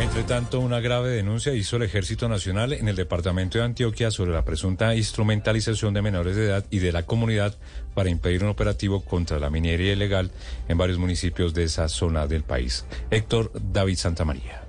Entre tanto, una grave denuncia hizo el Ejército Nacional en el departamento de Antioquia sobre la presunta instrumentalización de menores de edad y de la comunidad para impedir un operativo contra la minería ilegal en varios municipios de esa zona del país. Héctor David Santamaría.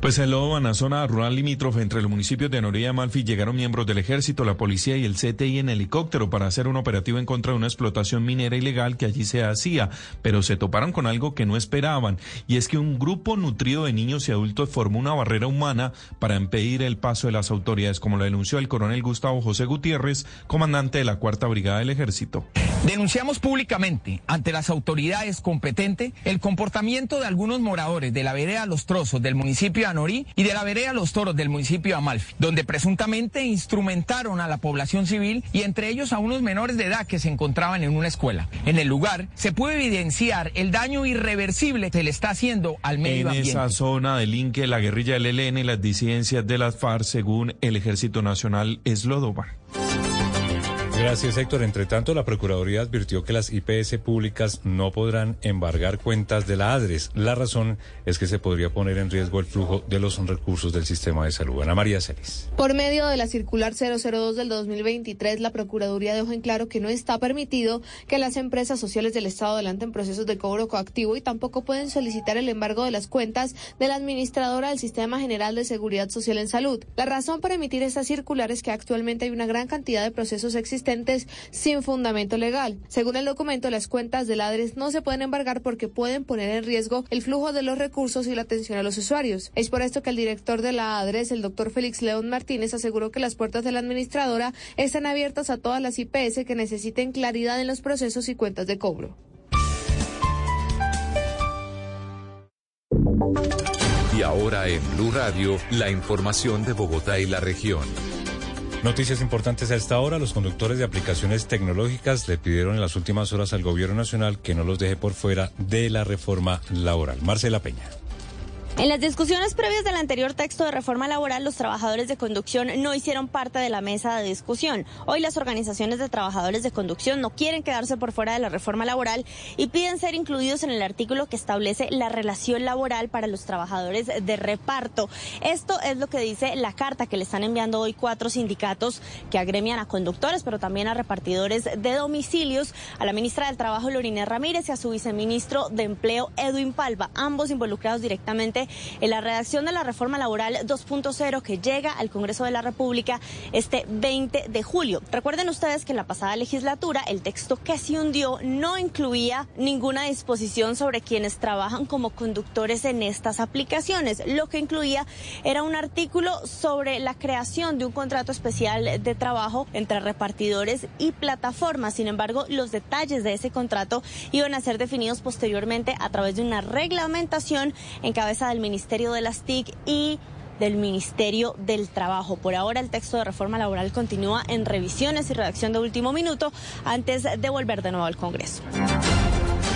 Pues en Lobana, zona rural limítrofe entre los municipios de Anoría y Amalfi, llegaron miembros del ejército, la policía y el CTI en helicóptero para hacer un operativo en contra de una explotación minera ilegal que allí se hacía, pero se toparon con algo que no esperaban, y es que un grupo nutrido de niños y adultos formó una barrera humana para impedir el paso de las autoridades, como lo denunció el coronel Gustavo José Gutiérrez, comandante de la Cuarta Brigada del Ejército. Denunciamos públicamente ante las autoridades competentes el comportamiento de algunos moradores de la vereda Los Trozos del municipio de Anorí y de la vereda Los Toros del municipio de Amalfi, donde presuntamente instrumentaron a la población civil y entre ellos a unos menores de edad que se encontraban en una escuela. En el lugar se puede evidenciar el daño irreversible que le está haciendo al medio ambiente. En esa zona delinque la guerrilla del ELN y las disidencias de las FARC según el Ejército Nacional Eslodoba. Gracias, Héctor. Entre tanto, la Procuraduría advirtió que las IPS públicas no podrán embargar cuentas de la ADRES. La razón es que se podría poner en riesgo el flujo de los recursos del sistema de salud. Ana María Celis. Por medio de la circular 002 del 2023, la Procuraduría dejó en claro que no está permitido que las empresas sociales del Estado adelanten procesos de cobro coactivo y tampoco pueden solicitar el embargo de las cuentas de la administradora del Sistema General de Seguridad Social en Salud. La razón para emitir esta circular es que actualmente hay una gran cantidad de procesos existentes sin fundamento legal. Según el documento, las cuentas del ADRES no se pueden embargar porque pueden poner en riesgo el flujo de los recursos y la atención a los usuarios. Es por esto que el director de la ADRES, el doctor Félix León Martínez, aseguró que las puertas de la administradora están abiertas a todas las IPS que necesiten claridad en los procesos y cuentas de cobro. Y ahora en Blue Radio, la información de Bogotá y la región. Noticias importantes a esta hora. Los conductores de aplicaciones tecnológicas le pidieron en las últimas horas al gobierno nacional que no los deje por fuera de la reforma laboral. Marcela Peña. En las discusiones previas del anterior texto de reforma laboral, los trabajadores de conducción no hicieron parte de la mesa de discusión. Hoy las organizaciones de trabajadores de conducción no quieren quedarse por fuera de la reforma laboral y piden ser incluidos en el artículo que establece la relación laboral para los trabajadores de reparto. Esto es lo que dice la carta que le están enviando hoy cuatro sindicatos que agremian a conductores, pero también a repartidores de domicilios, a la ministra del Trabajo, Lorina Ramírez, y a su viceministro de Empleo, Edwin Palva, ambos involucrados directamente en la redacción de la reforma laboral 2.0 que llega al Congreso de la República este 20 de julio. Recuerden ustedes que en la pasada legislatura el texto que se hundió no incluía ninguna disposición sobre quienes trabajan como conductores en estas aplicaciones. Lo que incluía era un artículo sobre la creación de un contrato especial de trabajo entre repartidores y plataformas. Sin embargo, los detalles de ese contrato iban a ser definidos posteriormente a través de una reglamentación en cabeza de del Ministerio de las TIC y del Ministerio del Trabajo. Por ahora el texto de reforma laboral continúa en revisiones y redacción de último minuto antes de volver de nuevo al Congreso.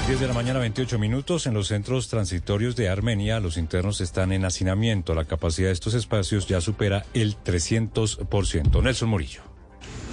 10 de la mañana, 28 minutos. En los centros transitorios de Armenia, los internos están en hacinamiento. La capacidad de estos espacios ya supera el 300%. Nelson Murillo.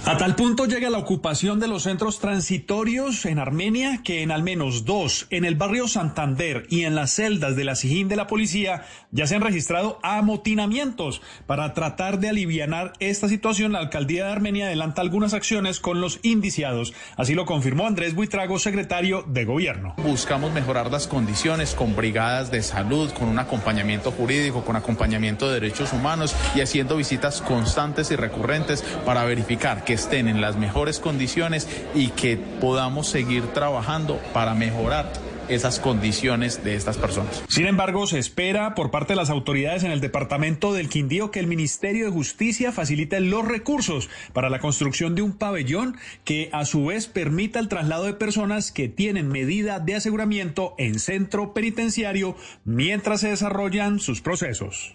A tal punto llega la ocupación de los centros transitorios en Armenia que en al menos dos, en el barrio Santander y en las celdas de la Sijín de la policía, ya se han registrado amotinamientos. Para tratar de aliviar esta situación, la alcaldía de Armenia adelanta algunas acciones con los indiciados. Así lo confirmó Andrés Buitrago, secretario de gobierno. Buscamos mejorar las condiciones con brigadas de salud, con un acompañamiento jurídico, con acompañamiento de derechos humanos y haciendo visitas constantes y recurrentes para verificar que estén en las mejores condiciones y que podamos seguir trabajando para mejorar esas condiciones de estas personas. Sin embargo, se espera por parte de las autoridades en el departamento del Quindío que el Ministerio de Justicia facilite los recursos para la construcción de un pabellón que a su vez permita el traslado de personas que tienen medida de aseguramiento en centro penitenciario mientras se desarrollan sus procesos.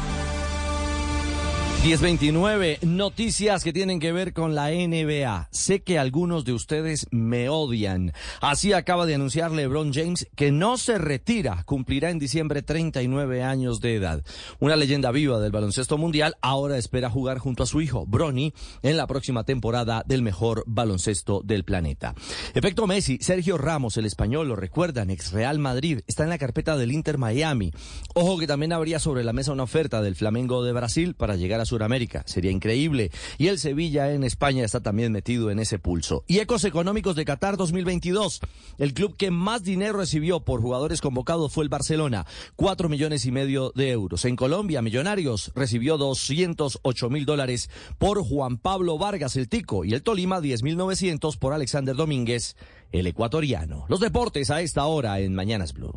1029, noticias que tienen que ver con la NBA. Sé que algunos de ustedes me odian. Así acaba de anunciar LeBron James que no se retira, cumplirá en diciembre 39 años de edad. Una leyenda viva del baloncesto mundial ahora espera jugar junto a su hijo, Bronny, en la próxima temporada del mejor baloncesto del planeta. Efecto Messi, Sergio Ramos, el español, lo recuerdan, ex Real Madrid, está en la carpeta del Inter Miami. Ojo que también habría sobre la mesa una oferta del Flamengo de Brasil para llegar a Suramérica. Sería increíble. Y el Sevilla en España está también metido en ese pulso. Y Ecos Económicos de Qatar 2022. El club que más dinero recibió por jugadores convocados fue el Barcelona. Cuatro millones y medio de euros. En Colombia, Millonarios recibió 208 mil dólares por Juan Pablo Vargas, el Tico. Y el Tolima, 10 mil 900 por Alexander Domínguez, el ecuatoriano. Los deportes a esta hora en Mañanas Blue.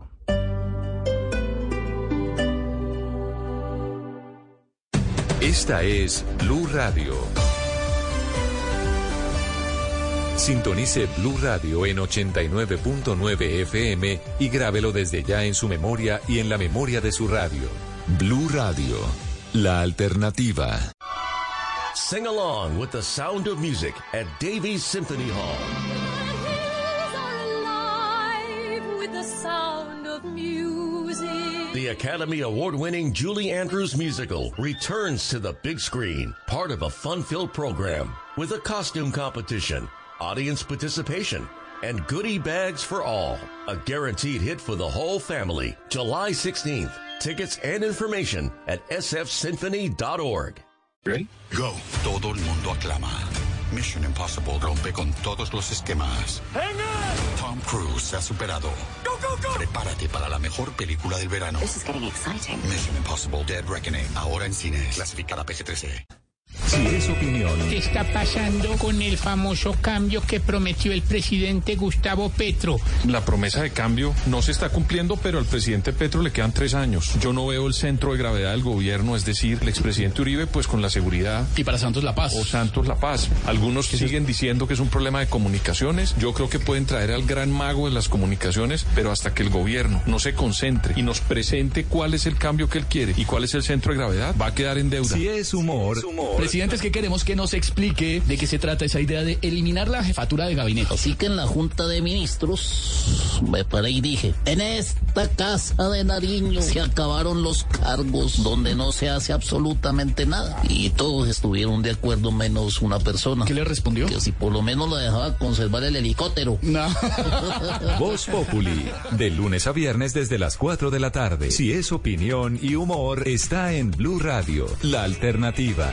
Esta es Blue Radio. Sintonice Blue Radio en 89.9 FM y grábelo desde ya en su memoria y en la memoria de su radio. Blue Radio, la alternativa. Sing along with the sound of music at Davies Symphony Hall. with the sound of music. The Academy Award winning Julie Andrews musical returns to the big screen, part of a fun filled program with a costume competition, audience participation, and goodie bags for all. A guaranteed hit for the whole family. July 16th. Tickets and information at sfsymphony.org. Ready? Go. Todo el mundo aclama. Mission Impossible rompe con todos los esquemas. Tom Cruise se ha superado. Prepárate para la mejor película del verano. This is getting exciting. Mission Impossible Dead Reckoning. Ahora en cines. Clasificada PG-13. Si es opinión, ¿Qué está pasando con el famoso cambio que prometió el presidente Gustavo Petro? La promesa de cambio no se está cumpliendo, pero al presidente Petro le quedan tres años. Yo no veo el centro de gravedad del gobierno, es decir, el expresidente Uribe, pues con la seguridad. Y para Santos La Paz. O Santos La Paz. Algunos siguen diciendo que es un problema de comunicaciones. Yo creo que pueden traer al gran mago de las comunicaciones, pero hasta que el gobierno no se concentre y nos presente cuál es el cambio que él quiere y cuál es el centro de gravedad, va a quedar en deuda. si es humor, Presidente, es que queremos que nos explique de qué se trata esa idea de eliminar la jefatura de gabinete. Así que en la Junta de Ministros me paré y dije, en esta casa de Nariño se acabaron los cargos donde no se hace absolutamente nada. Y todos estuvieron de acuerdo menos una persona. ¿Qué le respondió? Que si por lo menos lo dejaba conservar el helicóptero. Voz Populi, de lunes a viernes desde las 4 de la tarde. Si es opinión y humor, está en Blue Radio, la alternativa.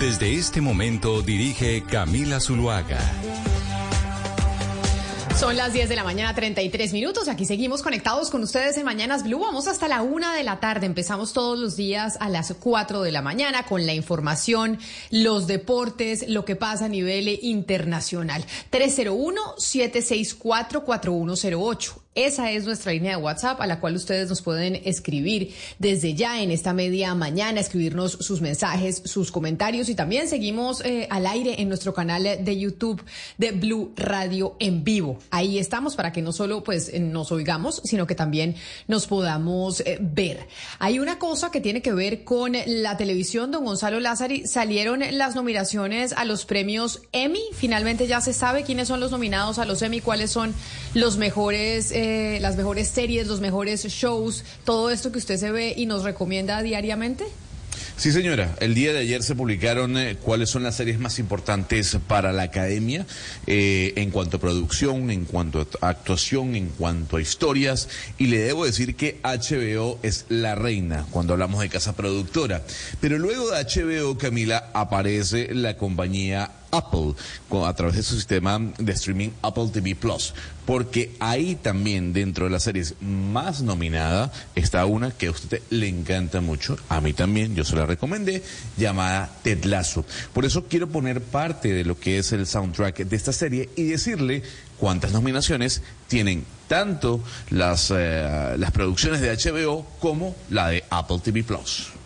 Desde este momento dirige Camila Zuluaga. Son las 10 de la mañana, 33 minutos. Aquí seguimos conectados con ustedes en Mañanas Blue. Vamos hasta la una de la tarde. Empezamos todos los días a las 4 de la mañana con la información, los deportes, lo que pasa a nivel internacional. 301-764-4108. Esa es nuestra línea de WhatsApp a la cual ustedes nos pueden escribir desde ya en esta media mañana, escribirnos sus mensajes, sus comentarios y también seguimos eh, al aire en nuestro canal de YouTube de Blue Radio en vivo. Ahí estamos para que no solo pues nos oigamos, sino que también nos podamos eh, ver. Hay una cosa que tiene que ver con la televisión, don Gonzalo Lázari. Salieron las nominaciones a los premios Emmy. Finalmente ya se sabe quiénes son los nominados a los Emmy, cuáles son los mejores. Eh, las mejores series, los mejores shows, todo esto que usted se ve y nos recomienda diariamente? Sí, señora. El día de ayer se publicaron eh, cuáles son las series más importantes para la academia eh, en cuanto a producción, en cuanto a actuación, en cuanto a historias. Y le debo decir que HBO es la reina cuando hablamos de casa productora. Pero luego de HBO, Camila, aparece la compañía Apple a través de su sistema de streaming Apple TV Plus, porque ahí también dentro de las series más nominada está una que a usted le encanta mucho, a mí también, yo se la recomendé, llamada Ted Lasso. Por eso quiero poner parte de lo que es el soundtrack de esta serie y decirle cuántas nominaciones tienen tanto las, eh, las producciones de HBO como la de Apple TV Plus.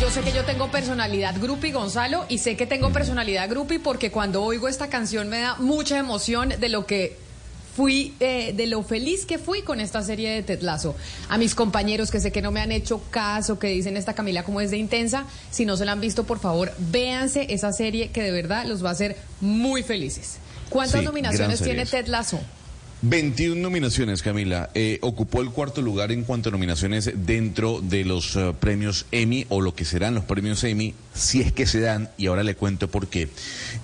Yo sé que yo tengo personalidad groupie, Gonzalo, y sé que tengo personalidad groupie porque cuando oigo esta canción me da mucha emoción de lo que fui, eh, de lo feliz que fui con esta serie de Ted Lasso. A mis compañeros que sé que no me han hecho caso, que dicen esta Camila como es de intensa, si no se la han visto, por favor, véanse esa serie que de verdad los va a hacer muy felices. ¿Cuántas Sí, nominaciones tiene. Ted Lasso? 21 nominaciones, Camila. Eh, ocupó el cuarto lugar en cuanto a nominaciones dentro de los eh, premios Emmy o lo que serán los premios Emmy, si es que se dan, y ahora le cuento por qué.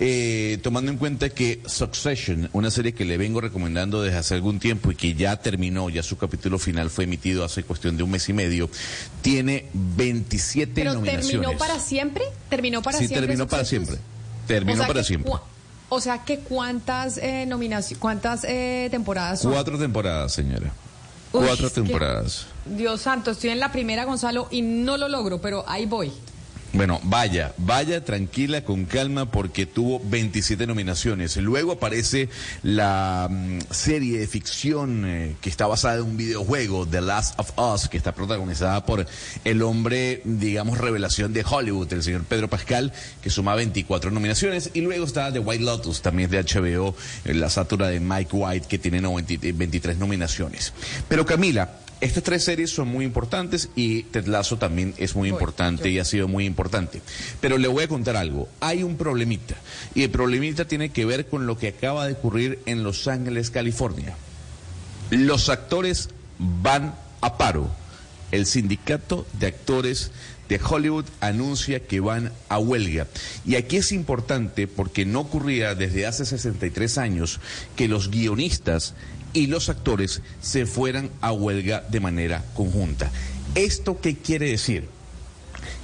Eh, tomando en cuenta que Succession, una serie que le vengo recomendando desde hace algún tiempo y que ya terminó, ya su capítulo final fue emitido hace cuestión de un mes y medio, tiene 27 ¿Pero nominaciones. terminó para siempre? ¿Terminó para sí, siempre? terminó para siempre. Terminó O sea para siempre. O sea que cuántas eh, nominaciones, cuántas eh, temporadas son. Cuatro temporadas, señora. Uy, Cuatro que- temporadas. Dios santo, estoy en la primera, Gonzalo, y no lo logro, pero ahí voy. Bueno, vaya, vaya tranquila, con calma, porque tuvo 27 nominaciones. Luego aparece la mm, serie de ficción eh, que está basada en un videojuego, The Last of Us, que está protagonizada por el hombre, digamos, revelación de Hollywood, el señor Pedro Pascal, que suma 24 nominaciones. Y luego está The White Lotus, también de HBO, eh, la satura de Mike White, que tiene 90 23 nominaciones. Pero Camila, estas tres series son muy importantes y Ted Lasso también es muy importante y ha sido muy importante. Pero le voy a contar algo. Hay un problemita. Y el problemita tiene que ver con lo que acaba de ocurrir en Los Ángeles, California. Los actores van a paro. El sindicato de actores de Hollywood anuncia que van a huelga. Y aquí es importante porque no ocurría desde hace 63 años que los guionistas y los actores se fueran a huelga de manera conjunta. ¿Esto qué quiere decir?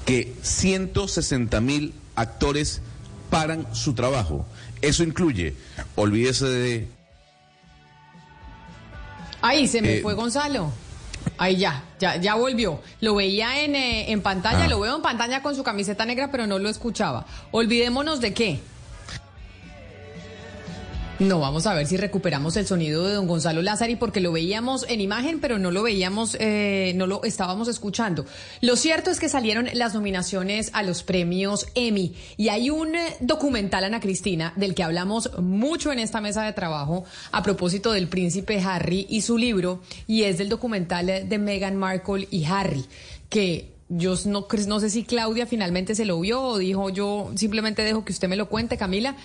Que 160 mil actores paran su trabajo. Eso incluye, olvídese de Ahí se me Eh, fue Gonzalo. Ahí ya, ya, ya volvió. Lo veía en, eh, en pantalla, Ah. lo veo en pantalla con su camiseta negra, pero no lo escuchaba. Olvidémonos de qué. No, vamos a ver si recuperamos el sonido de don Gonzalo Lázari porque lo veíamos en imagen, pero no lo veíamos, eh, no lo estábamos escuchando. Lo cierto es que salieron las nominaciones a los premios Emmy y hay un eh, documental, Ana Cristina, del que hablamos mucho en esta mesa de trabajo a propósito del príncipe Harry y su libro, y es del documental de Meghan Markle y Harry, que yo no, no sé si Claudia finalmente se lo vio o dijo yo simplemente dejo que usted me lo cuente, Camila.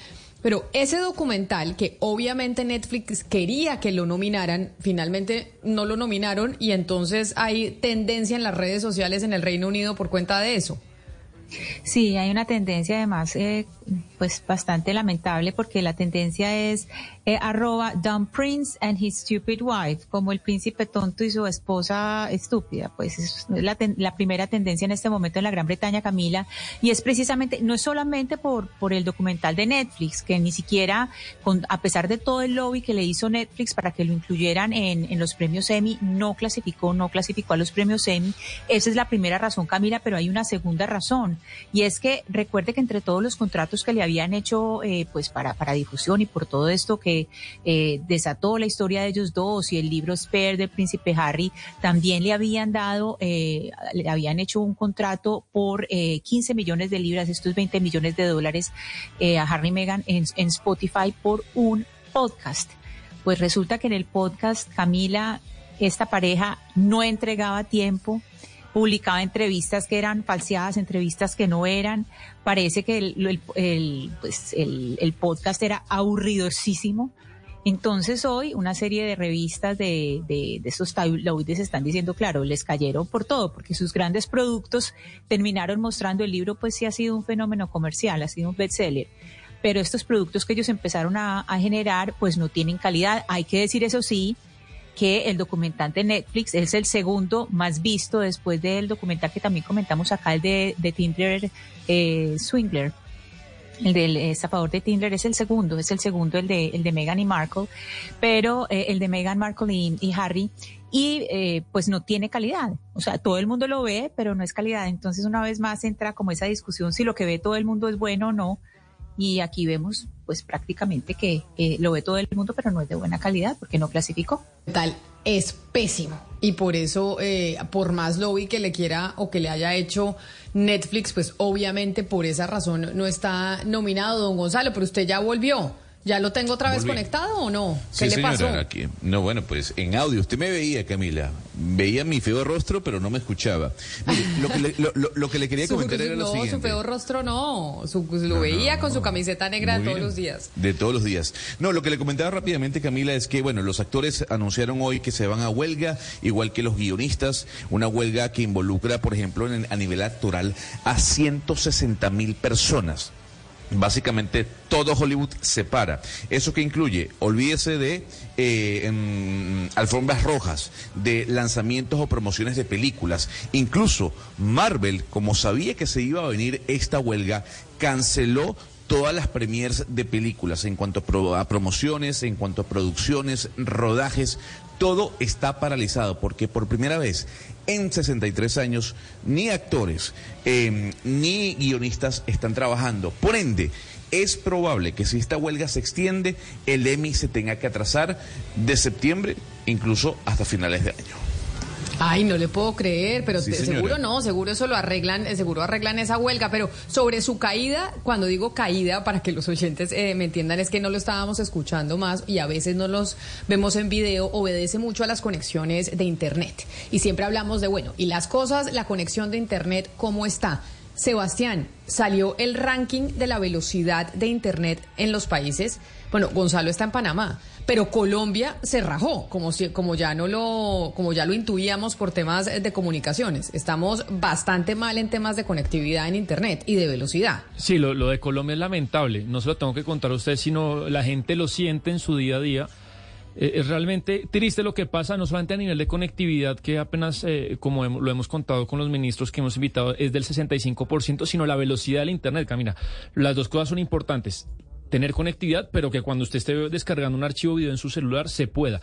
Pero ese documental, que obviamente Netflix quería que lo nominaran, finalmente no lo nominaron y entonces hay tendencia en las redes sociales en el Reino Unido por cuenta de eso. Sí, hay una tendencia además eh, pues bastante lamentable porque la tendencia es eh, arroba Dumb Prince and his stupid wife, como el príncipe tonto y su esposa estúpida. Pues es la, la, primera tendencia en este momento en la Gran Bretaña, Camila, y es precisamente, no es solamente por, por el documental de Netflix, que ni siquiera, con, a pesar de todo el lobby que le hizo Netflix para que lo incluyeran en, en los premios Emmy, no clasificó, no clasificó a los premios Emmy. Esa es la primera razón, Camila, pero hay una segunda razón, y es que recuerde que entre todos los contratos que le habían hecho eh, pues para, para difusión y por todo esto que eh, desató la historia de ellos dos y el libro Spare del príncipe Harry, también le habían dado, eh, le habían hecho un contrato por 15 millones de libras, estos 20 millones de dólares a Harry y Meghan en Spotify por un podcast. Pues resulta que en el podcast Camila, esta pareja no entregaba tiempo, publicaba entrevistas que eran falseadas, entrevistas que no eran. Parece que el, el, pues el, podcast era aburridosísimo. Entonces hoy una serie de revistas de, de, de estos tabloides están diciendo, claro, les cayeron por todo, porque sus grandes productos terminaron mostrando el libro, pues sí ha sido un fenómeno comercial, ha sido un bestseller. Pero estos productos que ellos empezaron a, a generar, pues no tienen calidad. Hay que decir eso sí, que el documental de Netflix es el segundo más visto después del documental que también comentamos acá, el de, de Tinder eh, Swingler. El del estafador de Tinder es el segundo, es el segundo, el de, el de Meghan y Markle, pero eh, el de Meghan Markle y, y Harry, y eh, pues no tiene calidad. O sea, todo el mundo lo ve, pero no es calidad. Entonces, una vez más entra como esa discusión si lo que ve todo el mundo es bueno o no. Y aquí vemos pues prácticamente que lo ve todo el mundo, pero no es de buena calidad porque no clasificó. Tal es pésimo y por eso, eh, por más lobby que le quiera o que le haya hecho Netflix, pues obviamente por esa razón no está nominado don Gonzalo, pero usted ya volvió. ¿Ya lo tengo otra vez Volví. conectado o no? ¿Qué Sí, le señora, pasó? aquí. No, bueno, pues en audio. Usted me veía, Camila. Veía mi feo rostro, pero no me escuchaba. Mire, lo, que le, lo, lo- lo que le quería Su- comentar era lo no, siguiente. su feo rostro no. Su- lo No, veía no, con su no. camiseta negra todos bien. los días. De todos los días. No, lo que le comentaba rápidamente, Camila, es que, bueno, los actores anunciaron hoy que se van a huelga, igual que los guionistas, una huelga que involucra, por ejemplo, en- a nivel actoral, a 160 mil personas. Básicamente todo Hollywood se para. ¿Eso que incluye? Olvídese de eh, em, alfombras rojas, de lanzamientos o promociones de películas. Incluso Marvel, como sabía que se iba a venir esta huelga, canceló todas las premiers de películas en cuanto a, pro- a promociones, en cuanto a producciones, rodajes, todo está paralizado porque por primera vez en 63 años ni actores eh, ni guionistas están trabajando. Por ende, es probable que si esta huelga se extiende, el Emmy se tenga que atrasar de septiembre incluso hasta finales de año. Ay, no le puedo creer, pero Sí, te- señora. seguro no, seguro eso lo arreglan, eh, seguro arreglan esa huelga, pero sobre su caída, cuando digo caída, para que los oyentes eh, me entiendan, es que no lo estábamos escuchando más y a veces no los vemos en video, obedece mucho a las conexiones de Internet. Y siempre hablamos de, bueno, y las cosas, la conexión de Internet, ¿cómo está? Sebastián, salió el ranking de la velocidad de Internet en los países. Bueno, Gonzalo está en Panamá, pero Colombia se rajó, como, ya no lo, como ya lo intuíamos por temas de comunicaciones. Estamos bastante mal en temas de conectividad en Internet y de velocidad. Sí, lo, de Colombia es lamentable. No se lo tengo que contar a usted, sino la gente lo siente en su día a día. Eh, es realmente triste lo que pasa, no solamente a nivel de conectividad, que apenas, eh, como lo hemos contado con los ministros que hemos invitado, es del 65%, sino la velocidad del Internet, Camina. Las dos cosas son importantes. Tener conectividad, pero que cuando usted esté descargando un archivo video en su celular se pueda.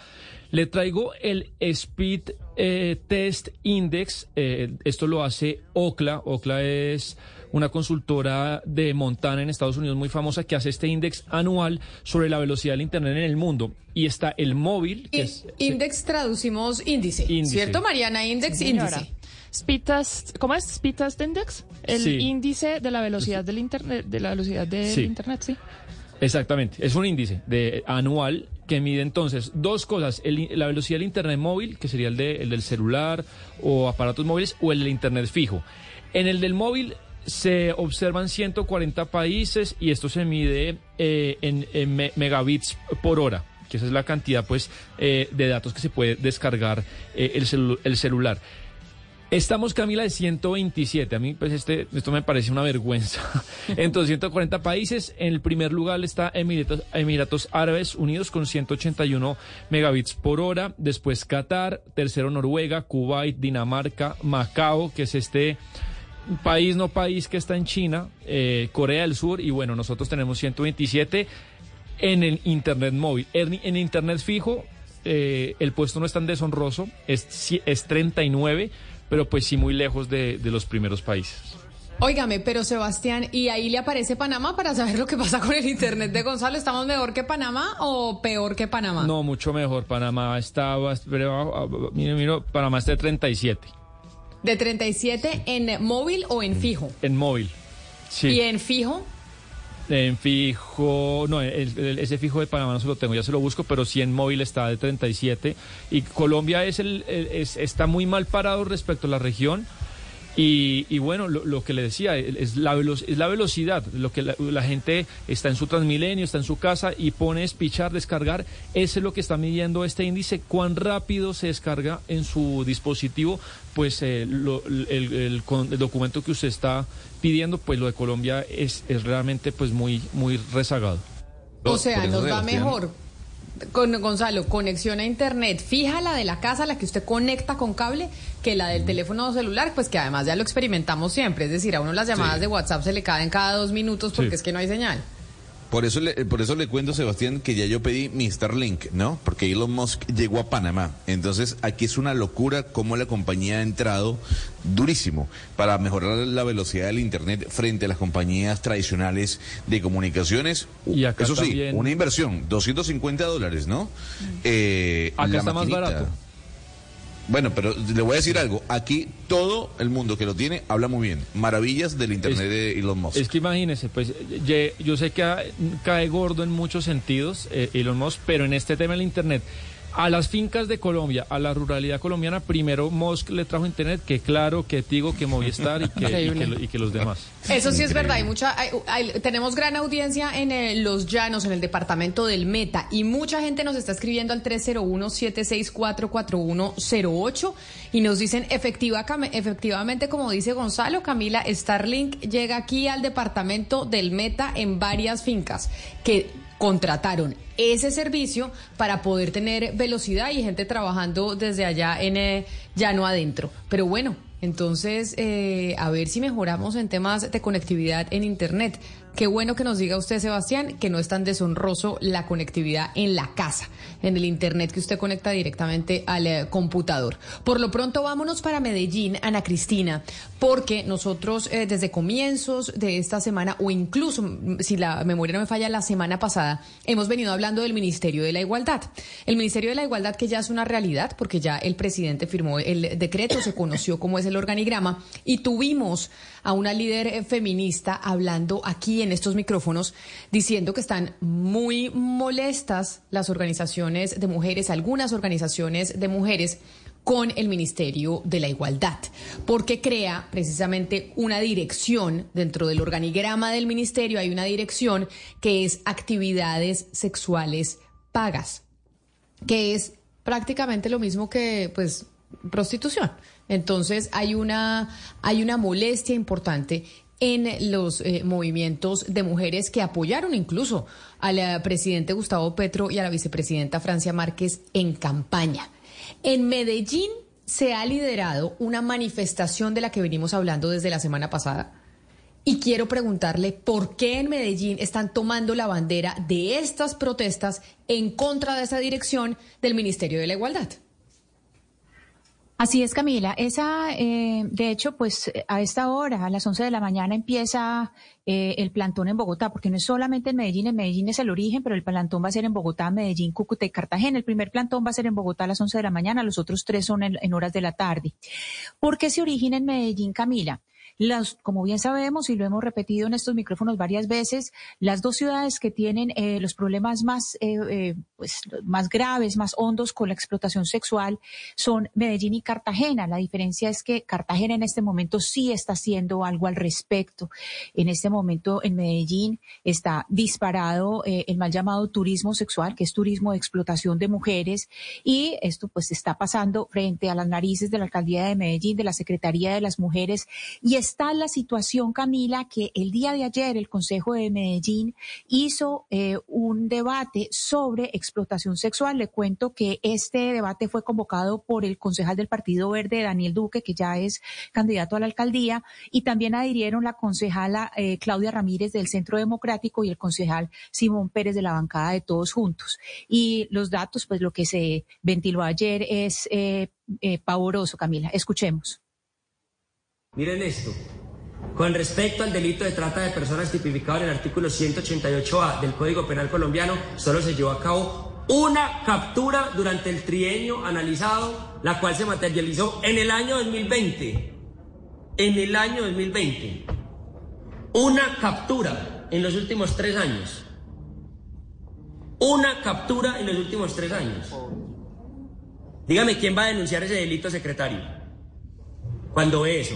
Le traigo el Speed eh, Test Index. eh, esto lo hace Okla. Okla es una consultora de Montana en Estados Unidos muy famosa que hace este index anual sobre la velocidad del Internet en el mundo. Y está el móvil, que I- es... Index traducimos índice, Índice. ¿cierto, Mariana? Index, Sí, índice. Speed test, ¿cómo es? Speed test index, el Sí. índice de la velocidad del internet, de la velocidad del Sí. internet, sí. Exactamente, es un índice de anual que mide entonces dos cosas, el la velocidad del Internet móvil, que sería el, de- el del celular o aparatos móviles, o el del Internet fijo. En el del móvil se observan 140 países y esto se mide eh, en, en me- megabits por hora, que esa es la cantidad pues eh, de datos que se puede descargar eh, el, celu- el celular. Estamos, Camila, de 127. A mí, pues, este, esto me parece una vergüenza. Entonces, 140 países. En el primer lugar está Emiratos, Emiratos Árabes Unidos con 181 megabits por hora. Después Qatar. Tercero Noruega, Kuwait, Dinamarca, Macao, que es este país no país que está en China, eh, Corea del Sur. Y bueno, nosotros tenemos 127 en el Internet móvil. En, en Internet fijo, eh, el puesto no es tan deshonroso, es, es 39, pero pues sí muy lejos de, de los primeros países. Óigame, pero Sebastián, ¿y ahí le aparece Panamá para saber lo que pasa con el internet de Gonzalo? ¿Estamos mejor que Panamá o peor que Panamá? No, mucho mejor. Panamá estaba, mire, mire, Panamá está de 37 ¿De 37 en móvil o en fijo? en móvil. Sí. ¿Y en fijo? En fijo, no, el- ese fijo de Panamá no se lo tengo, ya se lo busco, pero sí en móvil está de 37. Y Colombia es el- es- está muy mal parado respecto a la región. Y, y bueno, lo, lo que le decía, es la, velo- es la velocidad, lo que la, la gente está en su Transmilenio, está en su casa y pone espichar, descargar, eso es lo que está midiendo este índice, cuán rápido se descarga en su dispositivo, pues eh, lo- el, el con- el documento que usted está pidiendo, pues lo de Colombia es, es realmente pues muy, muy rezagado. O sea, nos va mejor. Con Gonzalo, conexión a internet fija la de la casa, la que usted conecta con cable, que la del teléfono celular, pues que además ya lo experimentamos siempre. Es decir, a uno las llamadas Sí. de WhatsApp se le caen cada dos minutos porque Sí. es que no hay señal. Por eso, le, por eso le cuento, Sebastián, que ya yo pedí mi Starlink, ¿no? Porque Elon Musk llegó a Panamá. Entonces, aquí es una locura cómo la compañía ha entrado durísimo para mejorar la velocidad del Internet frente a las compañías tradicionales de comunicaciones. Y acá eso sí, una inversión, 250 dólares, ¿no? Eh, Acá la está más barato. Bueno, pero le voy a decir algo. Aquí todo el mundo que lo tiene habla muy bien. Maravillas del Internet de Elon Musk. Es que imagínese, pues yo sé que cae gordo en muchos sentidos eh, Elon Musk, pero en este tema del Internet, a las fincas de Colombia, a la ruralidad colombiana, primero Musk le trajo Internet, que claro, que Tigo, que Movistar y que, y que lo- y que los demás. Eso sí es verdad, hay mucha, hay- hay- tenemos gran audiencia en eh, Los Llanos, en el departamento del Meta, y mucha gente nos está escribiendo al 301-764-4108 y nos dicen efectiva, cam- efectivamente, como dice Gonzalo, Camila, Starlink llega aquí al departamento del Meta en varias fincas que contrataron ese servicio para poder tener velocidad y gente trabajando desde allá en eh, llano adentro. Pero bueno, entonces eh, a ver si mejoramos en temas de conectividad en Internet. Qué bueno que nos diga usted, Sebastián, que no es tan deshonroso la conectividad en la casa, en el Internet que usted conecta directamente al eh, computador. Por lo pronto, vámonos para Medellín, Ana Cristina, porque nosotros eh, desde comienzos de esta semana, o incluso, mm, si la memoria no me falla, la semana pasada, hemos venido hablando del Ministerio de la Igualdad. El Ministerio de la Igualdad que ya es una realidad, porque ya el presidente firmó el decreto, se conoció cómo es el organigrama, y tuvimos a una líder eh, feminista hablando aquí en estos micrófonos diciendo que están muy molestas las organizaciones de mujeres, algunas organizaciones de mujeres con el Ministerio de la Igualdad, porque crea precisamente una dirección dentro del organigrama del ministerio, hay una dirección que es actividades sexuales pagas que es prácticamente lo mismo que pues prostitución. Entonces hay una hay una molestia importante en los eh, movimientos de mujeres que apoyaron incluso al eh, presidente Gustavo Petro y a la vicepresidenta Francia Márquez en campaña. En Medellín se ha liderado una manifestación de la que venimos hablando desde la semana pasada Y quiero preguntarle por qué en Medellín están tomando la bandera de estas protestas en contra de esa dirección del Ministerio de la Igualdad. Así es, Camila. Esa, eh, de hecho, pues a esta hora, a las 11 de la mañana, empieza eh, el plantón en Bogotá, porque no es solamente en Medellín, en Medellín es el origen, pero el plantón va a ser en Bogotá, Medellín, Cúcuta y Cartagena. El primer plantón va a ser en Bogotá a las 11 de la mañana, los otros tres son en, en horas de la tarde. ¿Por qué se origina en Medellín, Camila? Las, como bien sabemos y lo hemos repetido en estos micrófonos varias veces, las dos ciudades que tienen eh, los problemas más, eh, eh, pues, más graves, más hondos con la explotación sexual son Medellín y Cartagena. La diferencia es que Cartagena en este momento sí está haciendo algo al respecto. En este momento en Medellín está disparado el mal llamado turismo sexual, que es turismo de explotación de mujeres, y esto pues está pasando frente a las narices de la alcaldía de Medellín, de la Secretaría de las Mujeres, y está la situación, Camila, que el día de ayer el Consejo de Medellín hizo eh, un debate sobre explotación sexual. Le cuento que este debate fue convocado por el concejal del Partido Verde, Daniel Duque, que ya es candidato a la alcaldía, y también adhirieron la concejala eh, Claudia Ramírez del Centro Democrático y el concejal Simón Pérez de la bancada de Todos Juntos. Y los datos, pues lo que se ventiló ayer es eh, pavoroso, Camila. Escuchemos. Miren esto. Con respecto al delito de trata de personas tipificado en el artículo 188A del Código Penal colombiano, solo se llevó a cabo una captura durante el trienio analizado, la cual se materializó en el año 2020. En el año 2020. Una captura en los últimos tres años. Una captura en los últimos tres años. Dígame quién va a denunciar ese delito, secretario. Cuando ve eso.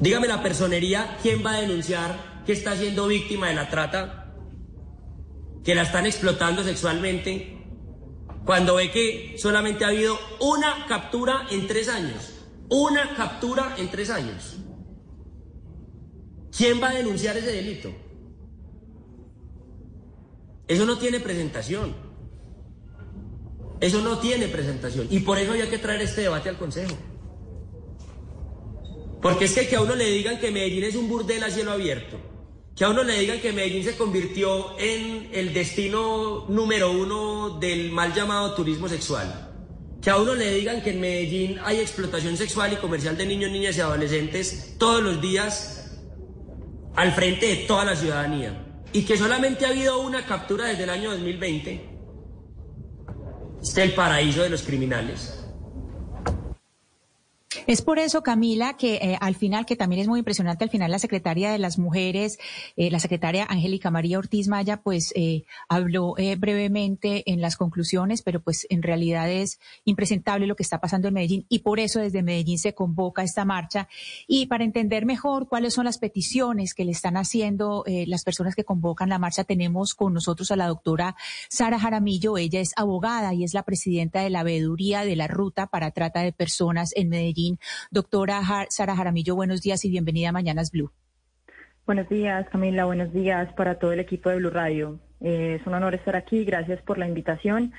Dígame la personería, ¿quién va a denunciar que está siendo víctima de la trata? Que la están explotando sexualmente. Cuando ve que solamente ha habido una captura en tres años. Una captura en tres años. ¿Quién va a denunciar ese delito? Eso no tiene presentación. Eso no tiene presentación. Y por eso había que traer este debate al Consejo. Porque es que, a uno le digan que Medellín es un burdel a cielo abierto, que a uno le digan que Medellín se convirtió en el destino número uno del mal llamado turismo sexual, que a uno le digan que en Medellín hay explotación sexual y comercial de niños, niñas y adolescentes todos los días al frente de toda la ciudadanía, y que solamente ha habido una captura desde el año 2020, este es el paraíso de los criminales. Es por eso, Camila, que eh, al final, que también es muy impresionante, al final la secretaria de las mujeres, eh, la secretaria Angélica María Ortiz Maya, pues eh, habló brevemente en las conclusiones, pero pues en realidad es impresentable lo que está pasando en Medellín y por eso desde Medellín se convoca esta marcha. Y para entender mejor cuáles son las peticiones que le están haciendo las personas que convocan la marcha, tenemos con nosotros a la doctora Sara Jaramillo. Ella es abogada y es la presidenta de la veeduría de la Ruta para Trata de Personas en Medellín. Doctora Sara Jaramillo, buenos días y bienvenida a Mañanas Blue. Buenos días, Camila. Buenos días para todo el equipo de Blue Radio. Eh, es un honor estar aquí. Gracias por la invitación.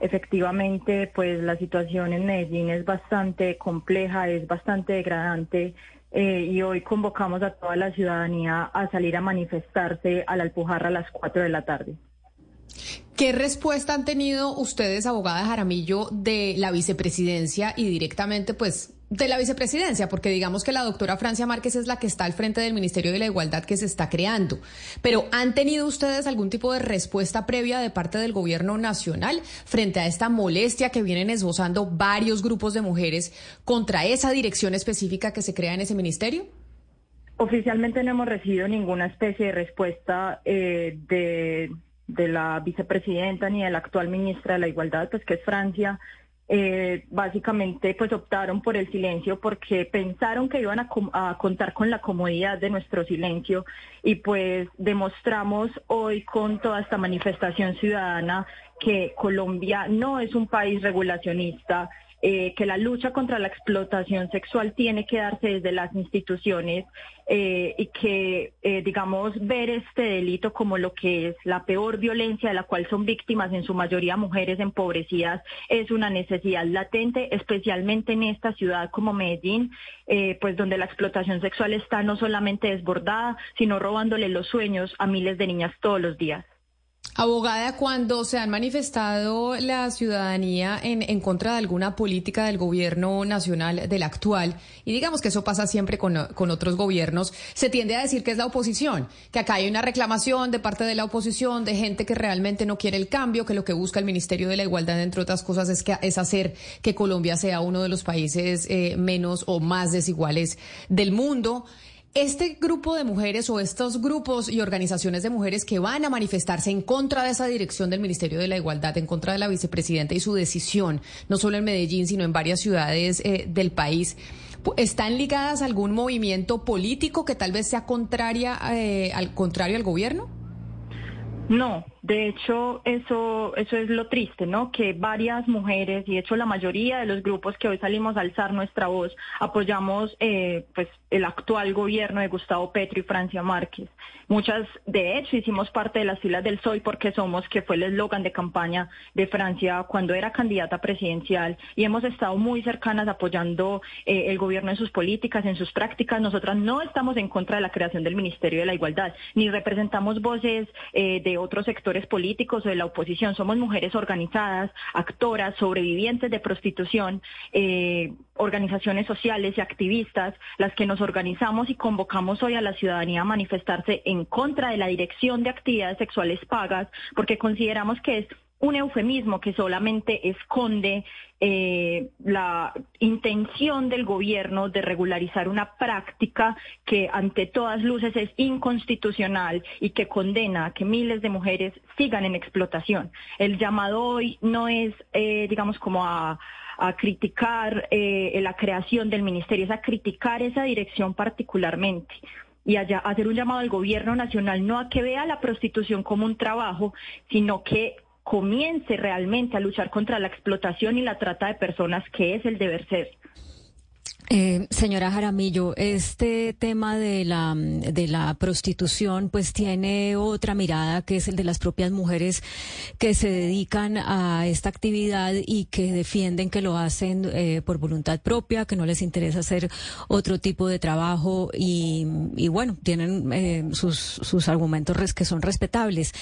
Efectivamente, pues la situación en Medellín es bastante compleja, es bastante degradante eh, y hoy convocamos a toda la ciudadanía a salir a manifestarse a la Alpujarra a las 4 de la tarde. ¿Qué respuesta han tenido ustedes, abogada Jaramillo, de la vicepresidencia y directamente, pues, de la vicepresidencia? Porque digamos que la doctora Francia Márquez es la que está al frente del Ministerio de la Igualdad que se está creando. Pero ¿han tenido ustedes algún tipo de respuesta previa de parte del gobierno nacional frente a esta molestia que vienen esbozando varios grupos de mujeres contra esa dirección específica que se crea en ese ministerio? Oficialmente no hemos recibido ninguna especie de respuesta eh, de de la vicepresidenta ni de la actual ministra de la Igualdad, pues que es Francia, eh, básicamente pues optaron por el silencio porque pensaron que iban a, a, contar con la comodidad de nuestro silencio y pues demostramos hoy con toda esta manifestación ciudadana que Colombia no es un país regulacionista, eh, que la lucha contra la explotación sexual tiene que darse desde las instituciones eh, y que, eh, digamos, ver este delito como lo que es la peor violencia de la cual son víctimas, en su mayoría mujeres empobrecidas, es una necesidad latente, especialmente en esta ciudad como Medellín, pues donde la explotación sexual está no solamente desbordada, sino robándole los sueños a miles de niñas todos los días. Abogada, cuando se han manifestado la ciudadanía en, en, contra de alguna política del gobierno nacional, del actual, y digamos que eso pasa siempre con, con, otros gobiernos, se tiende a decir que es la oposición, que acá hay una reclamación de parte de la oposición, de gente que realmente no quiere el cambio, que lo que busca el Ministerio de la Igualdad, entre otras cosas, es, que, es hacer que Colombia sea uno de los países eh, menos o más desiguales del mundo. Este grupo de mujeres o estos grupos y organizaciones de mujeres que van a manifestarse en contra de esa dirección del Ministerio de la Igualdad, en contra de la vicepresidenta y su decisión, no solo en Medellín, sino en varias ciudades eh, del país, ¿están ligadas a algún movimiento político que tal vez sea contraria, eh, al contrario al gobierno? No, de hecho, eso, eso es lo triste, ¿no? Que varias mujeres, y de hecho la mayoría de los grupos que hoy salimos a alzar nuestra voz, apoyamos eh, pues el actual gobierno de Gustavo Petro y Francia Márquez. Muchas, de hecho, hicimos parte de las filas del Soy porque somos, que fue el eslogan de campaña de Francia cuando era candidata presidencial, y hemos estado muy cercanas apoyando eh, el gobierno en sus políticas, en sus prácticas. Nosotras no estamos en contra de la creación del Ministerio de la Igualdad, ni representamos voces eh, de otros sectores políticos o de la oposición, somos mujeres organizadas, actoras, sobrevivientes de prostitución, eh, organizaciones sociales y activistas, las que nos organizamos y convocamos hoy a la ciudadanía a manifestarse en contra de la dirección de actividades sexuales pagas, porque consideramos que es un eufemismo que solamente esconde eh, la intención del gobierno de regularizar una práctica que ante todas luces es inconstitucional y que condena a que miles de mujeres sigan en explotación. El llamado hoy no es, eh, digamos, como a criticar eh, la creación del ministerio, es a criticar esa dirección particularmente y allá hacer un llamado al gobierno nacional no a que vea la prostitución como un trabajo, sino que comience realmente a luchar contra la explotación y la trata de personas, que es el deber ser. Eh, señora Jaramillo, este tema de la, de la prostitución pues tiene otra mirada que es el de las propias mujeres que se dedican a esta actividad y que defienden que lo hacen eh, por voluntad propia, que no les interesa hacer otro tipo de trabajo y, y bueno, tienen eh, sus, sus argumentos que son respetables.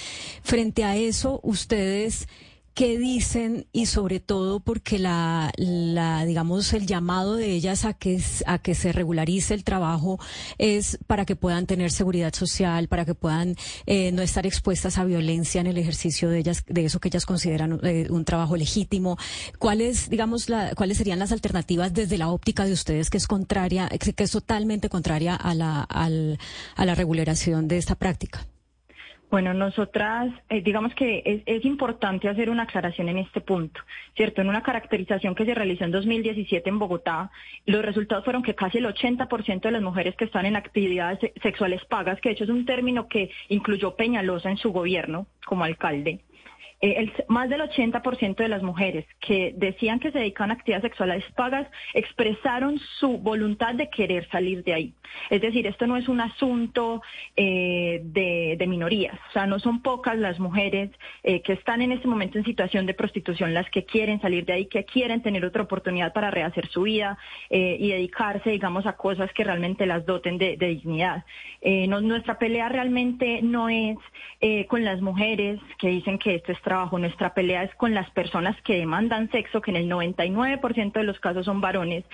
Frente a eso, ustedes qué dicen y sobre todo porque la, la, digamos el llamado de ellas a que a que se regularice el trabajo es para que puedan tener seguridad social para que puedan eh, no estar expuestas a violencia en el ejercicio de ellas de eso que ellas consideran eh, un trabajo legítimo. Cuáles digamos la, cuáles serían las alternativas desde la óptica de ustedes que es contraria que es totalmente contraria a la al, a la regulación de esta práctica bueno, nosotras, eh, digamos que es, importante hacer una aclaración en este punto, ¿cierto? En una caracterización que se realizó en 2017 en Bogotá, los resultados fueron que casi el 80% de las mujeres que están en actividades sexuales pagas, que de hecho es un término que incluyó Peñalosa en su gobierno como alcalde, el, más del 80% de las mujeres que decían que se dedican a actividades sexuales pagas expresaron su voluntad de querer salir de ahí. Es decir, esto no es un asunto eh, de, minorías, o sea, no son pocas las mujeres eh, que están en este momento en situación de prostitución las que quieren salir de ahí, que quieren tener otra oportunidad para rehacer su vida eh, y dedicarse, digamos, a cosas que realmente las doten de, dignidad. Eh, nuestra pelea realmente no es con las mujeres que dicen que esto es trabajo. Nuestra pelea es con las personas que demandan sexo, que en el 99% de los casos son varones,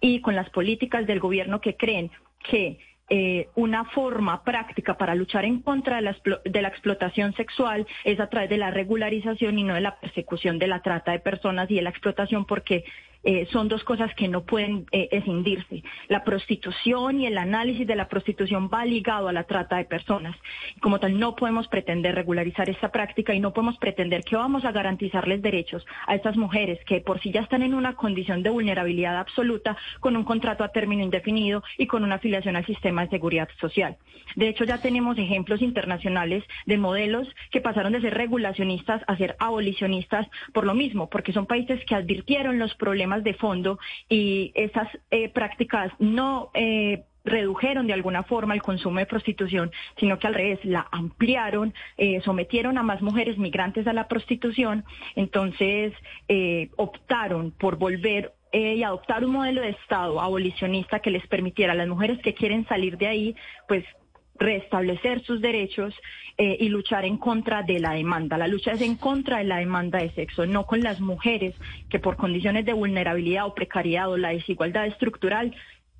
y con las políticas del gobierno que creen que eh, una forma práctica para luchar en contra de la, de la, explotación sexual es a través de la regularización y no de la persecución de la trata de personas y de la explotación, porque eh, son dos cosas que no pueden eh, escindirse. La prostitución y el análisis de la prostitución va ligado a la trata de personas. Como tal, no podemos pretender regularizar esta práctica y no podemos pretender que vamos a garantizarles derechos a estas mujeres que por sí ya están en una condición de vulnerabilidad absoluta con un contrato a término indefinido y con una afiliación al sistema de seguridad social. De hecho, ya tenemos ejemplos internacionales de modelos que pasaron de ser regulacionistas a ser abolicionistas por lo mismo, porque son países que advirtieron los problemas de fondo y esas eh, prácticas no eh, redujeron de alguna forma el consumo de prostitución, sino que al revés, la ampliaron, eh, sometieron a más mujeres migrantes a la prostitución, entonces optaron por volver y adoptar un modelo de Estado abolicionista que les permitiera a las mujeres que quieren salir de ahí, pues restablecer sus derechos eh, y luchar en contra de la demanda. La lucha es en contra de la demanda de sexo, no con las mujeres que por condiciones de vulnerabilidad o precariedad o la desigualdad estructural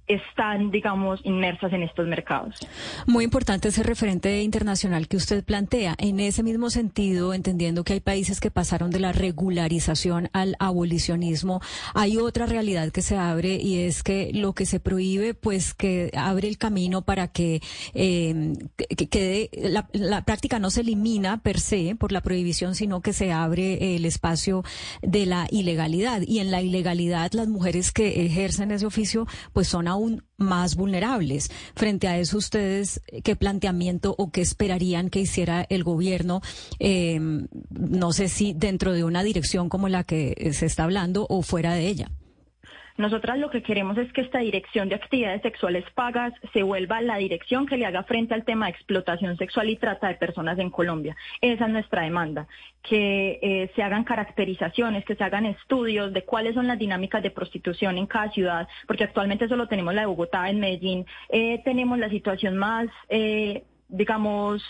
están, digamos, inmersas en estos mercados. Muy importante ese referente internacional que usted plantea. En ese mismo sentido, entendiendo que hay países que pasaron de la regularización al abolicionismo, hay otra realidad que se abre y es que lo que se prohíbe, pues que abre el camino para que, eh, quede la, la práctica no se elimina per se por la prohibición, sino que se abre el espacio de la ilegalidad. Y en la ilegalidad, las mujeres que ejercen ese oficio, pues son aún más vulnerables. Frente a eso, ustedes, ¿qué planteamiento o qué esperarían que hiciera el gobierno? Eh, no sé si dentro de una dirección como la que se está hablando o fuera de ella. Nosotras lo que queremos es que esta dirección de actividades sexuales pagas se vuelva la dirección que le haga frente al tema de explotación sexual y trata de personas en Colombia. Esa es nuestra demanda, que eh, se hagan caracterizaciones, que se hagan estudios de cuáles son las dinámicas de prostitución en cada ciudad, porque actualmente solo tenemos la de Bogotá, en Medellín, eh, tenemos la situación más, eh, digamos,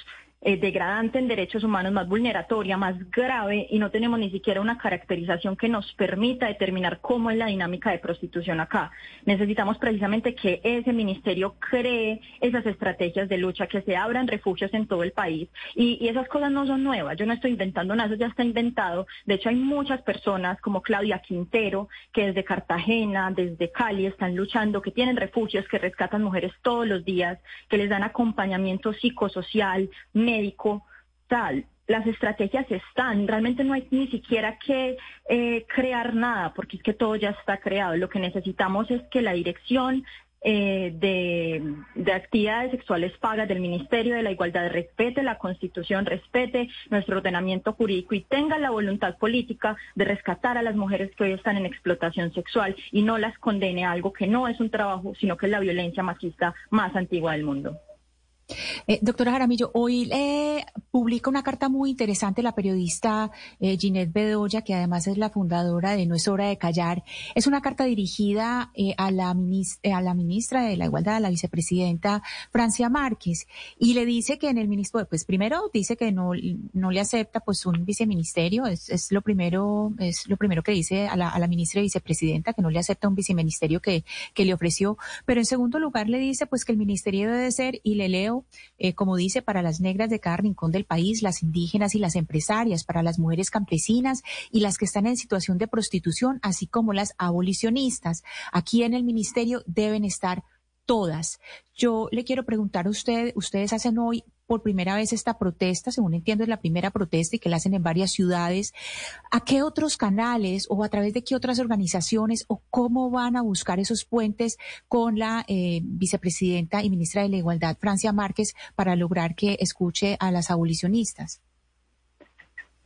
eh, degradante en derechos humanos, más vulneratoria, más grave, y no tenemos ni siquiera una caracterización que nos permita determinar cómo es la dinámica de prostitución acá. Necesitamos precisamente que ese ministerio cree esas estrategias de lucha, que se abran refugios en todo el país. Y, y esas cosas no son nuevas. Yo no estoy inventando nada, eso ya está inventado. De hecho, hay muchas personas como Claudia Quintero, que desde Cartagena, desde Cali, están luchando, que tienen refugios, que rescatan mujeres todos los días, que les dan acompañamiento psicosocial, médico, tal. Las estrategias están, realmente no hay ni siquiera que eh, crear nada, porque es que todo ya está creado. Lo que necesitamos es que la dirección eh, de, de, actividades sexuales pagas del Ministerio de la Igualdad respete la Constitución, respete nuestro ordenamiento jurídico y tenga la voluntad política de rescatar a las mujeres que hoy están en explotación sexual y no las condene a algo que no es un trabajo, sino que es la violencia machista más antigua del mundo. Eh, doctora Jaramillo, hoy eh, publica una carta muy interesante la periodista eh, Ginette Bedoya, que además es la fundadora de No es hora de callar. Es una carta dirigida eh, a, la a la ministra de la Igualdad, a la vicepresidenta Francia Márquez, y le dice que en el ministro, pues primero dice que no, no le acepta pues un viceministerio, es, es lo primero, es lo primero que dice a la, a la ministra y vicepresidenta, que no le acepta un viceministerio que, que le ofreció, pero en segundo lugar le dice pues que el ministerio debe ser, y le leo, eh, como dice, para las negras de cada rincón del país, las indígenas y las empresarias, para las mujeres campesinas y las que están en situación de prostitución, así como las abolicionistas. Aquí en el ministerio deben estar todas. Yo le quiero preguntar a usted, ustedes hacen hoy por primera vez esta protesta, según entiendo es la primera protesta y que la hacen en varias ciudades. ¿A qué otros canales o a través de qué otras organizaciones o cómo van a buscar esos puentes con la eh, vicepresidenta y ministra de la Igualdad, Francia Márquez, para lograr que escuche a las abolicionistas?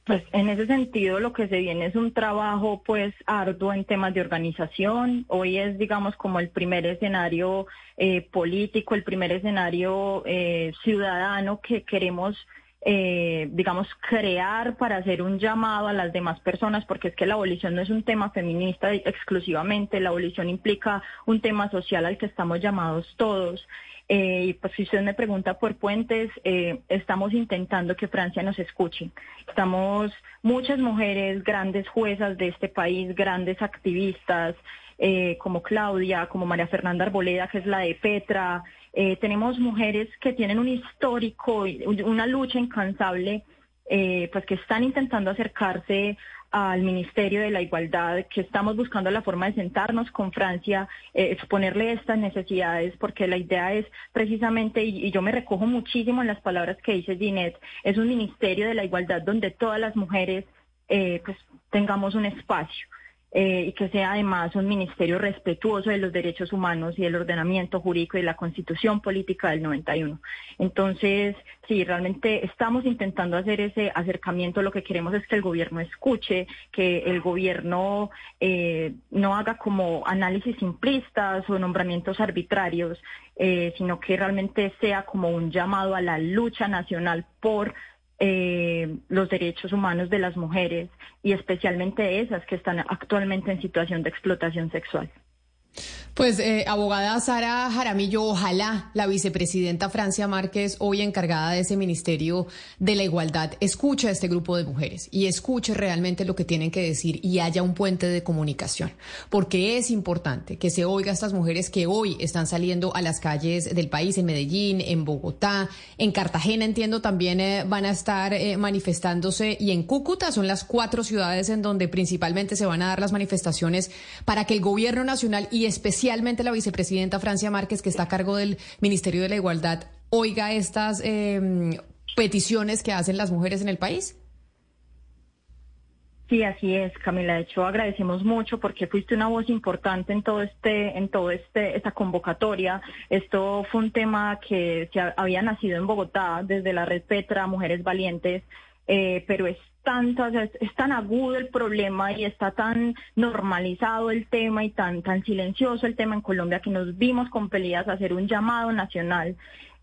Pues en ese sentido lo que se viene es un trabajo pues arduo en temas de organización. Hoy es digamos como el primer escenario eh, político, el primer escenario eh, ciudadano que queremos eh, digamos, crear para hacer un llamado a las demás personas, porque es que la abolición no es un tema feminista exclusivamente, la abolición implica un tema social al que estamos llamados todos. Eh, pues si usted me pregunta por puentes, eh, estamos intentando que Francia nos escuche. Estamos muchas mujeres, grandes juezas de este país, grandes activistas, eh, como Claudia, como María Fernanda Arboleda, que es la de Petra. Eh, tenemos mujeres que tienen un histórico, una lucha incansable, pues que están intentando acercarse al Ministerio de la Igualdad, que estamos buscando la forma de sentarnos con Francia, eh, exponerle estas necesidades, porque la idea es precisamente, y, yo me recojo muchísimo en las palabras que dice Ginette, es un Ministerio de la Igualdad donde todas las mujeres eh, pues tengamos un espacio. Eh, y que sea además un ministerio respetuoso de los derechos humanos y del ordenamiento jurídico y la constitución política del 91. Entonces, sí, realmente estamos intentando hacer ese acercamiento. Lo que queremos es que el gobierno escuche, que el gobierno eh, no haga como análisis simplistas o nombramientos arbitrarios, eh, sino que realmente sea como un llamado a la lucha nacional por eh, los derechos humanos de las mujeres y especialmente esas que están actualmente en situación de explotación sexual. Pues, eh, abogada Sara Jaramillo, ojalá la vicepresidenta Francia Márquez, hoy encargada de ese Ministerio de la Igualdad, escuche a este grupo de mujeres y escuche realmente lo que tienen que decir y haya un puente de comunicación, porque es importante que se oiga a estas mujeres que hoy están saliendo a las calles del país, en Medellín, en Bogotá, en Cartagena, entiendo también eh, van a estar eh, manifestándose. Y en Cúcuta son las cuatro ciudades en donde principalmente se van a dar las manifestaciones para que el gobierno nacional especialmente la vicepresidenta Francia Márquez, que está a cargo del Ministerio de la Igualdad, oiga estas eh, peticiones que hacen las mujeres en el país? Sí, así es, Camila. De hecho, agradecemos mucho porque fuiste una voz importante en todo este, en todo este, esta convocatoria. Esto fue un tema que se había nacido en Bogotá desde la red Petra, Mujeres Valientes, eh, pero es tanto, es, tan agudo el problema y está tan normalizado el tema y tan, tan silencioso el tema en Colombia que nos vimos compelidas a hacer un llamado nacional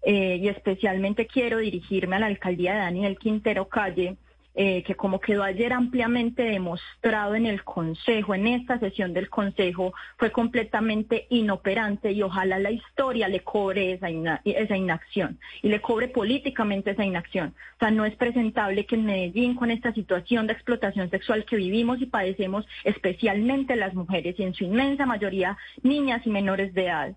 eh, y especialmente quiero dirigirme a la alcaldía de Daniel Quintero Calle eh, que como quedó ayer ampliamente demostrado en el Consejo, en esta sesión del Consejo, fue completamente inoperante y ojalá la historia le cobre esa, esa inacción y le cobre políticamente esa inacción. O sea, no es presentable que en Medellín, con esta situación de explotación sexual que vivimos y padecemos, especialmente las mujeres y en su inmensa mayoría niñas y menores de edad,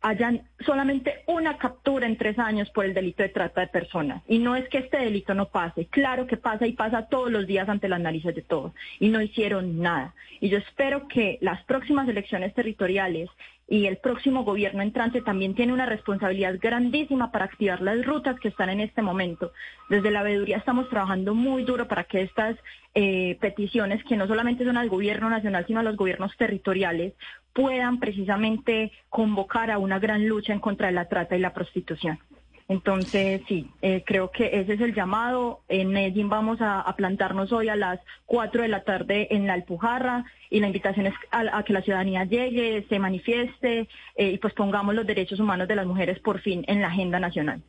hayan solamente una captura en tres años por el delito de trata de personas. Y no es que este delito no pase, claro que pasa y pasa todos los días ante las narices de todos. Y no hicieron nada. Y yo espero que las próximas elecciones territoriales y el próximo gobierno entrante también tiene una responsabilidad grandísima para activar las rutas que están en este momento. Desde la veeduría estamos trabajando muy duro para que estas eh, peticiones, que no solamente son al gobierno nacional, sino a los gobiernos territoriales, puedan precisamente convocar a una gran lucha en contra de la trata y la prostitución. Entonces, sí, eh, creo que ese es el llamado. En Medellín vamos a, plantarnos hoy a las 4 de la tarde en la Alpujarra y la invitación es a, que la ciudadanía llegue, se manifieste eh, y pues pongamos los derechos humanos de las mujeres por fin en la agenda nacional.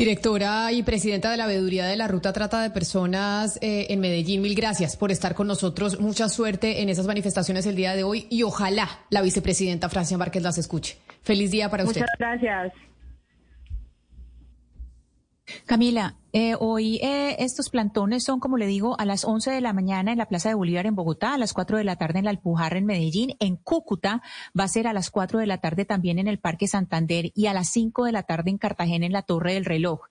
Directora y presidenta de la Veeduría de la Ruta Trata de Personas eh, en Medellín, mil gracias por estar con nosotros. Mucha suerte en esas manifestaciones el día de hoy y ojalá la vicepresidenta Francia Márquez las escuche. Feliz día para usted. Muchas gracias. Camila, eh, hoy eh, estos plantones son, como le digo, a las 11 de la mañana en la Plaza de Bolívar en Bogotá, a las 4 de la tarde en la Alpujarra en Medellín, en Cúcuta va a ser a las 4 de la tarde también en el Parque Santander y a las 5 de la tarde en Cartagena en la Torre del Reloj.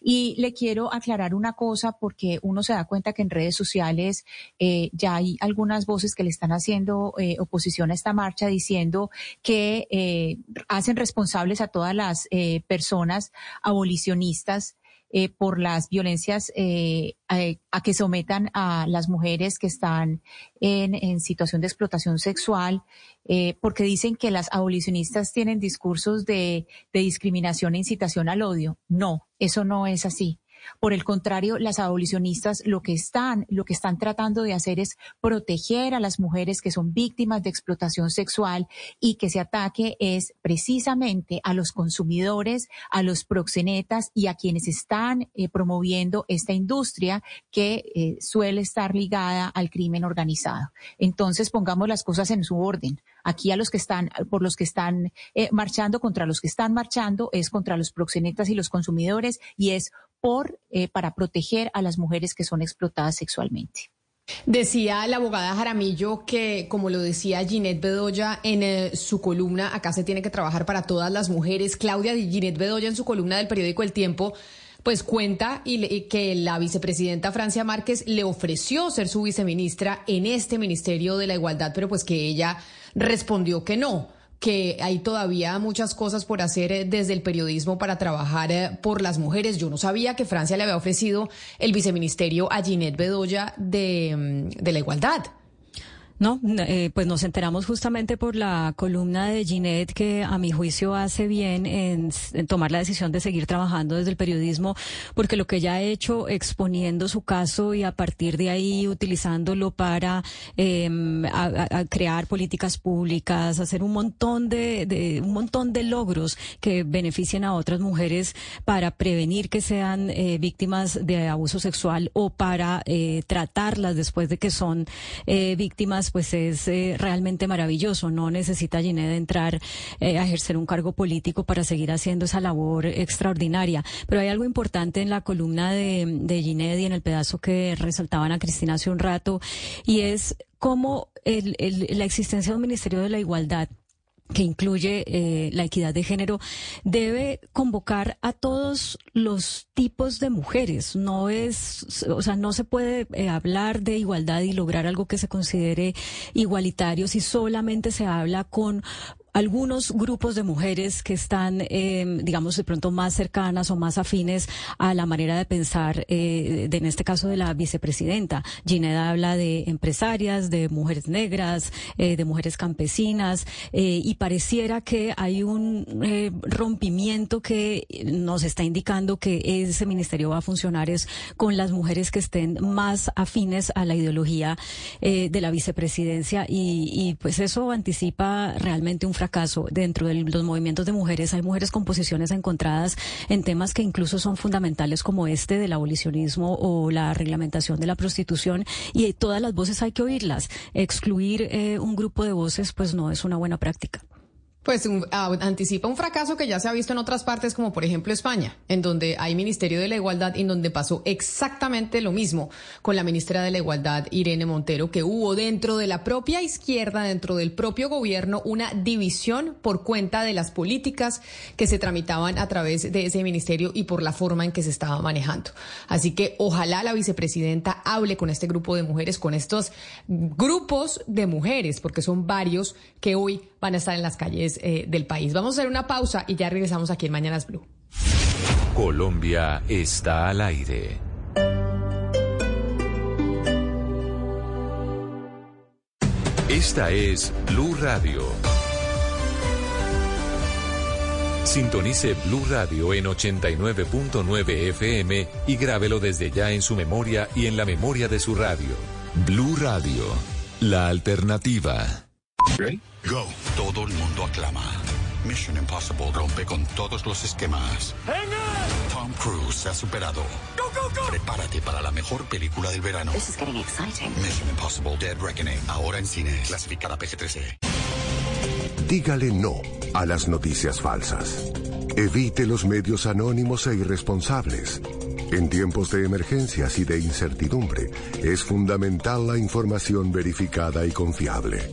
Y le quiero aclarar una cosa porque uno se da cuenta que en redes sociales eh, ya hay algunas voces que le están haciendo oposición a esta marcha diciendo que hacen responsables a todas las personas abolicionistas eh, por las violencias eh, a, que sometan a las mujeres que están en, situación de explotación sexual, eh, porque dicen que las abolicionistas tienen discursos de, de discriminación e incitación al odio. No, eso no es así. Por el contrario, las abolicionistas lo que están, lo que están tratando de hacer es proteger a las mujeres que son víctimas de explotación sexual y que se ataque es precisamente a los consumidores, a los proxenetas y a quienes están eh, promoviendo esta industria que eh, suele estar ligada al crimen organizado. Entonces, pongamos las cosas en su orden. Aquí a los que están, por los que están eh, marchando, contra los que están marchando, es contra los proxenetas y los consumidores y es por, eh, para proteger a las mujeres que son explotadas sexualmente. Decía la abogada Jaramillo que, como lo decía Ginette Bedoya en eh, su columna, acá se tiene que trabajar para todas las mujeres. Claudia Ginette Bedoya en su columna del periódico El Tiempo pues cuenta y, que la vicepresidenta Francia Márquez le ofreció ser su viceministra en este Ministerio de la Igualdad, pero pues que ella respondió que no que hay todavía muchas cosas por hacer eh, desde el periodismo para trabajar eh, por las mujeres. Yo no sabía que Francia le había ofrecido el viceministerio a Ginette Bedoya de, mm, de la Igualdad. No, eh, pues nos enteramos justamente por la columna de Ginette que a mi juicio hace bien en, tomar la decisión de seguir trabajando desde el periodismo, porque lo que ella ha hecho exponiendo su caso y a partir de ahí utilizándolo para em, crear políticas públicas, hacer un montón de, un montón de logros que beneficien a otras mujeres para prevenir que sean eh, víctimas de abuso sexual o para eh, tratarlas después de que son víctimas pues es eh, realmente maravilloso. No necesita Ginette entrar eh, a ejercer un cargo político para seguir haciendo esa labor extraordinaria. Pero hay algo importante en la columna de, de y en el pedazo que resaltaban a Cristina hace un rato, y es cómo la existencia de un Ministerio de la Igualdad que incluye eh, la equidad de género, debe convocar a todos los tipos de mujeres. No es, o sea, no se puede eh, hablar de igualdad y lograr algo que se considere igualitario si solamente se habla con algunos grupos de mujeres que están, eh, digamos, de pronto más cercanas o más afines a la manera de pensar, eh, de, en este caso de la vicepresidenta. Gineda habla de empresarias, de mujeres negras, eh, de mujeres campesinas, y pareciera que hay un rompimiento que nos está indicando que ese ministerio va a funcionar es con las mujeres que estén más afines a la ideología de la vicepresidencia y, y pues eso anticipa realmente un fracaso dentro de los movimientos de mujeres. Hay mujeres con posiciones encontradas en temas que incluso son fundamentales como este del abolicionismo o la reglamentación de la prostitución y todas las voces hay que oírlas. Excluir eh, un grupo de voces pues no es una buena práctica. Pues anticipa un fracaso que ya se ha visto en otras partes, como por ejemplo España, en donde hay Ministerio de la Igualdad y en donde pasó exactamente lo mismo con la ministra de la Igualdad, Irene Montero, que hubo dentro de la propia izquierda, dentro del propio gobierno, una división por cuenta de las políticas que se tramitaban a través de ese ministerio y por la forma en que se estaba manejando. Así que ojalá la vicepresidenta hable con este grupo de mujeres, con estos grupos de mujeres, porque son varios que hoy van a estar en las calles eh, del país. Vamos a hacer una pausa y ya regresamos aquí en Mañanas Blue. Colombia está al aire. Esta es Blue Radio. Sintonice Blue Radio en 89.9 FM y grábelo desde ya en su memoria y en la memoria de su radio. Blue Radio, la alternativa. Go. Todo el mundo aclama. Mission Impossible rompe con todos los esquemas. Tom Cruise se ha superado. Prepárate para la mejor película del verano. Mission Impossible Dead Reckoning. Ahora en cines. Clasificada PG-13. Dígale no a las noticias falsas. Evite los medios anónimos e irresponsables. En tiempos de emergencias y de incertidumbre, es fundamental la información verificada y confiable.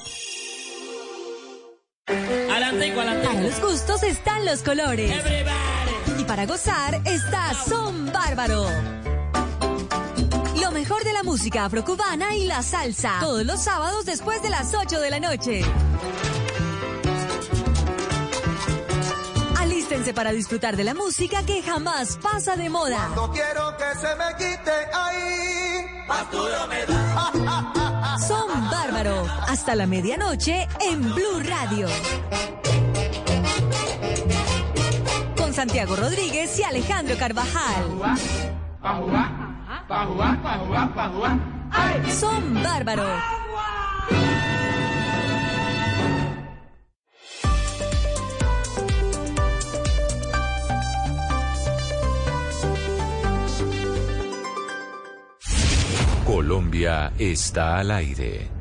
Están los colores. Y para gozar está Son Bárbaro. Lo mejor de la música afrocubana y la salsa. Todos los sábados después de las 8 de la noche. Alístense para disfrutar de la música que jamás pasa de moda. No quiero que se me quite ahí. Pasturo me da. Son Bárbaro. Hasta la medianoche en Blue Radio. Santiago Rodríguez y Alejandro Carvajal. Son Bárbaro. Colombia está al aire.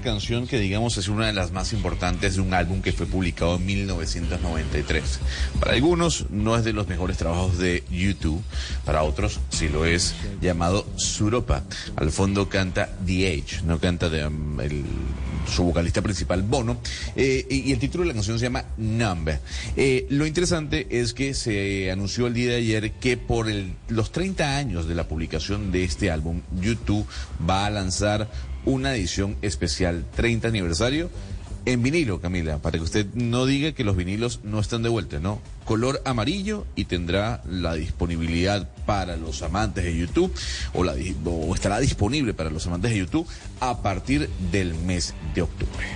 Canción que digamos es una de las más importantes de un álbum que fue publicado en 1993. Para algunos no es de los mejores trabajos de YouTube, para otros sí lo es, llamado Suropa. Al fondo canta The Age, no canta de, um, su vocalista principal Bono, eh, y el título de la canción se llama Number. Eh, lo interesante es que se anunció el día de ayer que por los 30 años de la publicación de este álbum, YouTube va a lanzar una edición especial 30 aniversario en vinilo, Camila, para que usted no diga que los vinilos no están de vuelta, ¿no? Color amarillo y tendrá la disponibilidad para los amantes de YouTube o, la, o estará disponible para los amantes de YouTube a partir del mes de octubre.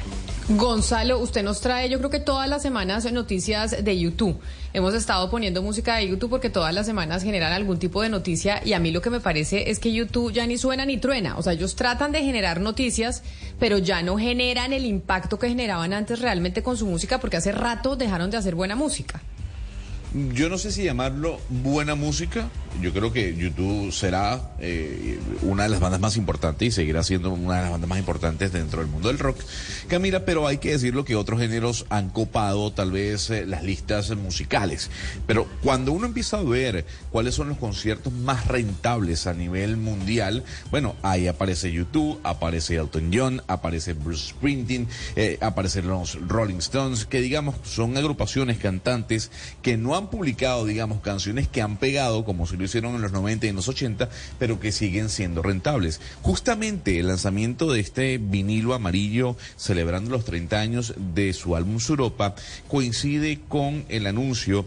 Gonzalo, usted nos trae, yo creo que todas las semanas noticias de YouTube. Hemos estado poniendo música de YouTube porque todas las semanas generan algún tipo de noticia y a mí lo que me parece es que YouTube ya ni suena ni truena. O sea, ellos tratan de generar noticias, pero ya no generan el impacto que generaban antes realmente con su música porque hace rato dejaron de hacer buena música. Yo no sé si llamarlo buena música. Yo creo que YouTube será eh, una de las bandas más importantes y seguirá siendo una de las bandas más importantes dentro del mundo del rock. Camila, pero hay que decirlo que otros géneros han copado tal vez eh, las listas musicales. Pero cuando uno empieza a ver cuáles son los conciertos más rentables a nivel mundial, bueno, ahí aparece YouTube, aparece Elton John, aparece Bruce Springsteen, eh, aparecen los Rolling Stones, que digamos son agrupaciones cantantes que no han publicado, digamos, canciones que han pegado, como si hicieron en los 90 y en los 80, pero que siguen siendo rentables. Justamente el lanzamiento de este vinilo amarillo celebrando los 30 años de su álbum Suropa coincide con el anuncio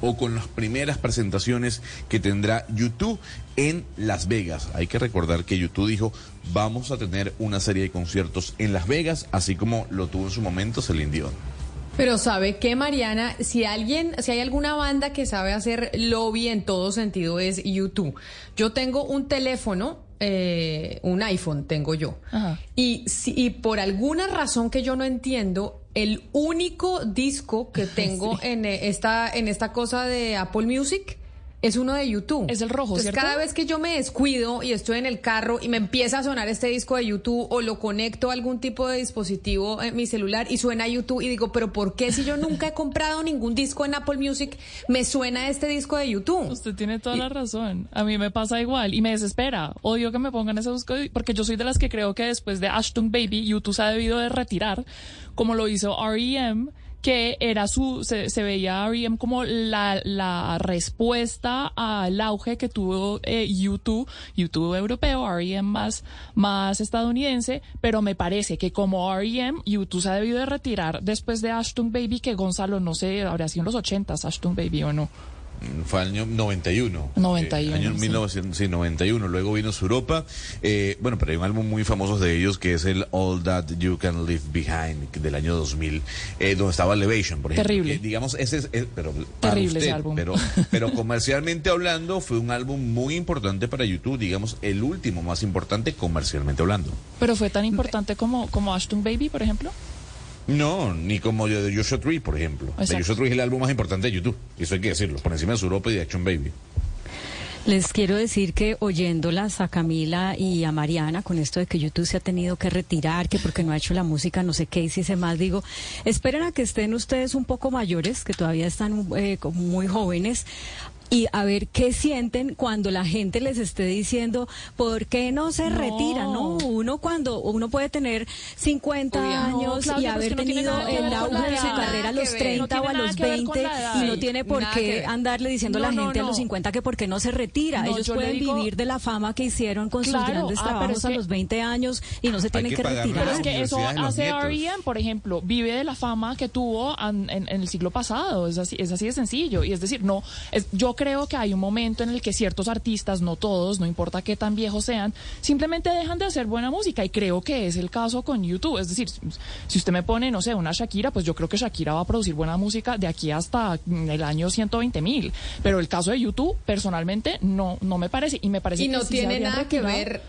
o con las primeras presentaciones que tendrá YouTube en Las Vegas. Hay que recordar que YouTube dijo, vamos a tener una serie de conciertos en Las Vegas, así como lo tuvo en su momento Celine Dion. Pero sabe que Mariana, si alguien, si hay alguna banda que sabe hacer lobby en todo sentido es YouTube. Yo tengo un teléfono, eh, un iPhone tengo yo. Y, si, y por alguna razón que yo no entiendo, el único disco que tengo en eh, esta, en esta cosa de Apple Music es uno de YouTube. Es el rojo, Entonces, ¿cierto? cada vez que yo me descuido y estoy en el carro y me empieza a sonar este disco de YouTube o lo conecto a algún tipo de dispositivo en mi celular y suena YouTube y digo, pero ¿por qué si yo nunca he comprado ningún disco en Apple Music me suena este disco de YouTube? Usted tiene toda la razón. A mí me pasa igual y me desespera. Odio que me pongan ese disco porque yo soy de las que creo que después de Ashton Baby, YouTube se ha debido de retirar, como lo hizo R.E.M., que era su, se, se veía R.E.M. como la, la respuesta al auge que tuvo eh, YouTube, YouTube europeo, R.E.M. más, más estadounidense, pero me parece que como R.E.M., YouTube se ha debido de retirar después de Ashton Baby, que Gonzalo, no sé, habría sido en los ochentas Ashton Baby o no. Fue año 91. 91, Eh, año sí. 1991. Luego vino su Europa. Eh, bueno, pero hay un álbum muy famoso de ellos que es el All That You Can Leave Behind del año 2000, eh, donde estaba Elevation, por ejemplo. Terrible. digamos, ese es, es- pero para Terrible ese usted, álbum. Pero, pero comercialmente hablando, fue un álbum muy importante para YouTube, digamos, el último más importante comercialmente hablando. Pero fue tan importante como, como Ashton Baby, por ejemplo. No, ni como de de Joshua Tree, por ejemplo. De. Joshua Tree es el álbum más importante de YouTube. Eso hay que decirlo, por encima de su Europa y de Action Baby. Les quiero decir que oyéndolas a Camila y a Mariana con esto de que YouTube se ha tenido que retirar, que porque no ha hecho la música, no sé qué, y si se más, digo, esperen a que estén ustedes un poco mayores, que todavía están eh, muy jóvenes, y a ver qué sienten cuando la gente les esté diciendo, ¿por qué no se No. retira? No, uno cuando uno puede tener 50 Uy, no, años Claudia, y pero es haber tenido el auge de su carrera a los que ver. 30 No o a los que ver con 20 la edad. y no tiene por nada qué andarle diciendo a la No, no, gente a los no. 50 que por qué no se retira. No, Ellos pueden digo- vivir de la fama que hicieron con sus Claro, grandes ah, trabajos a los 20 años y no se tienen que retirar. Pero es que eso hace. R.E.M., por ejemplo, vive de la fama que tuvo an- en, en el siglo pasado. Es así, es así de sencillo. Y es decir, no, es- yo creo que hay un momento en el que ciertos artistas, no todos, no importa qué tan viejos sean, simplemente dejan de hacer buena música. Y creo que es el caso con YouTube. Es decir, si usted me pone, no sé, una Shakira, pues yo creo que Shakira va a producir buena música de aquí hasta el año 120 mil. Pero el caso de YouTube, personalmente, no, no me parece. Y me parece Y que no sí tiene nada que ver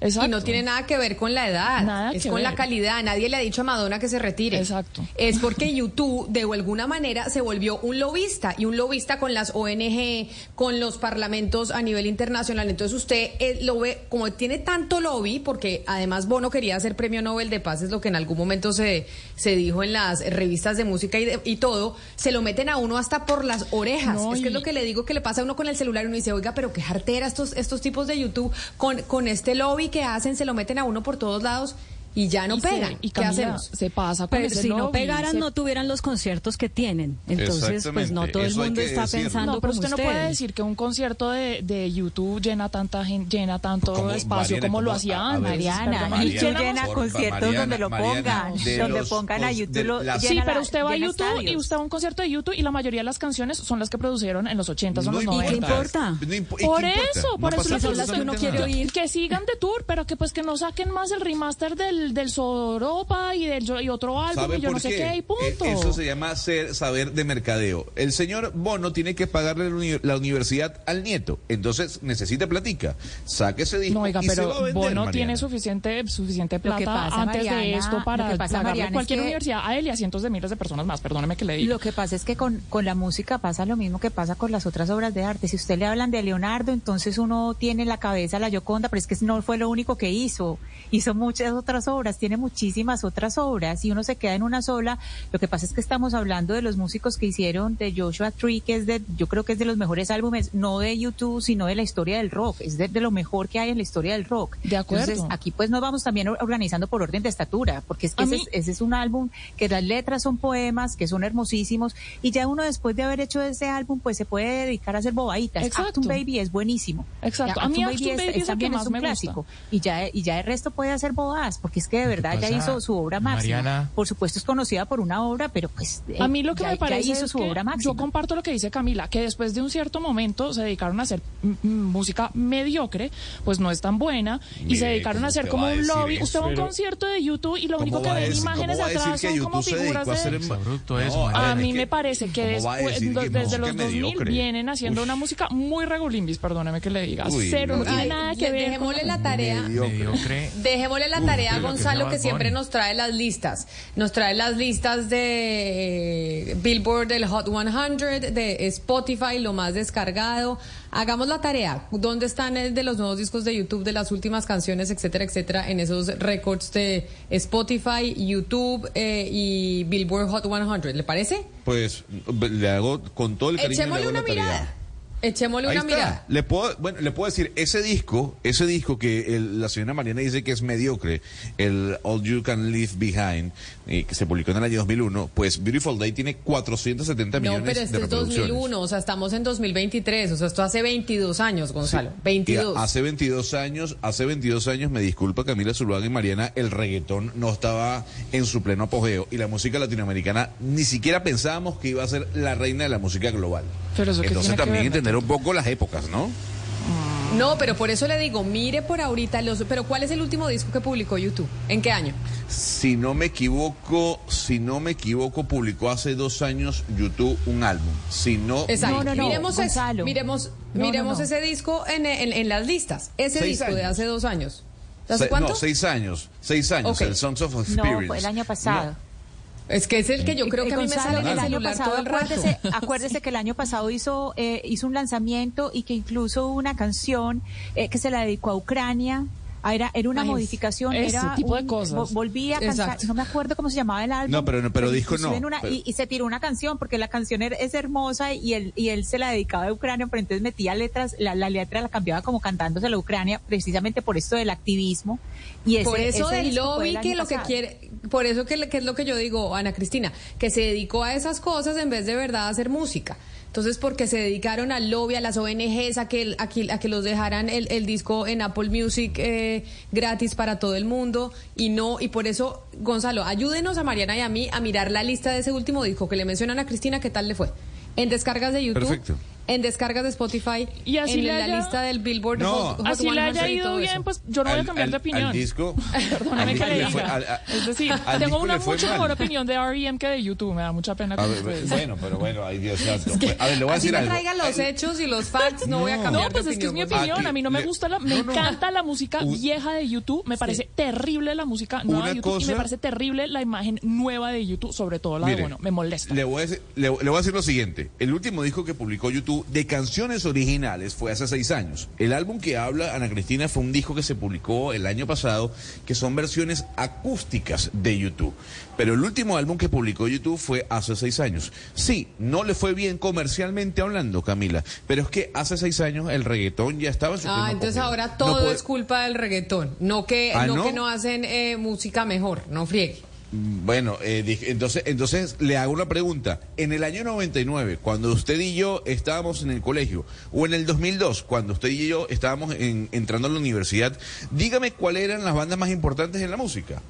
Exacto. Y no tiene nada que ver con la edad, Nada es con la calidad. Nadie le ha dicho a Madonna que se retire. Exacto. Es porque YouTube de alguna manera se volvió un lobista y un lobista con las ONG, con los parlamentos a nivel internacional. Entonces usted eh, lo ve, como tiene tanto lobby, porque además Bono quería ser premio Nobel de Paz, es lo que en algún momento se, se dijo en las revistas de música y, de- y todo, se lo meten a uno hasta por las orejas. No, es que es lo que le digo que le pasa a uno con el celular y uno dice, oiga, pero qué jartera estos, estos tipos de YouTube con, con este lobby que hacen, se lo meten a uno por todos lados y ya no Y se- pegan. y ¿Qué Camila, hacemos? Se pasa con Pero ese si no pegaran, se- no tuvieran los conciertos que tienen. Entonces, pues no todo el eso mundo está decirlo. pensando No, pero como usted no ustedes. puede decir que un concierto de, de YouTube llena tanta gente, llena tanto Como, espacio Mariana, como lo como- hacía a- a antes. Mariana, y Mariana, llena por- conciertos Mariana, donde lo pongan, de donde los pongan a YouTube, de lo, las- Sí, pero la- usted va a YouTube y estadios. usted va a un concierto de YouTube y la mayoría de las canciones son las que produjeron en los 80s o No los importa. 90s. importa? No impo- ¿y qué Por importa? eso, No por eso pasa es lo son las que uno quiere oír. Que sigan de tour, pero que pues que no saquen más el remaster del, del Soropa y del y otro álbum ¿Sabe y yo por no sé qué? qué y punto. Eh, Eso se llama ser, saber de mercadeo. El señor Bono tiene que pagarle la uni- la universidad al nieto, entonces necesita platica. Saque ese disco No, oiga, y se va a pero vender, Bono Mariana. tiene suficiente, suficiente plata pasa, antes de esto para pagarle Mariana, es cualquier que- universidad a él y a cientos de miles de personas más. Perdóneme que le diga. Lo que pasa es que con, con la música pasa lo mismo que pasa con las otras obras de arte. Si usted le hablan de Leonardo, entonces uno tiene en la cabeza la Yoconda, pero es que no fue lo único que hizo. Hizo muchas otras obras, tiene muchísimas otras obras y uno se queda en una sola. Lo que pasa es que estamos hablando de los músicos que hicieron de Joshua Tree, que es de, yo creo que es de los mejores álbumes, no de YouTube, sino de la historia del rock. Es de, de lo mejor que hay en la historia del rock. De acuerdo. Entonces, aquí pues nos vamos también organizando por orden de estatura, porque es que ese, mí- es, ese es un álbum que las letras son poemas, que son hermosísimos, y ya uno después de haber hecho ese álbum, pues se puede dedicar a hacer bobaditas. Exacto. Actum Baby es buenísimo. Exacto. Ya, A mí Actum Actum Baby es que también es un gusta. clásico. Y ya, y ya el resto puede hacer bobadas, porque es que de verdad ya hizo su obra máxima. Mariana? Por supuesto es conocida por una obra, pero pues A mí lo que ya- me ya parece hizo es su que obra máxima. yo comparto lo que dice Camila, que después de un cierto momento se dedicaron a hacer música mediocre, pues no es tan buena, y se dedicaron ¿cómo a hacer como a un lobby. eso? Usted va a un concierto de YouTube y lo ¿Cómo único que decir- imágenes atrás son como figuras hacer de... No, eso, A mí ¿qué- me parece que después, desde los 2000 mediocre? vienen haciendo una música muy regulimbis, perdóneme que le diga. Uy, Cero, no no. tiene Ay, nada que ver. dejémosle la tarea. Dejémosle la tarea que Gonzalo que siempre nos trae las listas. Nos trae las listas de eh, Billboard del Hot 100, de Spotify, lo más descargado. Hagamos la tarea. ¿Dónde están el de los nuevos discos de YouTube, de las últimas canciones, etcétera, etcétera, en esos récords de Spotify, YouTube eh, y Billboard Hot 100? ¿Le parece? Pues le hago con todo el cariño. le Echémosle una tarea. mirada. Echémosle Ahí una está. mirada. Le puedo, bueno, le puedo decir, ese disco, ese disco que el- la señora Mariana dice que es mediocre, el All You Can Leave Behind, eh, que se publicó en el año 2001, pues Beautiful Day tiene 470 No, millones pero este de es reproducciones. 2001, o sea, estamos en 2023, o sea, esto hace 22 años, Gonzalo, Y 22. hace 22 años, hace 22 años, me disculpa Camila Zuluaga y Mariana, el reggaetón no estaba en su pleno apogeo y la música latinoamericana ni siquiera pensábamos que iba a ser la reina de la música global. Pero eso Entonces tiene que también ver, entender un poco las épocas, ¿no? No, pero por eso le digo, mire por ahorita los... Pero ¿cuál es el último disco que publicó YouTube? ¿En qué año? Si no me equivoco, si no me equivoco, publicó hace dos años YouTube un álbum. Si no, Exacto. No, no, no, miremos Gonzalo. miremos, No, miremos no, no. ese disco en, en- en las listas. Ese Seis disco de hace dos años. ¿Hace Se- cuánto? No, seis años, seis años, el Songs of No, Experience. fue el año pasado. Es que es el que yo creo que a mí me sale en el año celular pasado, todo el rato. acuérdese, acuérdese que el año pasado hizo eh, hizo un lanzamiento y que incluso hubo una canción eh, que se la dedicó a Ucrania. Ah, Era, era una Ay, modificación, ese era tipo de un- cosas. vo- volvía a cantar, Exacto. no me acuerdo cómo se llamaba el álbum. No, pero no- pero inclusive no, en una- pero- y, y se tiró una canción porque la canción es hermosa y él y él se la dedicaba a Ucrania, pero entonces metía letras, la, la letra la cambiaba como cantándose a Ucrania, precisamente por esto del activismo. Y ese, por eso ese del lobby que lo que quiere, por eso que, que es lo que yo digo, Ana Cristina, que se dedicó a esas cosas en vez de verdad a hacer música. Entonces, porque se dedicaron al lobby, a las ONGs, a que, a que, a que los dejaran el, el disco en Apple Music eh, gratis para todo el mundo y no, y por eso, Gonzalo, ayúdenos a Mariana y a mí a mirar la lista de ese último disco que le mencionan a Cristina, ¿qué tal le fue? En descargas de YouTube, Perfecto. En descargas de Spotify, Y así en la haya- lista del Billboard No. Hot- Hot Así le 100 haya ido bien, eso. pues yo no voy a Al- cambiar de opinión. al disco. Perdóname que le diga. fue- al- a- es decir, tengo una mucho mal. mejor opinión de R.E.M. que de YouTube. Me da mucha pena A con ver, ustedes. bueno, pero bueno, ay Dios santo. A ver, le voy a decir algo. traigan los hechos y los facts, no, voy a cambiar No, pues de es que es mi opinión. A mí no me gusta la, me encanta la música vieja de YouTube. Me parece terrible la música nueva de YouTube y me parece terrible la imagen nueva de YouTube, sobre todo la de bueno, me molesta. Le voy, a decir, le, le voy a decir lo siguiente. El último disco que publicó YouTube de canciones originales fue hace seis años. El álbum que habla Ana Cristina fue un disco que se publicó el año pasado, que son versiones acústicas de YouTube. Pero el último álbum que publicó YouTube fue hace seis años. Sí, no le fue bien comercialmente hablando, Camila, pero es que hace seis años el reggaetón ya estaba en su Ah, entonces ahora No todo puede- es culpa del reggaetón, no que Ah, no, ¿no? que no hacen eh, música mejor, no friegue. Bueno, eh, entonces, entonces le hago una pregunta. En el año 99, cuando usted y yo estábamos en el colegio, o en el 2002, cuando usted y yo estábamos en- entrando a la universidad, dígame cuáles eran las bandas más importantes en la música.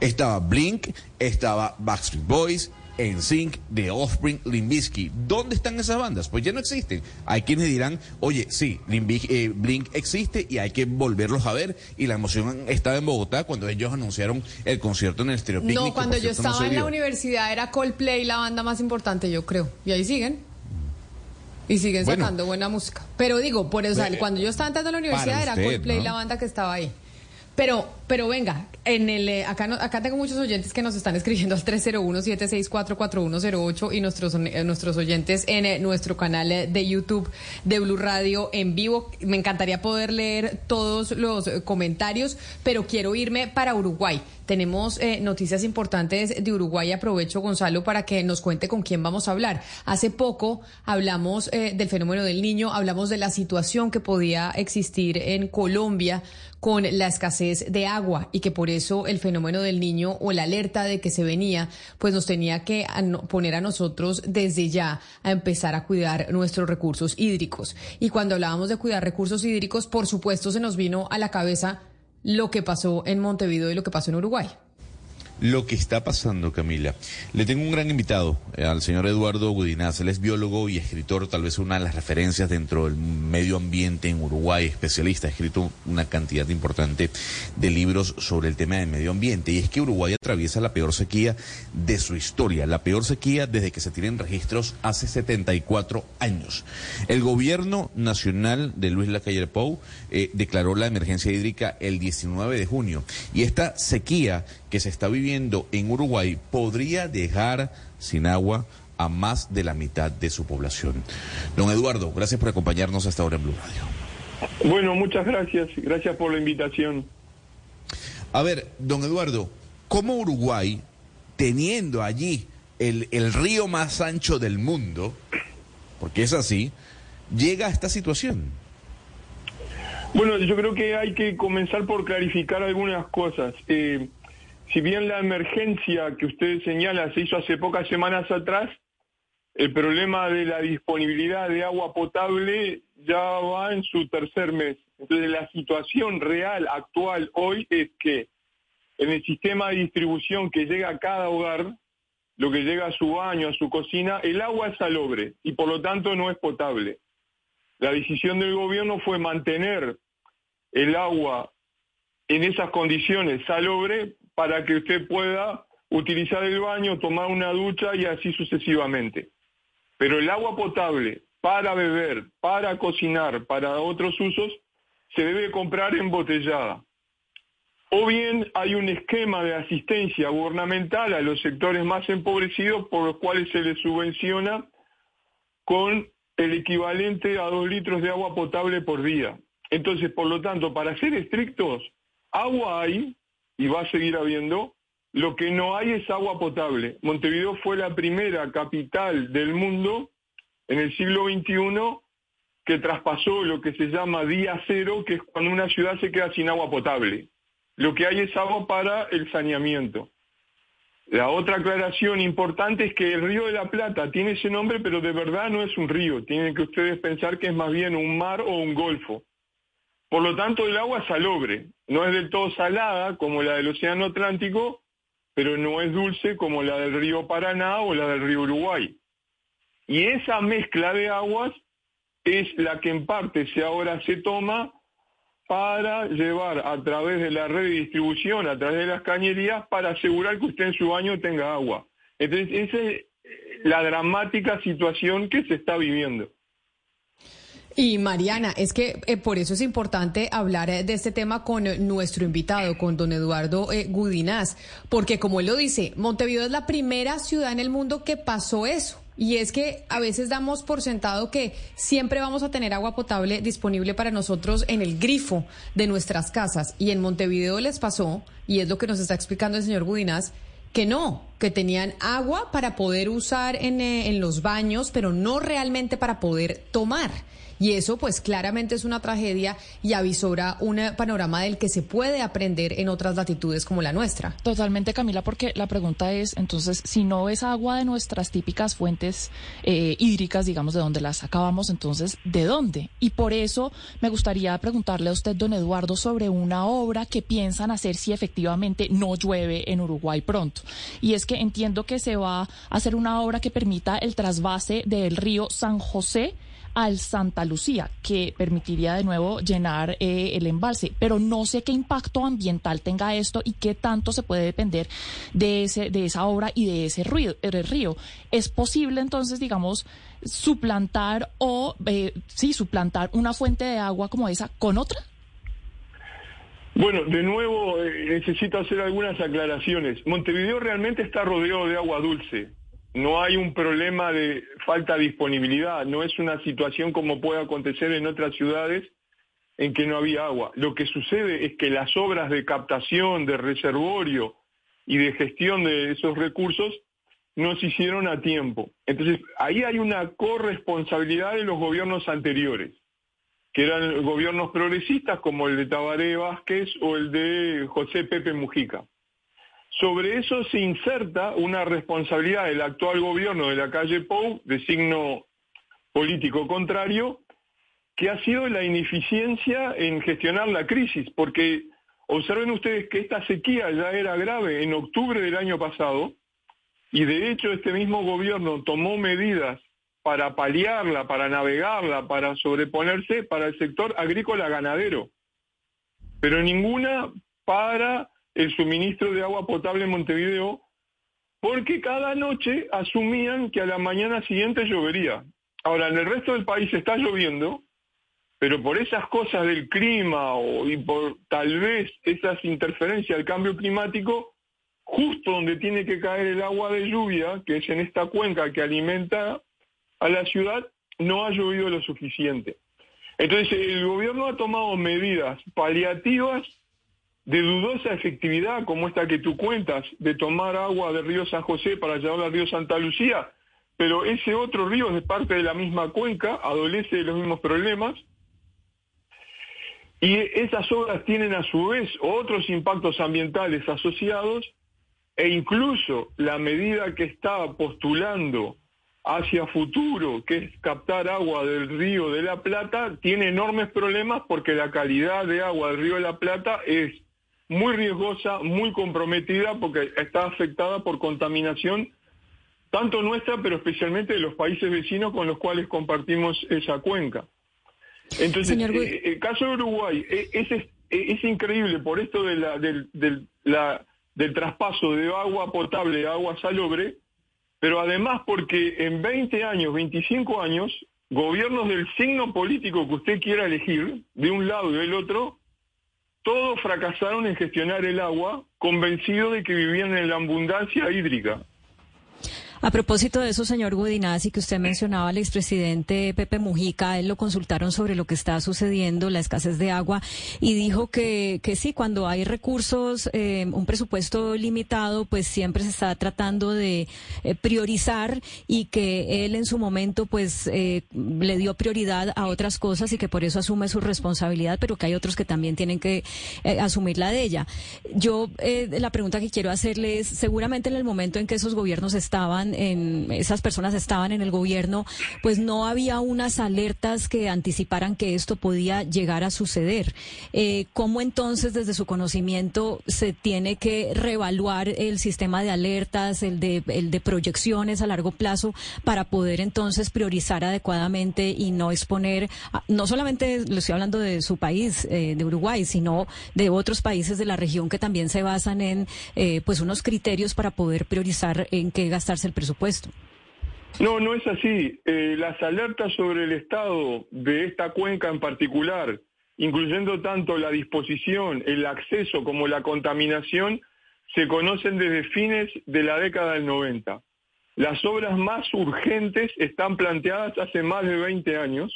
Estaba Blink, estaba Backstreet Boys, NSYNC, The Offspring, Limp Bizkit. ¿Dónde están esas bandas? Pues ya no existen. Hay quienes dirán, oye, sí, eh, Blink existe y hay que volverlos a ver. Y la emoción estaba en Bogotá cuando ellos anunciaron el concierto en el Stereo Picnic, No, cuando yo no estaba en la universidad era Coldplay la banda más importante, yo creo. Y ahí siguen. Y siguen Bueno. sacando buena música. Pero digo, por eso, Eh, cuando yo estaba entrando a la universidad para era Coldplay ¿no? la banda que estaba ahí. Pero, pero venga, en el eh, acá no- acá tengo muchos oyentes que nos están escribiendo al 301-764-4108 y nuestros eh, nuestros oyentes en eh, nuestro canal de YouTube de Blue Radio en vivo. Me encantaría poder leer todos los comentarios, pero quiero irme para Uruguay. Tenemos noticias importantes de Uruguay. Aprovecho, Gonzalo, para que nos cuente con quién vamos a hablar. Hace poco hablamos del fenómeno del niño, hablamos de la situación que podía existir en Colombia con la escasez de agua y que por eso el fenómeno del niño o la alerta de que se venía, pues nos tenía que poner a nosotros desde ya a empezar a cuidar nuestros recursos hídricos. Y cuando hablábamos de cuidar recursos hídricos, por supuesto se nos vino a la cabeza lo que pasó en Montevideo y lo que pasó en Uruguay. Lo que está pasando, Camila. Le tengo un gran invitado, eh, al señor Eduardo Gudinaz. Él es biólogo y escritor, tal vez una de las referencias dentro del medio ambiente en Uruguay, especialista. Ha escrito una cantidad importante de libros sobre el tema del medio ambiente. Y es que Uruguay atraviesa la peor sequía de su historia, la peor sequía desde que se tienen registros hace 74 años. El gobierno nacional de Luis Lacalle Pou eh, declaró la emergencia hídrica el 19 de junio. Y esta sequía que se está viviendo en Uruguay podría dejar sin agua a más de la mitad de su población. Don Eduardo, gracias por acompañarnos hasta ahora en Blue Radio. Bueno, muchas gracias. Gracias por la invitación. A ver, don Eduardo, ¿cómo Uruguay, teniendo allí el, el río más ancho del mundo, porque es así, llega a esta situación? Bueno, yo creo que hay que comenzar por clarificar algunas cosas. Eh, si bien la emergencia que usted señala se hizo hace pocas semanas atrás, el problema de la disponibilidad de agua potable ya va en su tercer mes. Entonces la situación real actual hoy es que en el sistema de distribución que llega a cada hogar, lo que llega a su baño, a su cocina, el agua es salobre y por lo tanto no es potable. La decisión del gobierno fue mantener el agua en esas condiciones salobre para que usted pueda utilizar el baño, tomar una ducha y así sucesivamente. Pero el agua potable para beber, para cocinar, para otros usos, se debe comprar embotellada. O bien hay un esquema de asistencia gubernamental a los sectores más empobrecidos por los cuales se les subvenciona con el equivalente a dos litros de agua potable por día. Entonces, por lo tanto, para ser estrictos, agua hay y va a seguir habiendo. Lo que no hay es agua potable. Montevideo fue la primera capital del mundo en el siglo XXI que traspasó lo que se llama día cero, que es cuando una ciudad se queda sin agua potable. Lo que hay es agua para el saneamiento. La otra aclaración importante es que el río de la Plata tiene ese nombre, pero de verdad no es un río. Tienen que ustedes pensar que es más bien un mar o un golfo. Por lo tanto, el agua es salobre. No es del todo salada como la del Océano Atlántico, pero no es dulce como la del río Paraná o la del río Uruguay. Y esa mezcla de aguas es la que en parte se ahora se toma para llevar a través de la red de distribución, a través de las cañerías, para asegurar que usted en su baño tenga agua. Entonces, esa es la dramática situación que se está viviendo. Y Mariana, es que eh, por eso es importante hablar eh, de este tema con eh, nuestro invitado, con don Eduardo Gudinás, porque como él lo dice, Montevideo es la primera ciudad en el mundo que pasó eso. Y es que a veces damos por sentado que siempre vamos a tener agua potable disponible para nosotros en el grifo de nuestras casas. Y en Montevideo les pasó, y es lo que nos está explicando el señor Gudinás, que no, que tenían agua para poder usar en, en los baños, pero no realmente para poder tomar. Y eso pues claramente es una tragedia y avisora un panorama del que se puede aprender en otras latitudes como la nuestra. Totalmente, Camila, porque la pregunta es, entonces, si no es agua de nuestras típicas fuentes eh, hídricas, digamos, de donde las sacábamos, entonces, ¿de dónde? Y por eso me gustaría preguntarle a usted, don Eduardo, sobre una obra que piensan hacer si efectivamente no llueve en Uruguay pronto. Y es que entiendo que se va a hacer una obra que permita el trasvase del río San José al Santa Lucía, que permitiría de nuevo llenar eh, el embalse. Pero no sé qué impacto ambiental tenga esto y qué tanto se puede depender de, ese, de esa obra y de ese río. río. ¿Es posible entonces, digamos, suplantar o, eh, sí, suplantar una fuente de agua como esa con otra? Bueno, de nuevo eh, necesito hacer algunas aclaraciones. Montevideo realmente está rodeado de agua dulce no hay un problema de falta de disponibilidad, no es una situación como puede acontecer en otras ciudades en que no había agua. Lo que sucede es que las obras de captación, de reservorio y de gestión de esos recursos no se hicieron a tiempo. Entonces, ahí hay una corresponsabilidad de los gobiernos anteriores, que eran gobiernos progresistas como el de Tabaré Vázquez o el de José Pepe Mujica. Sobre eso se inserta una responsabilidad del actual gobierno de la calle Pou, de signo político contrario, que ha sido la ineficiencia en gestionar la crisis, porque observen ustedes que esta sequía ya era grave en octubre del año pasado, y de hecho este mismo gobierno tomó medidas para paliarla, para navegarla, para sobreponerse para el sector agrícola ganadero, pero ninguna para el suministro de agua potable en Montevideo porque cada noche asumían que a la mañana siguiente llovería. Ahora, en el resto del país está lloviendo, pero por esas cosas del clima o, y por tal vez esas interferencias del cambio climático, justo donde tiene que caer el agua de lluvia, que es en esta cuenca que alimenta a la ciudad, no ha llovido lo suficiente. Entonces, el gobierno ha tomado medidas paliativas de dudosa efectividad como esta que tú cuentas, de tomar agua del río San José para llevarla al río Santa Lucía, pero ese otro río es parte de la misma cuenca, adolece de los mismos problemas, y esas obras tienen a su vez otros impactos ambientales asociados, e incluso la medida que está postulando hacia futuro, que es captar agua del río de la Plata, tiene enormes problemas porque la calidad de agua del río de la Plata es muy riesgosa, muy comprometida, porque está afectada por contaminación, tanto nuestra, pero especialmente de los países vecinos con los cuales compartimos esa cuenca. Entonces, eh, el caso de Uruguay eh, es, es, es, increíble por esto de la, del, del, la, del traspaso de agua potable a agua salobre, pero además porque en 20 años, 25 años, gobiernos del signo político que usted quiera elegir, de un lado y del otro, todos fracasaron en gestionar el agua, convencidos de que vivían en la abundancia hídrica. A propósito de eso, señor Gudinazzi, que usted mencionaba al expresidente Pepe Mujica, él lo consultaron sobre lo que está sucediendo, la escasez de agua, y dijo que, que sí, cuando hay recursos, eh, un presupuesto limitado, pues siempre se está tratando de eh, priorizar y que él en su momento pues eh, le dio prioridad a otras cosas y que por eso asume su responsabilidad, pero que hay otros que también tienen que asumir la de ella. Yo la pregunta que quiero hacerle es, seguramente en el momento en que esos gobiernos estaban en, esas personas estaban en el gobierno, pues no había unas alertas que anticiparan que esto podía llegar a suceder. Eh, ¿Cómo entonces, desde su conocimiento, se tiene que reevaluar el sistema de alertas, el de, el de proyecciones a largo plazo, para poder entonces priorizar adecuadamente y no exponer, no solamente lo estoy hablando de su país, eh, de Uruguay, sino de otros países de la región que también se basan en eh, pues unos criterios para poder priorizar en qué gastarse el presupuesto. No, no es así. Eh, las alertas sobre el estado de esta cuenca en particular, incluyendo tanto la disposición, el acceso como la contaminación, se conocen desde fines de la década del 90. Las obras más urgentes están planteadas hace más de 20 años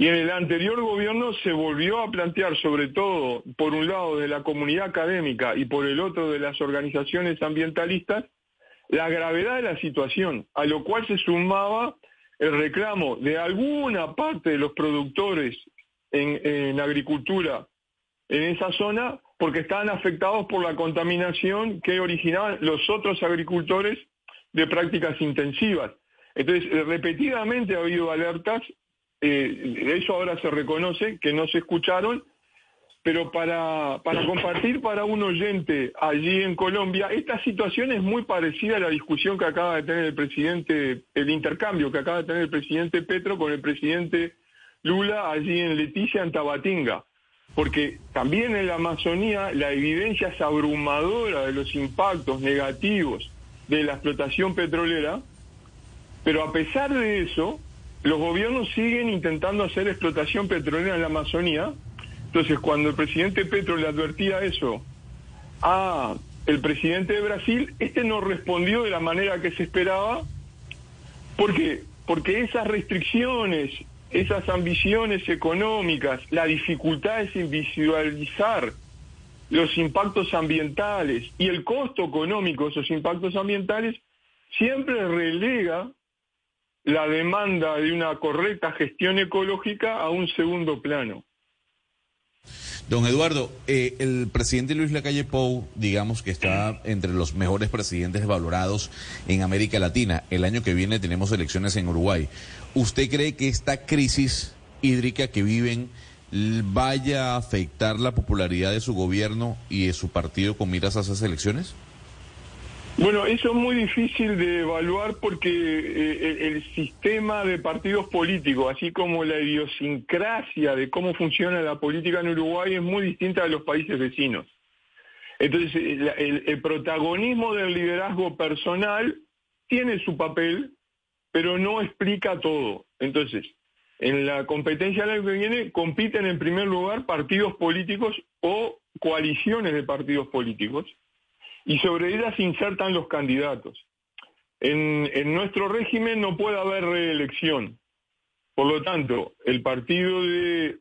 y en el anterior gobierno se volvió a plantear, sobre todo por un lado de la comunidad académica y por el otro de las organizaciones ambientalistas, la gravedad de la situación, a lo cual se sumaba el reclamo de alguna parte de los productores en, agricultura en esa zona porque estaban afectados por la contaminación que originaban los otros agricultores de prácticas intensivas. Entonces, repetidamente ha habido alertas eh, eso ahora se reconoce, que no se escucharon, pero para, compartir para un oyente allí en Colombia, esta situación es muy parecida a la discusión que acaba de tener el presidente, el intercambio que acaba de tener el presidente Petro con el presidente Lula allí en Leticia, en Tabatinga. Porque también en la Amazonía la evidencia es abrumadora de los impactos negativos de la explotación petrolera, pero a pesar de eso, los gobiernos siguen intentando hacer explotación petrolera en la Amazonía. Entonces, cuando el presidente Petro le advertía eso a el presidente de Brasil, este no respondió de la manera que se esperaba. ¿Por qué? Porque esas restricciones, esas ambiciones económicas, la dificultad es visualizar los impactos ambientales y el costo económico de esos impactos ambientales siempre relega la demanda de una correcta gestión ecológica a un segundo plano. Don Eduardo, eh, el presidente Luis Lacalle Pou, digamos que está entre los mejores presidentes valorados en América Latina. El año que viene tenemos elecciones en Uruguay. ¿Usted cree que esta crisis hídrica que viven vaya a afectar la popularidad de su gobierno y de su partido con miras a esas elecciones? Bueno, eso es muy difícil de evaluar porque eh, el, sistema de partidos políticos, así como la idiosincrasia de cómo funciona la política en Uruguay es muy distinta a los países vecinos. Entonces, el, protagonismo del liderazgo personal tiene su papel, pero no explica todo. Entonces, en la competencia del año que viene compiten en primer lugar partidos políticos o coaliciones de partidos políticos y sobre ellas se insertan los candidatos. En, nuestro régimen no puede haber reelección. Por lo tanto, el partido de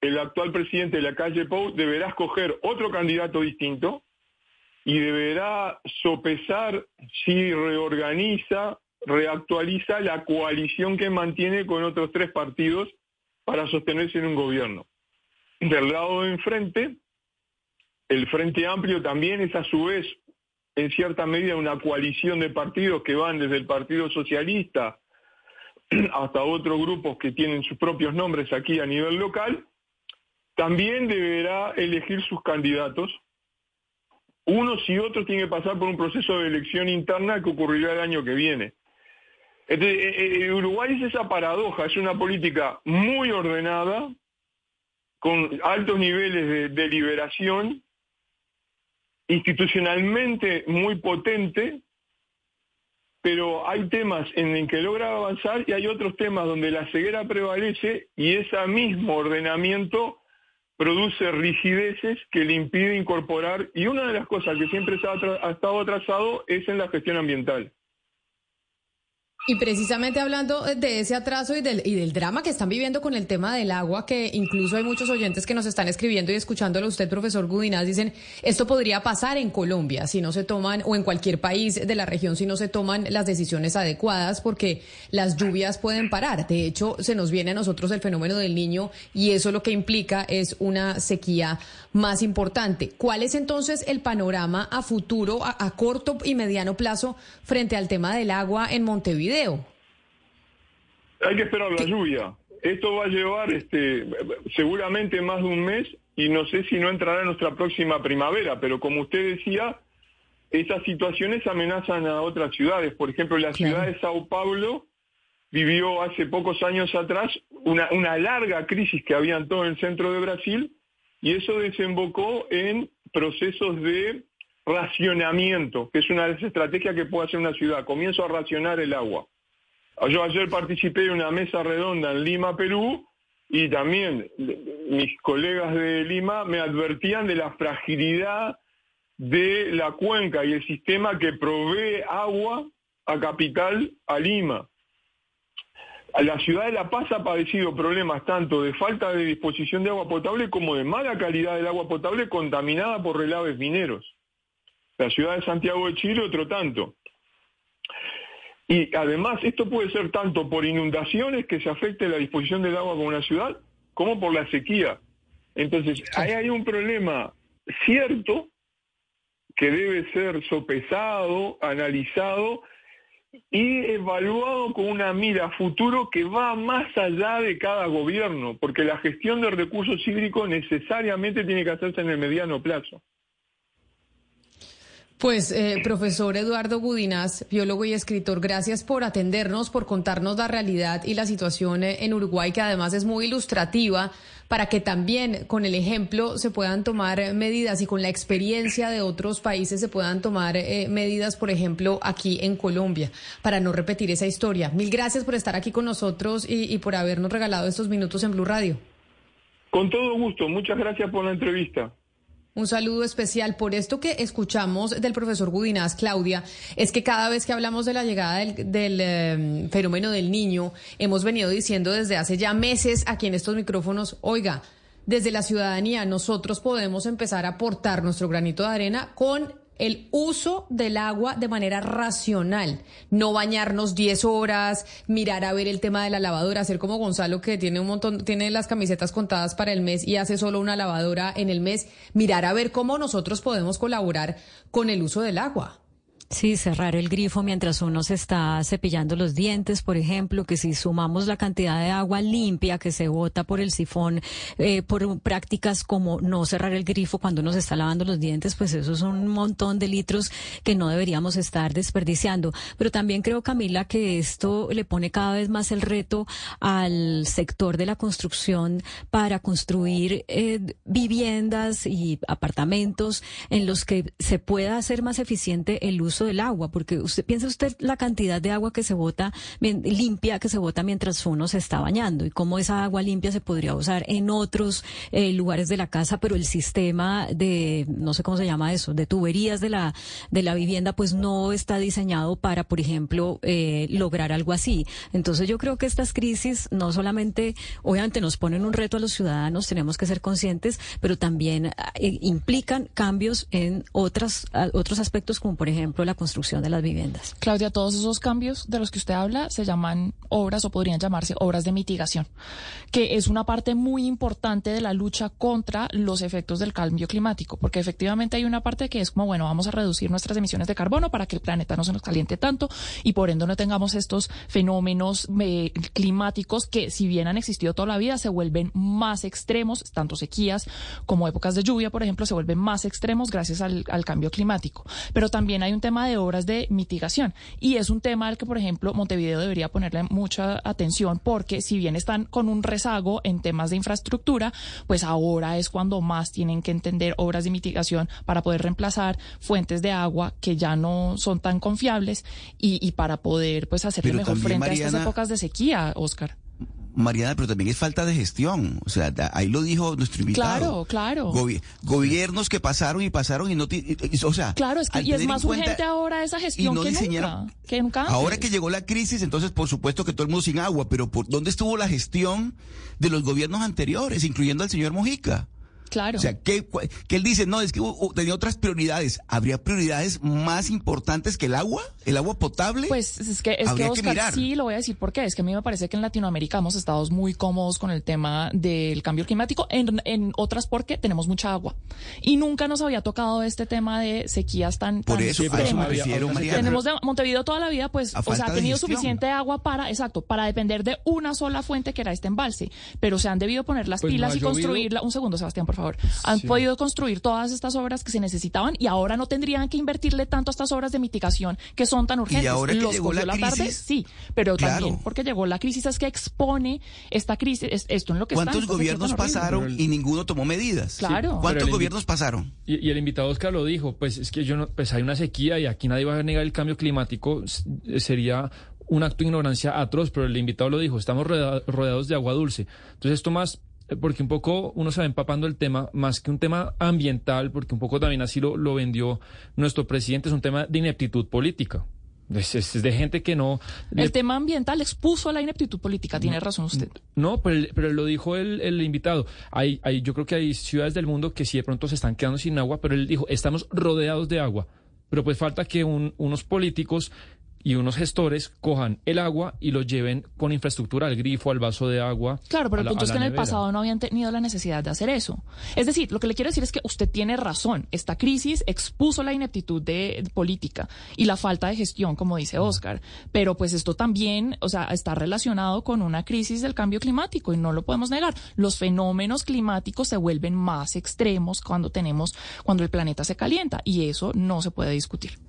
el actual presidente de la calle Pou deberá escoger otro candidato distinto y deberá sopesar si reorganiza, reactualiza la coalición que mantiene con otros tres partidos para sostenerse en un gobierno. Del lado de enfrente, el Frente Amplio también es a su vez, en cierta medida, una coalición de partidos que van desde el Partido Socialista hasta otros grupos que tienen sus propios nombres aquí a nivel local, también deberá elegir sus candidatos. Unos y otros tienen que pasar por un proceso de elección interna que ocurrirá el año que viene. Entonces, eh, eh, Uruguay es esa paradoja, es una política muy ordenada, con altos niveles de deliberación, institucionalmente muy potente, pero hay temas en el que logra avanzar y hay otros temas donde la ceguera prevalece y ese mismo ordenamiento produce rigideces que le impide incorporar, y una de las cosas que siempre ha estado atrasado es en la gestión ambiental. Y precisamente hablando de ese atraso y del, y del drama que están viviendo con el tema del agua, que incluso hay muchos oyentes que nos están escribiendo y escuchándolo usted, profesor Gudinaz, dicen, esto podría pasar en Colombia si no se toman, o en cualquier país de la región si no se toman las decisiones adecuadas, porque las lluvias pueden parar. De hecho, se nos viene a nosotros el fenómeno del niño y eso lo que implica es una sequía más importante. ¿Cuál es entonces el panorama a futuro, a corto y mediano plazo, frente al tema del agua en Montevideo? Hay que esperar la lluvia. Esto va a llevar este, seguramente más de un mes y no sé si no entrará en nuestra próxima primavera, pero como usted decía, esas situaciones amenazan a otras ciudades. Por ejemplo, la ciudad de Sao Paulo vivió hace pocos años atrás una, una larga crisis que había en todo el centro de Brasil y eso desembocó en procesos de racionamiento, que es una de las estrategias que puede hacer una ciudad. Comienzo a racionar el agua. Yo ayer participé de una mesa redonda en Lima, Perú, y también mis colegas de Lima me advertían de la fragilidad de la cuenca y el sistema que provee agua a Capital, a Lima. La ciudad de La Paz ha padecido problemas tanto de falta de disposición de agua potable como de mala calidad del agua potable contaminada por relaves mineros. La ciudad de Santiago de Chile otro tanto. Y además esto puede ser tanto por inundaciones que se afecte la disposición del agua con una ciudad, como por la sequía. Entonces, ahí hay un problema cierto que debe ser sopesado, analizado y evaluado con una mira a futuro que va más allá de cada gobierno, porque la gestión de recursos hídricos necesariamente tiene que hacerse en el mediano plazo. Pues, eh, profesor Eduardo Budinaz, biólogo y escritor, gracias por atendernos, por contarnos la realidad y la situación eh, en Uruguay, que además es muy ilustrativa para que también con el ejemplo se puedan tomar medidas y con la experiencia de otros países se puedan tomar eh, medidas, por ejemplo, aquí en Colombia, para no repetir esa historia. Mil gracias por estar aquí con nosotros y, y por habernos regalado estos minutos en Blue Radio. Con todo gusto, muchas gracias por la entrevista. Un saludo especial por esto que escuchamos del profesor Gudinaz, Claudia, es que cada vez que hablamos de la llegada del, del eh, fenómeno del niño, hemos venido diciendo desde hace ya meses aquí en estos micrófonos, oiga, desde la ciudadanía nosotros podemos empezar a aportar nuestro granito de arena con el uso del agua de manera racional, no bañarnos 10 horas, mirar a ver el tema de la lavadora, hacer como Gonzalo que tiene un montón, tiene las camisetas contadas para el mes y hace solo una lavadora en el mes, mirar a ver cómo nosotros podemos colaborar con el uso del agua. Sí, cerrar el grifo mientras uno se está cepillando los dientes, por ejemplo, que si sumamos la cantidad de agua limpia que se bota por el sifón, eh, por prácticas como no cerrar el grifo cuando uno se está lavando los dientes, pues eso es un montón de litros que no deberíamos estar desperdiciando. Pero también creo, Camila, que esto le pone cada vez más el reto al sector de la construcción para construir eh, viviendas y apartamentos en los que se pueda hacer más eficiente el uso del agua, porque usted piensa usted la cantidad de agua que se bota limpia que se bota mientras uno se está bañando y cómo esa agua limpia se podría usar en otros eh, lugares de la casa, pero el sistema de no sé cómo se llama eso, de tuberías de la de la vivienda pues no está diseñado para, por ejemplo, eh, lograr algo así. Entonces yo creo que estas crisis no solamente obviamente nos ponen un reto a los ciudadanos, tenemos que ser conscientes, pero también eh, implican cambios en otras otros aspectos como por ejemplo la construcción de las viviendas. Claudia, todos esos cambios de los que usted habla se llaman obras o podrían llamarse obras de mitigación, que es una parte muy importante de la lucha contra los efectos del cambio climático, porque efectivamente hay una parte que es como, bueno, vamos a reducir nuestras emisiones de carbono para que el planeta no se nos caliente tanto y por ende no tengamos estos fenómenos eh, climáticos que si bien han existido toda la vida se vuelven más extremos, tanto sequías como épocas de lluvia, por ejemplo, se vuelven más extremos gracias al, al cambio climático. Pero también hay un tema de obras de mitigación y es un tema al que, por ejemplo, Montevideo debería ponerle mucha atención porque si bien están con un rezago en temas de infraestructura, pues ahora es cuando más tienen que entender obras de mitigación para poder reemplazar fuentes de agua que ya no son tan confiables y, y para poder pues hacerle Pero mejor frente a estas épocas de sequía, Oscar. Mariana, pero también es falta de gestión. O sea, ahí lo dijo nuestro invitado. Claro, claro. Gobi- gobiernos que pasaron y pasaron y no... y- y- o sea, Claro, es que, y es más urgente ahora esa gestión no que nunca. Que nunca. Ahora que llegó la crisis, entonces por supuesto que todo el mundo sin agua, pero ¿por dónde estuvo la gestión de los gobiernos anteriores, incluyendo al señor Mojica? Claro. O sea, que, que él dice, no, es que uh, uh, tenía otras prioridades. ¿Habría prioridades más importantes que el agua? ¿El agua potable? Pues es que, es que Oscar, mirar. sí, lo voy a decir por qué. Es que a mí me parece que en Latinoamérica hemos estado muy cómodos con el tema del cambio climático, en, en otras porque tenemos mucha agua. Y nunca nos había tocado este tema de sequías tan, Por tan eso, a eso extremas. me refiero, Mariana. Tenemos de Montevideo toda la vida, pues, o sea, ha tenido suficiente agua para, exacto, para depender de una sola fuente que era este embalse. Pero se han debido poner las Pues pilas y construirla. Un segundo, Sebastián, por favor. Han Sí. podido construir todas estas obras que se necesitaban y ahora no tendrían que invertirle tanto a estas obras de mitigación que son tan urgentes. ahora que Los llegó la la tarde, crisis- sí, pero Claro. también porque llegó la crisis es que expone esta crisis, es- esto en lo que ¿Cuántos gobiernos pasaron y ninguno tomó medidas? Claro. ¿Cuántos gobiernos pasaron? Y, y el invitado Oscar lo dijo, pues es que yo no, pues hay una sequía y aquí nadie va a negar el cambio climático, s- sería un acto de ignorancia atroz, pero el invitado lo dijo, estamos rodea- rodeados de agua dulce. Entonces esto más, eh, porque un poco uno se va empapando el tema, más que un tema ambiental, porque un poco también así lo, lo vendió nuestro presidente, es un tema de ineptitud política. Es, es- es de gente que no... le- El tema ambiental expuso a la ineptitud política, tiene razón usted. no, pero, pero lo dijo el, el invitado. Hay, hay, yo creo que hay ciudades del mundo que sí de pronto se están quedando sin agua, pero él dijo, estamos rodeados de agua. Pero pues falta que un- unos políticos y unos gestores cojan el agua y lo lleven con infraestructura al grifo, al vaso de agua. Claro, pero el la- punto es que en el pasado no habían tenido la necesidad de hacer eso. Es decir, lo que le quiero decir es que usted tiene razón. Esta crisis expuso la ineptitud de, de política y la falta de gestión, como dice Oscar. Pero pues esto también, o sea, está relacionado con una crisis del cambio climático y no lo podemos negar. Los fenómenos climáticos se vuelven más extremos cuando tenemos, cuando el planeta se calienta y eso no se puede discutir.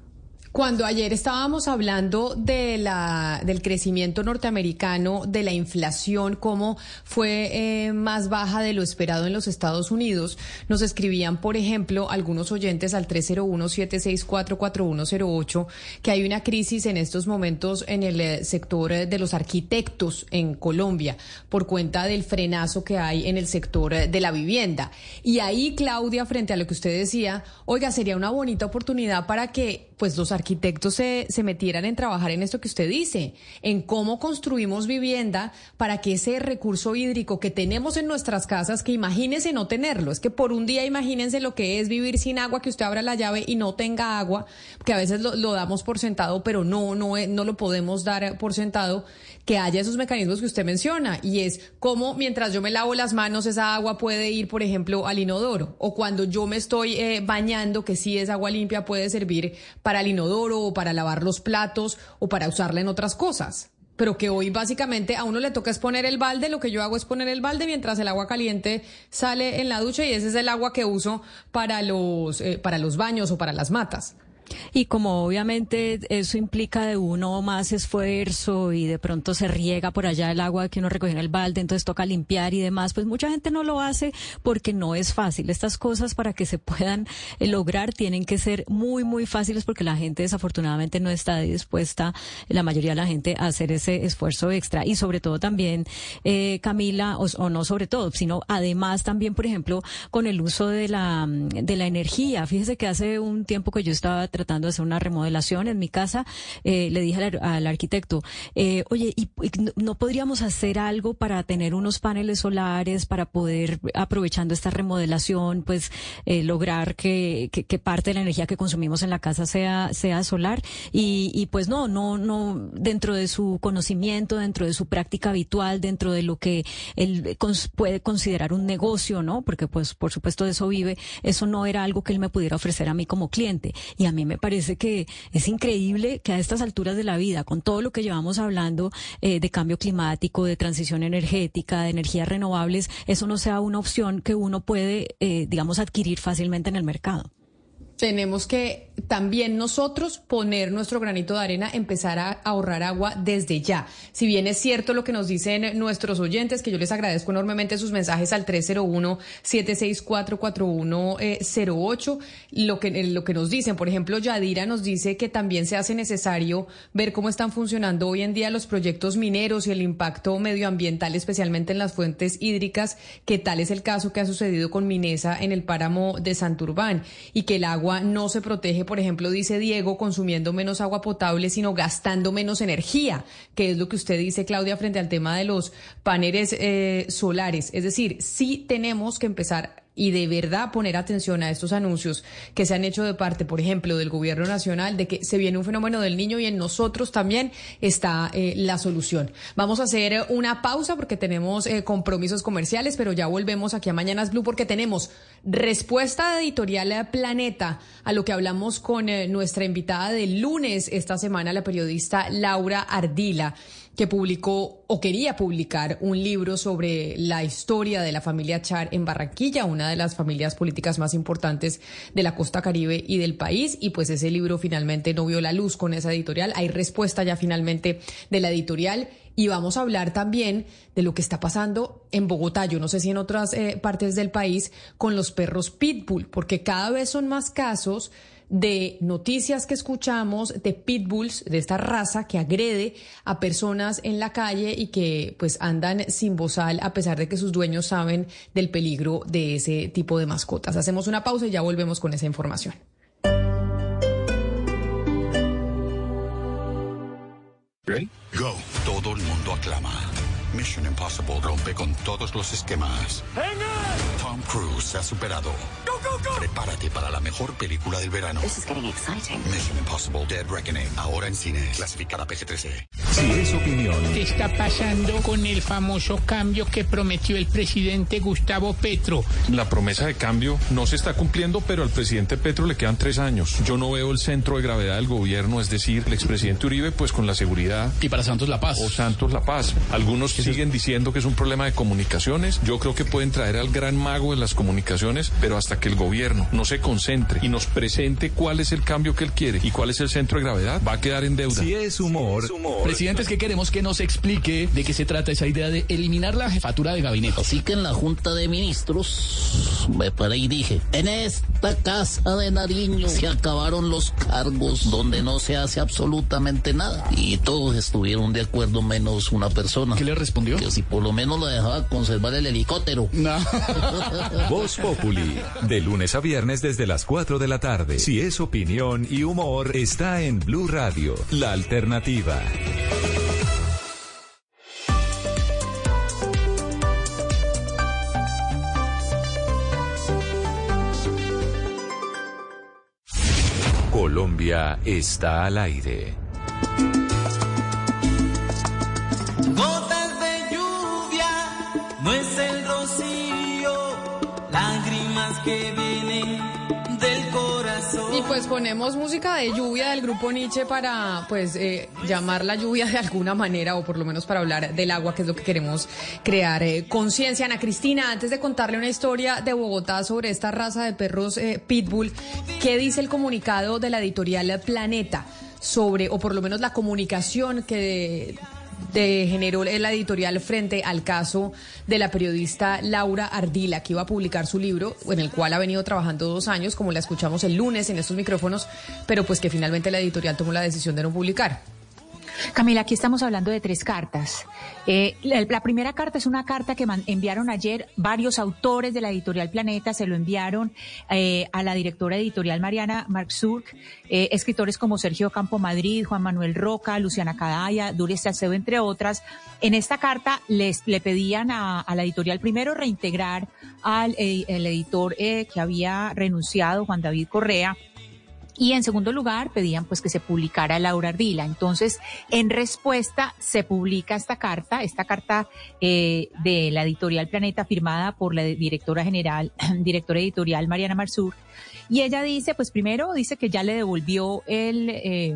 Cuando ayer estábamos hablando de la, del crecimiento norteamericano, de la inflación, cómo fue eh, más baja de lo esperado en los Estados Unidos, nos escribían, por ejemplo, algunos oyentes al 301-764-4108 que hay una crisis en estos momentos en el eh, sector eh, de los arquitectos en Colombia por cuenta del frenazo que hay en el sector de la vivienda. Y ahí, Claudia, frente a lo que usted decía, oiga, sería una bonita oportunidad para que pues los arquitectos se, se metieran en trabajar en esto que usted dice, en cómo construimos vivienda para que ese recurso hídrico que tenemos en nuestras casas, que imagínese no tenerlo, es que por un día imagínense lo que es vivir sin agua, que usted abra la llave y no tenga agua, que a veces lo, lo damos por sentado, pero no, no, no lo podemos dar por sentado, que haya esos mecanismos que usted menciona, y es cómo mientras yo me lavo las manos, esa agua puede ir, por ejemplo, al inodoro, o cuando yo me estoy eh, bañando, que sí es agua limpia, puede servir para el inodoro o para lavar los platos o para usarla en otras cosas. Pero que hoy básicamente a uno le toca es poner el balde, lo que yo hago es poner el balde mientras el agua caliente sale en la ducha y ese es el agua que uso para los, eh, para los baños o para las matas. Y como obviamente eso implica de uno más esfuerzo y de pronto se riega por allá el agua que uno recoge en el balde, entonces toca limpiar y demás, pues mucha gente no lo hace porque no es fácil. Estas cosas para que se puedan eh, lograr tienen que ser muy, muy fáciles porque la gente desafortunadamente no está dispuesta, la mayoría de la gente, a hacer ese esfuerzo extra. Y sobre todo también, eh, Camila, o, o no sobre todo, sino además también, por ejemplo, con el uso de la, de la energía. Fíjese que hace un tiempo que yo estaba tratando de hacer una remodelación en mi casa, eh, le dije al, ar- al arquitecto, eh, oye, ¿y, no- podríamos hacer algo para tener unos paneles solares, para poder, aprovechando esta remodelación, pues eh, lograr que, parte de la energía que consumimos en la casa sea, sea solar? Y, pues no, no, no, dentro de su conocimiento, dentro de su práctica habitual, dentro de lo que él puede considerar un negocio, ¿no? Porque pues por supuesto de eso vive, eso no era algo que él me pudiera ofrecer a mí como cliente. Y a mí me parece que es increíble que a estas alturas de la vida, con todo lo que llevamos hablando eh, de cambio climático, de transición energética, de energías renovables, eso no sea una opción que uno puede, eh, digamos, adquirir fácilmente en el mercado. Tenemos que también nosotros poner nuestro granito de arena, empezar a ahorrar agua desde ya. Si bien es cierto lo que nos dicen nuestros oyentes, que yo les agradezco enormemente sus mensajes al 301-764-4108, lo que, lo que nos dicen, por ejemplo, Yadira nos dice que también se hace necesario ver cómo están funcionando hoy en día los proyectos mineros y el impacto medioambiental, especialmente en las fuentes hídricas, que tal es el caso que ha sucedido con Minesa en el páramo de Santurbán y que el agua no se protege por ejemplo, dice Diego, consumiendo menos agua potable, sino gastando menos energía, que es lo que usted dice, Claudia, frente al tema de los paneles eh, solares. Es decir, sí tenemos que empezar y de verdad poner atención a estos anuncios que se han hecho de parte, por ejemplo, del gobierno nacional, de que se viene un fenómeno del niño y en nosotros también está eh, la solución. Vamos a hacer una pausa porque tenemos eh, compromisos comerciales, pero ya volvemos aquí a Mañanas Blue porque tenemos respuesta de editorial Planeta a lo que hablamos con eh, nuestra invitada del lunes esta semana, la periodista Laura Ardila que publicó o quería publicar un libro sobre la historia de la familia Char en Barranquilla, una de las familias políticas más importantes de la costa caribe y del país. Y pues ese libro finalmente no vio la luz con esa editorial. Hay respuesta ya finalmente de la editorial. Y vamos a hablar también de lo que está pasando en Bogotá, yo no sé si en otras eh, partes del país, con los perros pitbull, porque cada vez son más casos de noticias que escuchamos de pitbulls de esta raza que agrede a personas en la calle y que pues andan sin bozal a pesar de que sus dueños saben del peligro de ese tipo de mascotas. Hacemos una pausa y ya volvemos con esa información. Go. Todo el mundo aclama. Mission Impossible rompe con todos los esquemas. Tom Cruise se ha superado. Prepárate para la mejor película del verano. Mission Impossible Dead Reckoning. Ahora en cines. Clasificada PG-13. Si es opinión, ¿Qué está pasando con el famoso cambio que prometió el presidente Gustavo Petro? La promesa de cambio no se está cumpliendo, pero al presidente Petro le quedan tres años. Yo no veo el centro de gravedad del gobierno, es decir, el expresidente Uribe, pues con la seguridad. Y para Santos La Paz. O Santos La Paz. Algunos siguen diciendo que es un problema de comunicaciones. Yo creo que pueden traer al gran mago de las comunicaciones, pero hasta que el gobierno no se concentre y nos presente cuál es el cambio que él quiere y cuál es el centro de gravedad, va a quedar en deuda. si es humor, Presidentes que queremos que nos explique de qué se trata esa idea de eliminar la jefatura de gabinete. Así que en la Junta de Ministros me paré y dije, en esta casa de Nariño se acabaron los cargos donde no se hace absolutamente nada. Y todos estuvieron de acuerdo menos una persona. ¿Qué le respondió? Que si por lo menos lo dejaba conservar el helicóptero. Voz Populi, de lunes a viernes desde las 4 de la tarde. Si es opinión y humor, está en Blue Radio, la alternativa. Colombia está al aire. Pues ponemos música de lluvia del grupo Nietzsche para pues eh, llamar la lluvia de alguna manera o por lo menos para hablar del agua que es lo que queremos crear eh, conciencia. Ana Cristina, antes de contarle una historia de Bogotá sobre esta raza de perros eh, pitbull, ¿qué dice el comunicado de la editorial Planeta sobre o por lo menos la comunicación que de generó la editorial frente al caso de la periodista Laura Ardila, que iba a publicar su libro, en el cual ha venido trabajando dos años, como la escuchamos el lunes en estos micrófonos, pero pues que finalmente la editorial tomó la decisión de no publicar. Camila, aquí estamos hablando de tres cartas. Eh, la, primera carta es una carta que enviaron ayer varios autores de la editorial Planeta, se lo enviaron eh, a la directora editorial Mariana Marxurk, eh, escritores como Sergio Campo Madrid, Juan Manuel Roca, Luciana Cadaya, Duris Salcedo, entre otras. En esta carta les le pedían a, la editorial primero reintegrar al eh, editor que había renunciado, Juan David Correa, y en segundo lugar, pedían pues que se publicara Laura Ardila. Entonces, en respuesta, se publica esta carta, esta carta eh, de la editorial Planeta firmada por la directora general, directora editorial Mariana Marsur. Y ella dice, pues primero dice que ya le devolvió el... eh,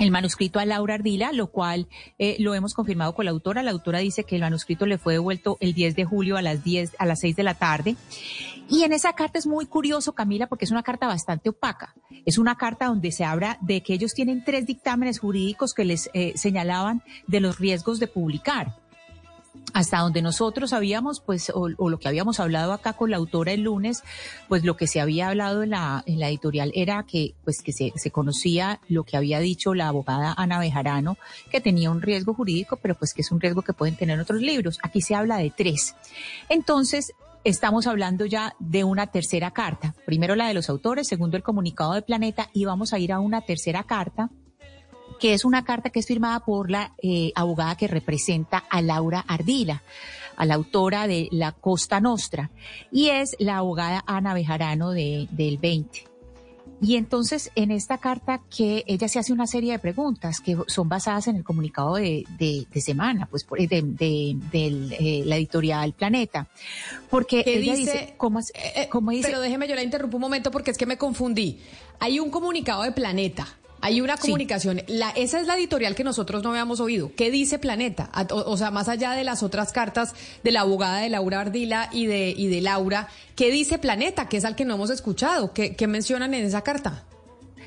el manuscrito a Laura Ardila, lo cual eh, lo hemos confirmado con la autora. La autora dice que el manuscrito le fue devuelto el 10 de julio a las 10, a las 6 de la tarde. Y en esa carta es muy curioso, Camila, porque es una carta bastante opaca. Es una carta donde se habla de que ellos tienen tres dictámenes jurídicos que les eh, señalaban de los riesgos de publicar hasta donde nosotros habíamos, pues, o, lo que habíamos hablado acá con la autora el lunes, pues lo que se había hablado en la, en la editorial era que, pues, que se, se conocía lo que había dicho la abogada Ana Bejarano, que tenía un riesgo jurídico, pero pues que es un riesgo que pueden tener otros libros. Aquí se habla de tres. Entonces, estamos hablando ya de una tercera carta. Primero la de los autores, segundo el comunicado de Planeta, y vamos a ir a una tercera carta que es una carta que es firmada por la eh, abogada que representa a Laura Ardila, a la autora de La Costa Nostra, y es la abogada Ana Bejarano de, del 20. Y entonces en esta carta que ella se hace una serie de preguntas que son basadas en el comunicado de, de, semana, pues de, de, eh, la editorial Planeta, porque ella dice, ¿cómo, eh, ¿cómo dice? Pero déjeme yo la interrumpo un momento porque es que me confundí. Hay un comunicado de Planeta hay una comunicación. La, esa es la editorial que nosotros no habíamos oído. ¿Qué dice Planeta? O, sea, más allá de las otras cartas de la abogada de Laura Ardila y de, y de Laura, ¿qué dice Planeta? Que es al que no hemos escuchado. ¿Qué, qué mencionan en esa carta?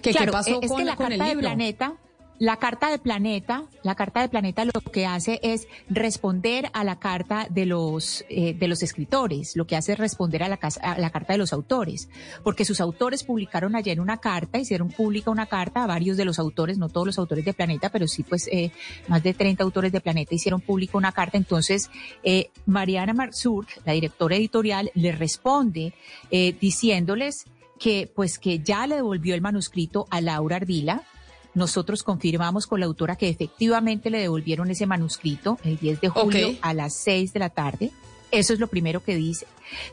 ¿Qué, ¿qué pasó con, que la con carta el libro? De Planeta la carta de Planeta, la carta de Planeta lo que hace es responder a la carta de los eh, de los escritores, lo que hace es responder a la, a la carta de los autores, porque sus autores publicaron ayer una carta, hicieron pública una carta a varios de los autores, no todos los autores de Planeta, pero sí pues eh, más de 30 autores de Planeta hicieron pública una carta, entonces eh, Mariana Marzur, la directora editorial, le responde eh, diciéndoles que pues que ya le devolvió el manuscrito a Laura Ardila, nosotros confirmamos con la autora que efectivamente le devolvieron ese manuscrito el 10 de julio a las 6 de la tarde. Eso es lo primero que dice.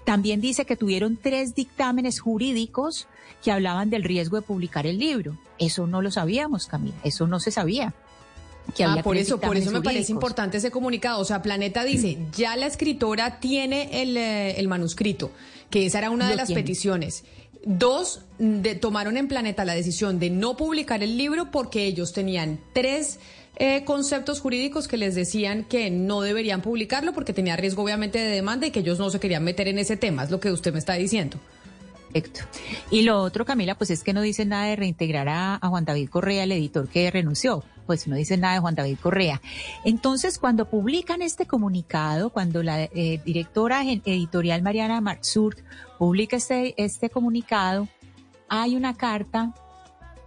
También dice que tuvieron tres dictámenes jurídicos que hablaban del riesgo de publicar el libro. Eso no lo sabíamos, Camila. Eso no se sabía. Que ah, por eso, por eso me parece importante ese comunicado. O sea, Planeta dice, ya la escritora tiene el, eh, el manuscrito, que esa era una de las peticiones. Dos, de, tomaron en Planeta la decisión de no publicar el libro porque ellos tenían tres eh, conceptos jurídicos que les decían que no deberían publicarlo porque tenía riesgo obviamente de demanda y que ellos no se querían meter en ese tema, es lo que usted me está diciendo. Perfecto. Y lo otro, Camila, pues es que no dicen nada de reintegrar a, a, Juan David Correa, el editor que renunció. Pues no dicen nada de Juan David Correa. Entonces, cuando publican este comunicado, cuando la eh, directora editorial Mariana Marxurt publica este, este comunicado, hay una carta,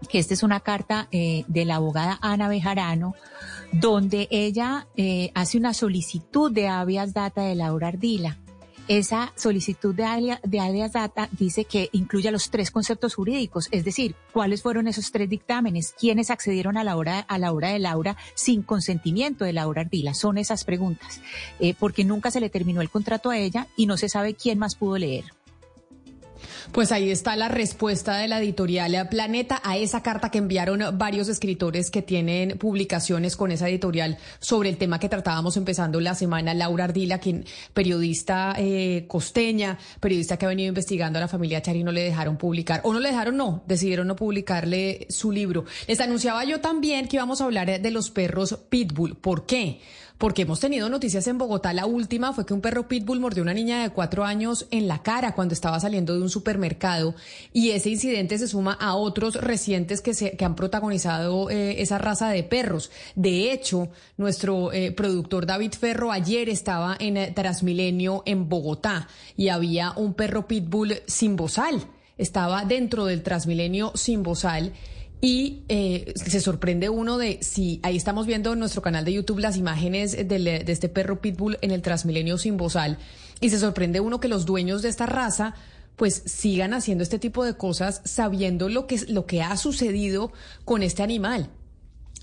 que esta es una carta eh, de la abogada Ana Bejarano, donde ella eh, hace una solicitud de habeas data de Laura Ardila. Esa solicitud de, alias, de data dice que incluye los tres conceptos jurídicos, es decir, cuáles fueron esos tres dictámenes, quiénes accedieron a la hora, a la hora de Laura sin consentimiento de Laura Ardila. Son esas preguntas, eh, porque nunca se le terminó el contrato a ella y no se sabe quién más pudo leer. Pues ahí está la respuesta de la editorial Planeta a esa carta que enviaron varios escritores que tienen publicaciones con esa editorial sobre el tema que tratábamos empezando la semana. Laura Ardila, quien periodista eh, costeña, periodista que ha venido investigando a la familia Chari, no le dejaron publicar, o no le dejaron, no, decidieron no publicarle su libro. Les anunciaba yo también que íbamos a hablar de los perros Pitbull. ¿Por qué? Porque hemos tenido noticias en Bogotá. La última fue que un perro pitbull mordió a una niña de cuatro años en la cara cuando estaba saliendo de un supermercado y ese incidente se suma a otros recientes que, se, que han protagonizado eh, esa raza de perros. De hecho, nuestro eh, productor David Ferro ayer estaba en eh, Transmilenio en Bogotá y había un perro pitbull sin bozal. Estaba dentro del Transmilenio sin bozal y eh, se sorprende uno de si ahí estamos viendo en nuestro canal de YouTube las imágenes de este perro pitbull en el Transmilenio sin bozal. Y se sorprende uno que los dueños de esta raza pues sigan haciendo este tipo de cosas sabiendo lo que, lo que ha sucedido con este animal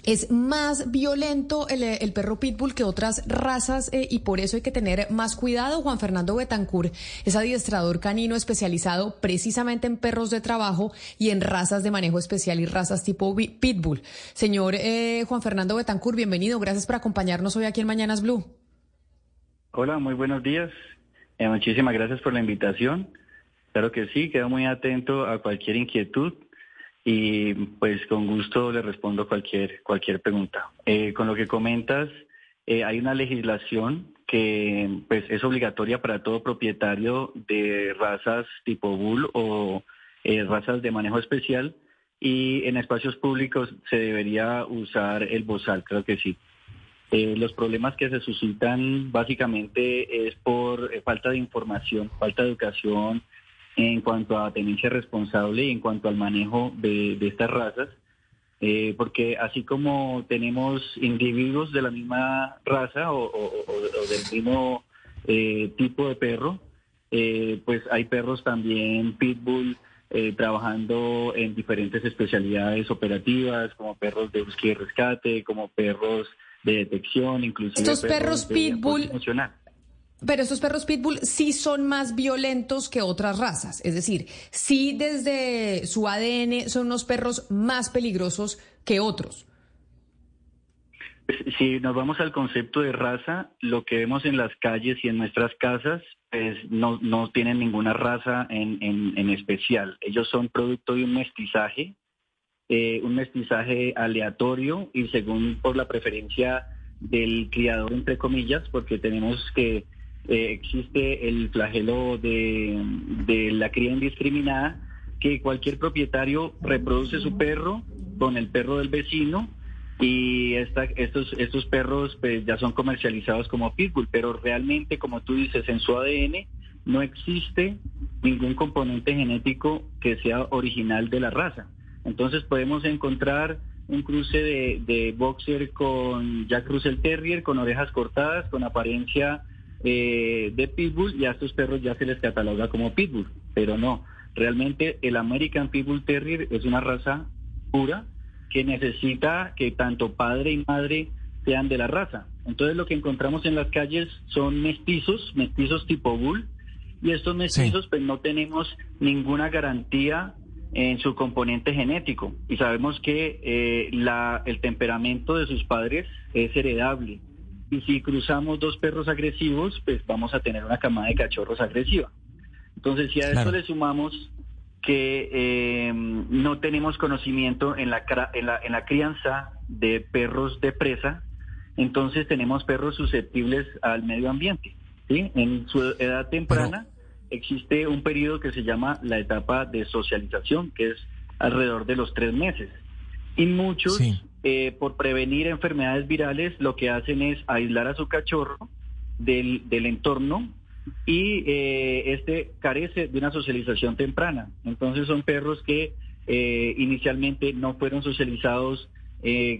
es más violento el, perro pitbull que otras razas eh, y por eso hay que tener más cuidado. Juan Fernando Betancur es adiestrador canino especializado precisamente en perros de trabajo y en razas de manejo especial y razas tipo pitbull. Señor eh, Juan Fernando Betancur, bienvenido. Gracias por acompañarnos hoy aquí en Mañanas Blue. Hola, muy buenos días. Eh, muchísimas gracias por la invitación. Claro que sí, quedo muy atento a cualquier inquietud y pues con gusto le respondo cualquier, cualquier pregunta. Eh, con lo que comentas, eh, hay una legislación que pues es obligatoria para todo propietario de razas tipo bull o eh, razas de manejo especial y en espacios públicos se debería usar el bozal, creo que sí. Eh, los problemas que se suscitan básicamente es por eh, falta de información, falta de educación en cuanto a tenencia responsable y en cuanto al manejo de, estas razas, eh, porque así como tenemos individuos de la misma raza o, del mismo tipo de perro, pues hay perros también pitbull trabajando en diferentes especialidades operativas, como perros de búsqueda y rescate, como perros de detección, inclusive estos perros, pitbull. Pero estos perros pitbull sí son más violentos que otras razas, es decir, sí desde su ADN son unos perros más peligrosos que otros. Si nos vamos al concepto de raza, lo que vemos en las calles y en nuestras casas, pues no, no tienen ninguna raza en, en, en especial. Ellos son producto de un mestizaje eh, un mestizaje aleatorio y según por la preferencia del criador, entre comillas, porque tenemos que eh, existe el flagelo de, de la cría indiscriminada, que cualquier propietario reproduce su perro con el perro del vecino y esta, estos, estos perros pues, ya son comercializados como pitbull, pero realmente, como tú dices, en su ADN no existe ningún componente genético que sea original de la raza. Entonces podemos encontrar un cruce de, boxer con Jack Russell Terrier, con orejas cortadas, con apariencia eh, de pitbull, y a estos perros ya se les cataloga como pitbull, pero no. Realmente el American Pitbull Terrier es una raza pura que necesita que tanto padre y madre sean de la raza. Entonces lo que encontramos en las calles son mestizos, mestizos tipo bull, y estos mestizos pues no tenemos ninguna garantía en su componente genético y sabemos que eh, la, el temperamento de sus padres es heredable y si cruzamos dos perros agresivos pues vamos a tener una camada de cachorros agresiva entonces si a esto le sumamos que eh, no tenemos conocimiento en la, en la, en la crianza de perros de presa entonces tenemos perros susceptibles al medio ambiente ¿sí? en su edad temprana existe un periodo que se llama la etapa de socialización, que es alrededor de los tres meses. Y muchos, eh, por prevenir enfermedades virales, lo que hacen es aislar a su cachorro del, del entorno y eh, este carece de una socialización temprana. Entonces son perros que eh, inicialmente no fueron socializados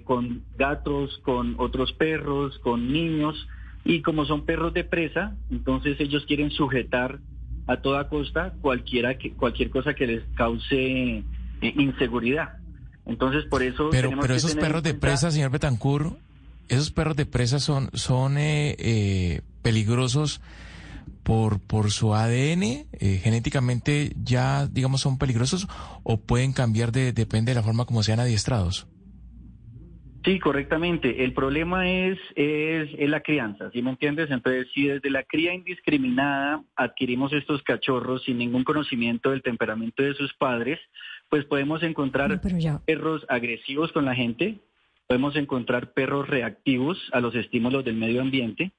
con gatos, con otros perros, con niños, y como son perros de presa, entonces ellos quieren sujetar a toda costa cualquiera que, cualquier cosa que les cause eh, inseguridad. Entonces, por eso... Pero, pero esos perros de presa, señor Betancur, esos perros de presa son, son eh, eh, peligrosos por, por su ADN, genéticamente ya, digamos, son peligrosos o pueden cambiar de, depende de la forma como sean adiestrados. Sí, correctamente. El problema es, es, la crianza, ¿sí me entiendes? Entonces, si desde la cría indiscriminada adquirimos estos cachorros sin ningún conocimiento del temperamento de sus padres, pues podemos encontrar perros agresivos con la gente, podemos encontrar perros reactivos a los estímulos del medio ambiente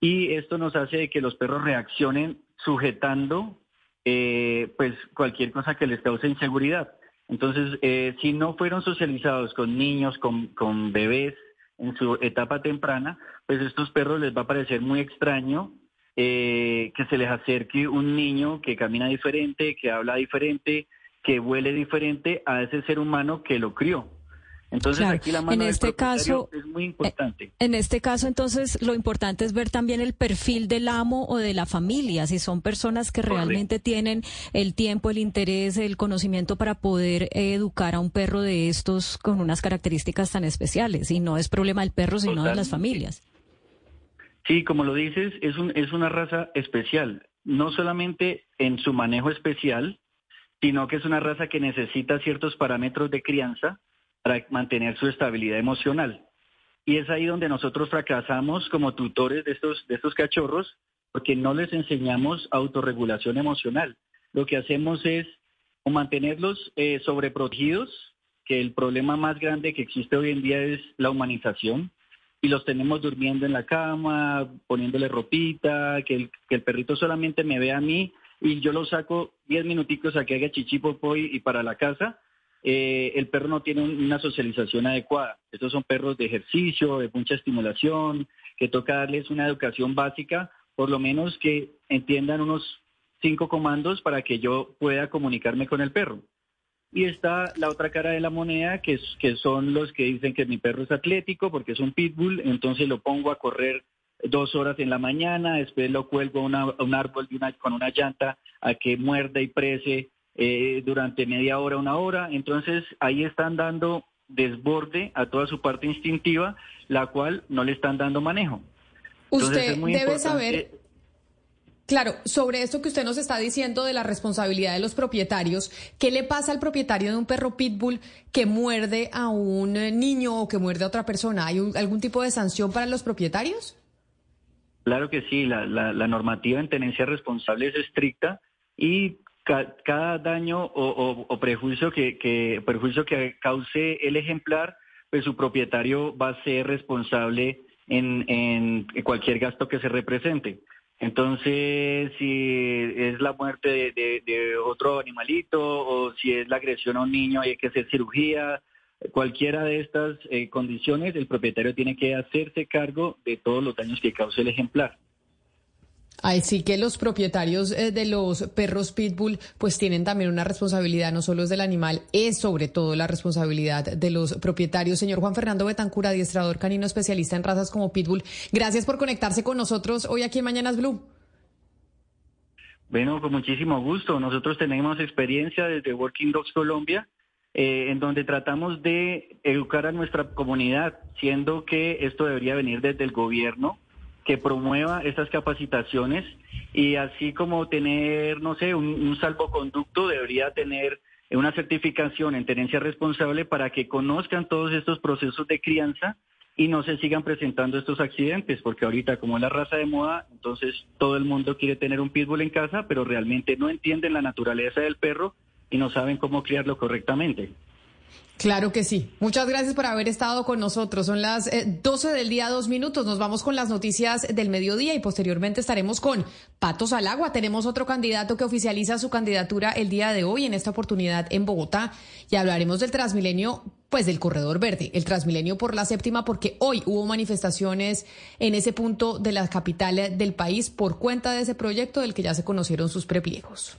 y esto nos hace que los perros reaccionen sujetando eh, pues cualquier cosa que les cause inseguridad. Entonces, eh, si no fueron socializados con niños, con, con bebés en su etapa temprana, pues a estos perros les va a parecer muy extraño eh, que se les acerque un niño que camina diferente, que habla diferente, que huele diferente a ese ser humano que lo crió. Entonces aquí la mano en este caso es muy importante. Eh, en este caso entonces lo importante es ver también el perfil del amo o de la familia, si son personas que realmente tienen el tiempo, el interés, el conocimiento para poder educar a un perro de estos con unas características tan especiales y no es problema del perro sino de las familias. Sí, como lo dices, es un, es una raza especial, no solamente en su manejo especial, sino que es una raza que necesita ciertos parámetros de crianza para mantener su estabilidad emocional. Y es ahí donde nosotros fracasamos como tutores de estos, de estos cachorros, porque no les enseñamos autorregulación emocional. Lo que hacemos es mantenerlos eh, sobreprotegidos, que el problema más grande que existe hoy en día es la humanización, y los tenemos durmiendo en la cama, poniéndole ropita, que el, que el perrito solamente me ve a mí y yo lo saco 10 minuticos a que haga chichipo y, y para la casa, eh, el perro no tiene una socialización adecuada. Estos son perros de ejercicio, de mucha estimulación, que toca darles una educación básica, por lo menos que entiendan unos cinco comandos para que yo pueda comunicarme con el perro. Y está la otra cara de la moneda, que, es, que son los que dicen que mi perro es atlético porque es un pitbull, entonces lo pongo a correr dos horas en la mañana, después lo cuelgo a, un árbol con una llanta a que muerda y prese eh, durante media hora, una hora. Entonces ahí están dando desborde a toda su parte instintiva, la cual no le están dando manejo. Usted debe saber, claro, sobre esto que usted nos está diciendo de la responsabilidad de los propietarios, ¿qué le pasa al propietario de un perro pitbull que muerde a un niño o que muerde a otra persona? ¿Hay algún tipo de sanción para los propietarios? Claro que sí, la, normativa en tenencia responsable es estricta y cada daño o, prejuicio que, perjuicio que cause el ejemplar, pues su propietario va a ser responsable en, cualquier gasto que se represente. Entonces, si es la muerte de, otro animalito o si es la agresión a un niño, hay que hacer cirugía, cualquiera de estas eh, condiciones, el propietario tiene que hacerse cargo de todos los daños que cause el ejemplar. Así que los propietarios eh, de los perros pitbull pues tienen también una responsabilidad, no solo es del animal, es sobre todo la responsabilidad de los propietarios. Señor Juan Fernando Betancura, adiestrador canino especialista en razas como pitbull, gracias por conectarse con nosotros hoy aquí en Mañanas Blue. Bueno, con muchísimo gusto. Nosotros tenemos experiencia desde Working Dogs Colombia eh, en donde tratamos de educar a nuestra comunidad, siendo que esto debería venir desde el gobierno, que promueva estas capacitaciones y así como tener, no sé, un, salvoconducto, debería tener una certificación en tenencia responsable para que conozcan todos estos procesos de crianza y no se sigan presentando estos accidentes, porque ahorita como es la raza de moda, entonces todo el mundo quiere tener un pitbull en casa, pero realmente no entienden la naturaleza del perro y no saben cómo criarlo correctamente. Claro que sí. Muchas gracias por haber estado con nosotros. Son las 12 eh, del día, dos minutos. Nos vamos con las noticias del mediodía y posteriormente estaremos con Patos al Agua. Tenemos otro candidato que oficializa su candidatura el día de hoy, en esta oportunidad en Bogotá, y hablaremos del Transmilenio, pues del Corredor Verde, el Transmilenio por la séptima, porque hoy hubo manifestaciones en ese punto de la capital del país por cuenta de ese proyecto del que ya se conocieron sus prepliegos.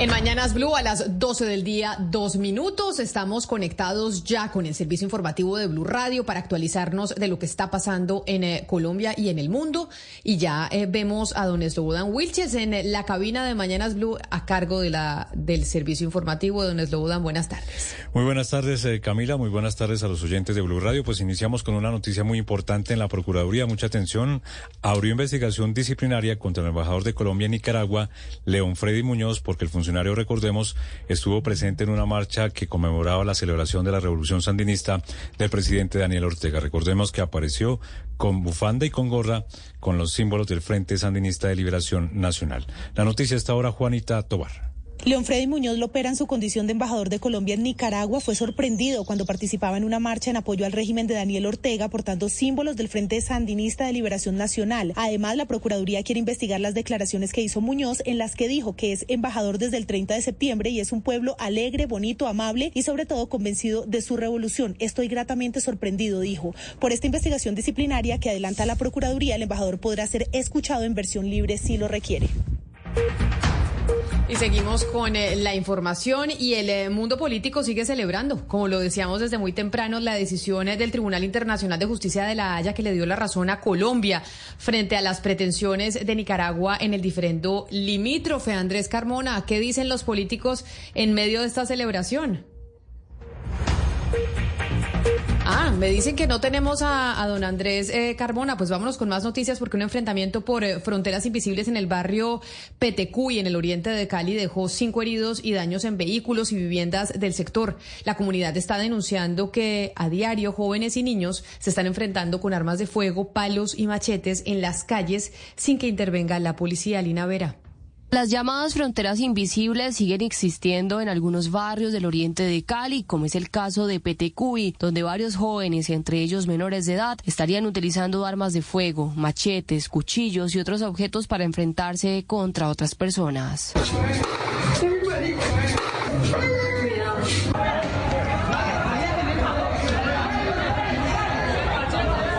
En Mañanas Blue a las 12 del día, dos minutos, estamos conectados ya con el servicio informativo de Blue Radio para actualizarnos de lo que está pasando en eh, Colombia y en el mundo. Y ya eh, vemos a don Slobodan Wilches en la cabina de Mañanas Blue a cargo de la, del servicio informativo. Don Slobodan, buenas tardes. Muy buenas tardes, eh, Camila. Muy buenas tardes a los oyentes de Blue Radio. Pues iniciamos con una noticia muy importante en la Procuraduría. Mucha atención. Abrió investigación disciplinaria contra el embajador de Colombia en Nicaragua, León Freddy Muñoz, porque el funcionario funcionario, recordemos, estuvo presente en una marcha que conmemoraba la celebración de la revolución sandinista del presidente Daniel Ortega. Recordemos que apareció con bufanda y con gorra con los símbolos del Frente Sandinista de Liberación Nacional. La noticia está ahora Juanita Tobar. León Freddy Muñoz Lopera, en su condición de embajador de Colombia en Nicaragua, fue sorprendido cuando participaba en una marcha en apoyo al régimen de Daniel Ortega, portando símbolos del Frente Sandinista de Liberación Nacional. Además, la Procuraduría quiere investigar las declaraciones que hizo Muñoz, en las que dijo que es embajador desde el 30 de septiembre y es un pueblo alegre, bonito, amable y sobre todo convencido de su revolución. Estoy gratamente sorprendido, dijo. Por esta investigación disciplinaria que adelanta la Procuraduría, el embajador podrá ser escuchado en versión libre si lo requiere. Y seguimos con eh, la información y el eh, mundo político sigue celebrando, como lo decíamos desde muy temprano, la decisión eh, del Tribunal Internacional de Justicia de la Haya que le dio la razón a Colombia frente a las pretensiones de Nicaragua en el diferendo limítrofe. Andrés Carmona, ¿qué dicen los políticos en medio de esta celebración? Ah, me dicen que no tenemos a, don Andrés eh, Carbona. Pues vámonos con más noticias porque un enfrentamiento por eh, fronteras invisibles en el barrio Petecuy, en el oriente de Cali, dejó cinco heridos y daños en vehículos y viviendas del sector. La comunidad está denunciando que a diario jóvenes y niños se están enfrentando con armas de fuego, palos y machetes en las calles sin que intervenga la policía. Lina Vera. Las llamadas fronteras invisibles siguen existiendo en algunos barrios del oriente de Cali, como es el caso de Petecuy, donde varios jóvenes, entre ellos menores de edad, estarían utilizando armas de fuego, machetes, cuchillos y otros objetos para enfrentarse contra otras personas.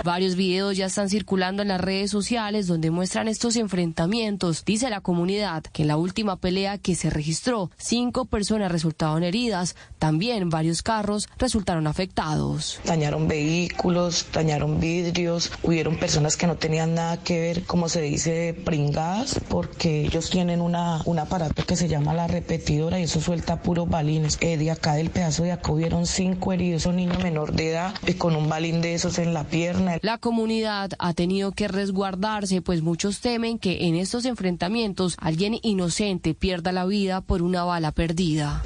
Varios videos ya están circulando en las redes sociales donde muestran estos enfrentamientos. Dice la comunidad que en la última pelea que se registró, cinco personas resultaron heridas. También varios carros resultaron afectados. Dañaron vehículos, dañaron vidrios, hubieron personas que no tenían nada que ver, como se dice, pringadas, porque ellos tienen una, un aparato que se llama la repetidora y eso suelta puros balines. Eh, de acá del pedazo de acá hubieron cinco heridos, un niño menor de edad y con un balín de esos en la pierna la comunidad ha tenido que resguardarse, pues muchos temen que en estos enfrentamientos alguien inocente pierda la vida por una bala perdida.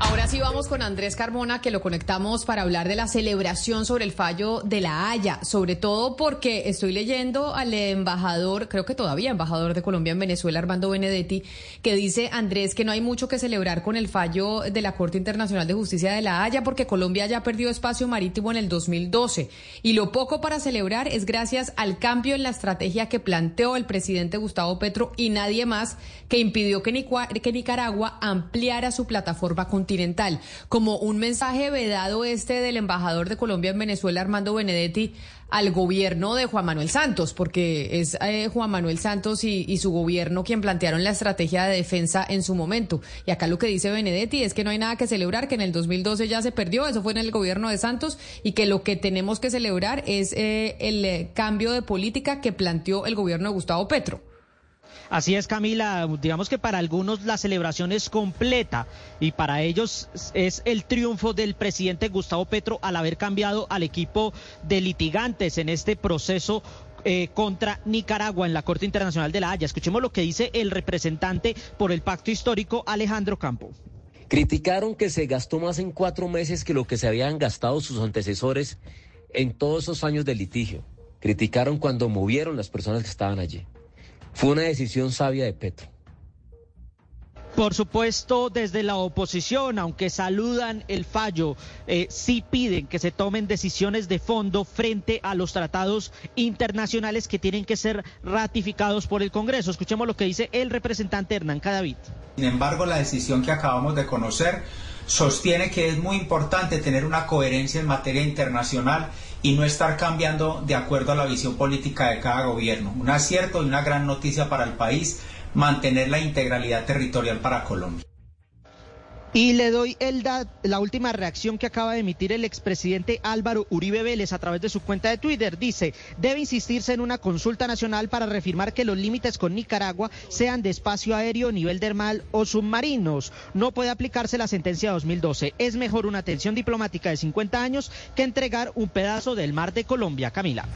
Ahora sí vamos con Andrés Carmona, que lo conectamos para hablar de la celebración sobre el fallo de la Haya, sobre todo porque estoy leyendo al embajador, creo que todavía embajador de Colombia en Venezuela, Armando Benedetti, que dice, Andrés, que no hay mucho que celebrar con el fallo de la Corte Internacional de Justicia de la Haya, porque Colombia ya perdió espacio marítimo en el 2012. Y lo poco para celebrar es gracias al cambio en la estrategia que planteó el presidente Gustavo Petro y nadie más, que impidió que, Nicaragua ampliara su plataforma con continental, como un mensaje vedado este del embajador de Colombia en Venezuela, Armando Benedetti, al gobierno de Juan Manuel Santos, porque es eh, Juan Manuel Santos y, su gobierno quien plantearon la estrategia de defensa en su momento. Y acá lo que dice Benedetti es que no hay nada que celebrar, que en el 2012 ya se perdió, eso fue en el gobierno de Santos, y que lo que tenemos que celebrar es eh, el eh, cambio de política que planteó el gobierno de Gustavo Petro. Así es, Camila. Digamos que para algunos la celebración es completa y para ellos es el triunfo del presidente Gustavo Petro al haber cambiado al equipo de litigantes en este proceso eh, contra Nicaragua en la Corte Internacional de la Haya. Escuchemos lo que dice el representante por el pacto histórico, Alejandro Campo. Criticaron que se gastó más en cuatro meses que lo que se habían gastado sus antecesores en todos esos años de litigio. Criticaron cuando movieron las personas que estaban allí. Fue una decisión sabia de Petro. Por supuesto, desde la oposición, aunque saludan el fallo, eh, sí piden que se tomen decisiones de fondo frente a los tratados internacionales que tienen que ser ratificados por el Congreso. Escuchemos lo que dice el representante Hernán Cadavid. Sin embargo, la decisión que acabamos de conocer sostiene que es muy importante tener una coherencia en materia internacional y no estar cambiando de acuerdo a la visión política de cada gobierno. Un acierto y una gran noticia para el país, mantener la integralidad territorial para Colombia. Y le doy el la última reacción que acaba de emitir el expresidente Álvaro Uribe Vélez a través de su cuenta de Twitter. Dice, debe insistirse en una consulta nacional para reafirmar que los límites con Nicaragua sean de espacio aéreo, nivel dermal o submarinos. No puede aplicarse la sentencia de 2012. Es mejor una atención diplomática de 50 años que entregar un pedazo del mar de Colombia. Camila.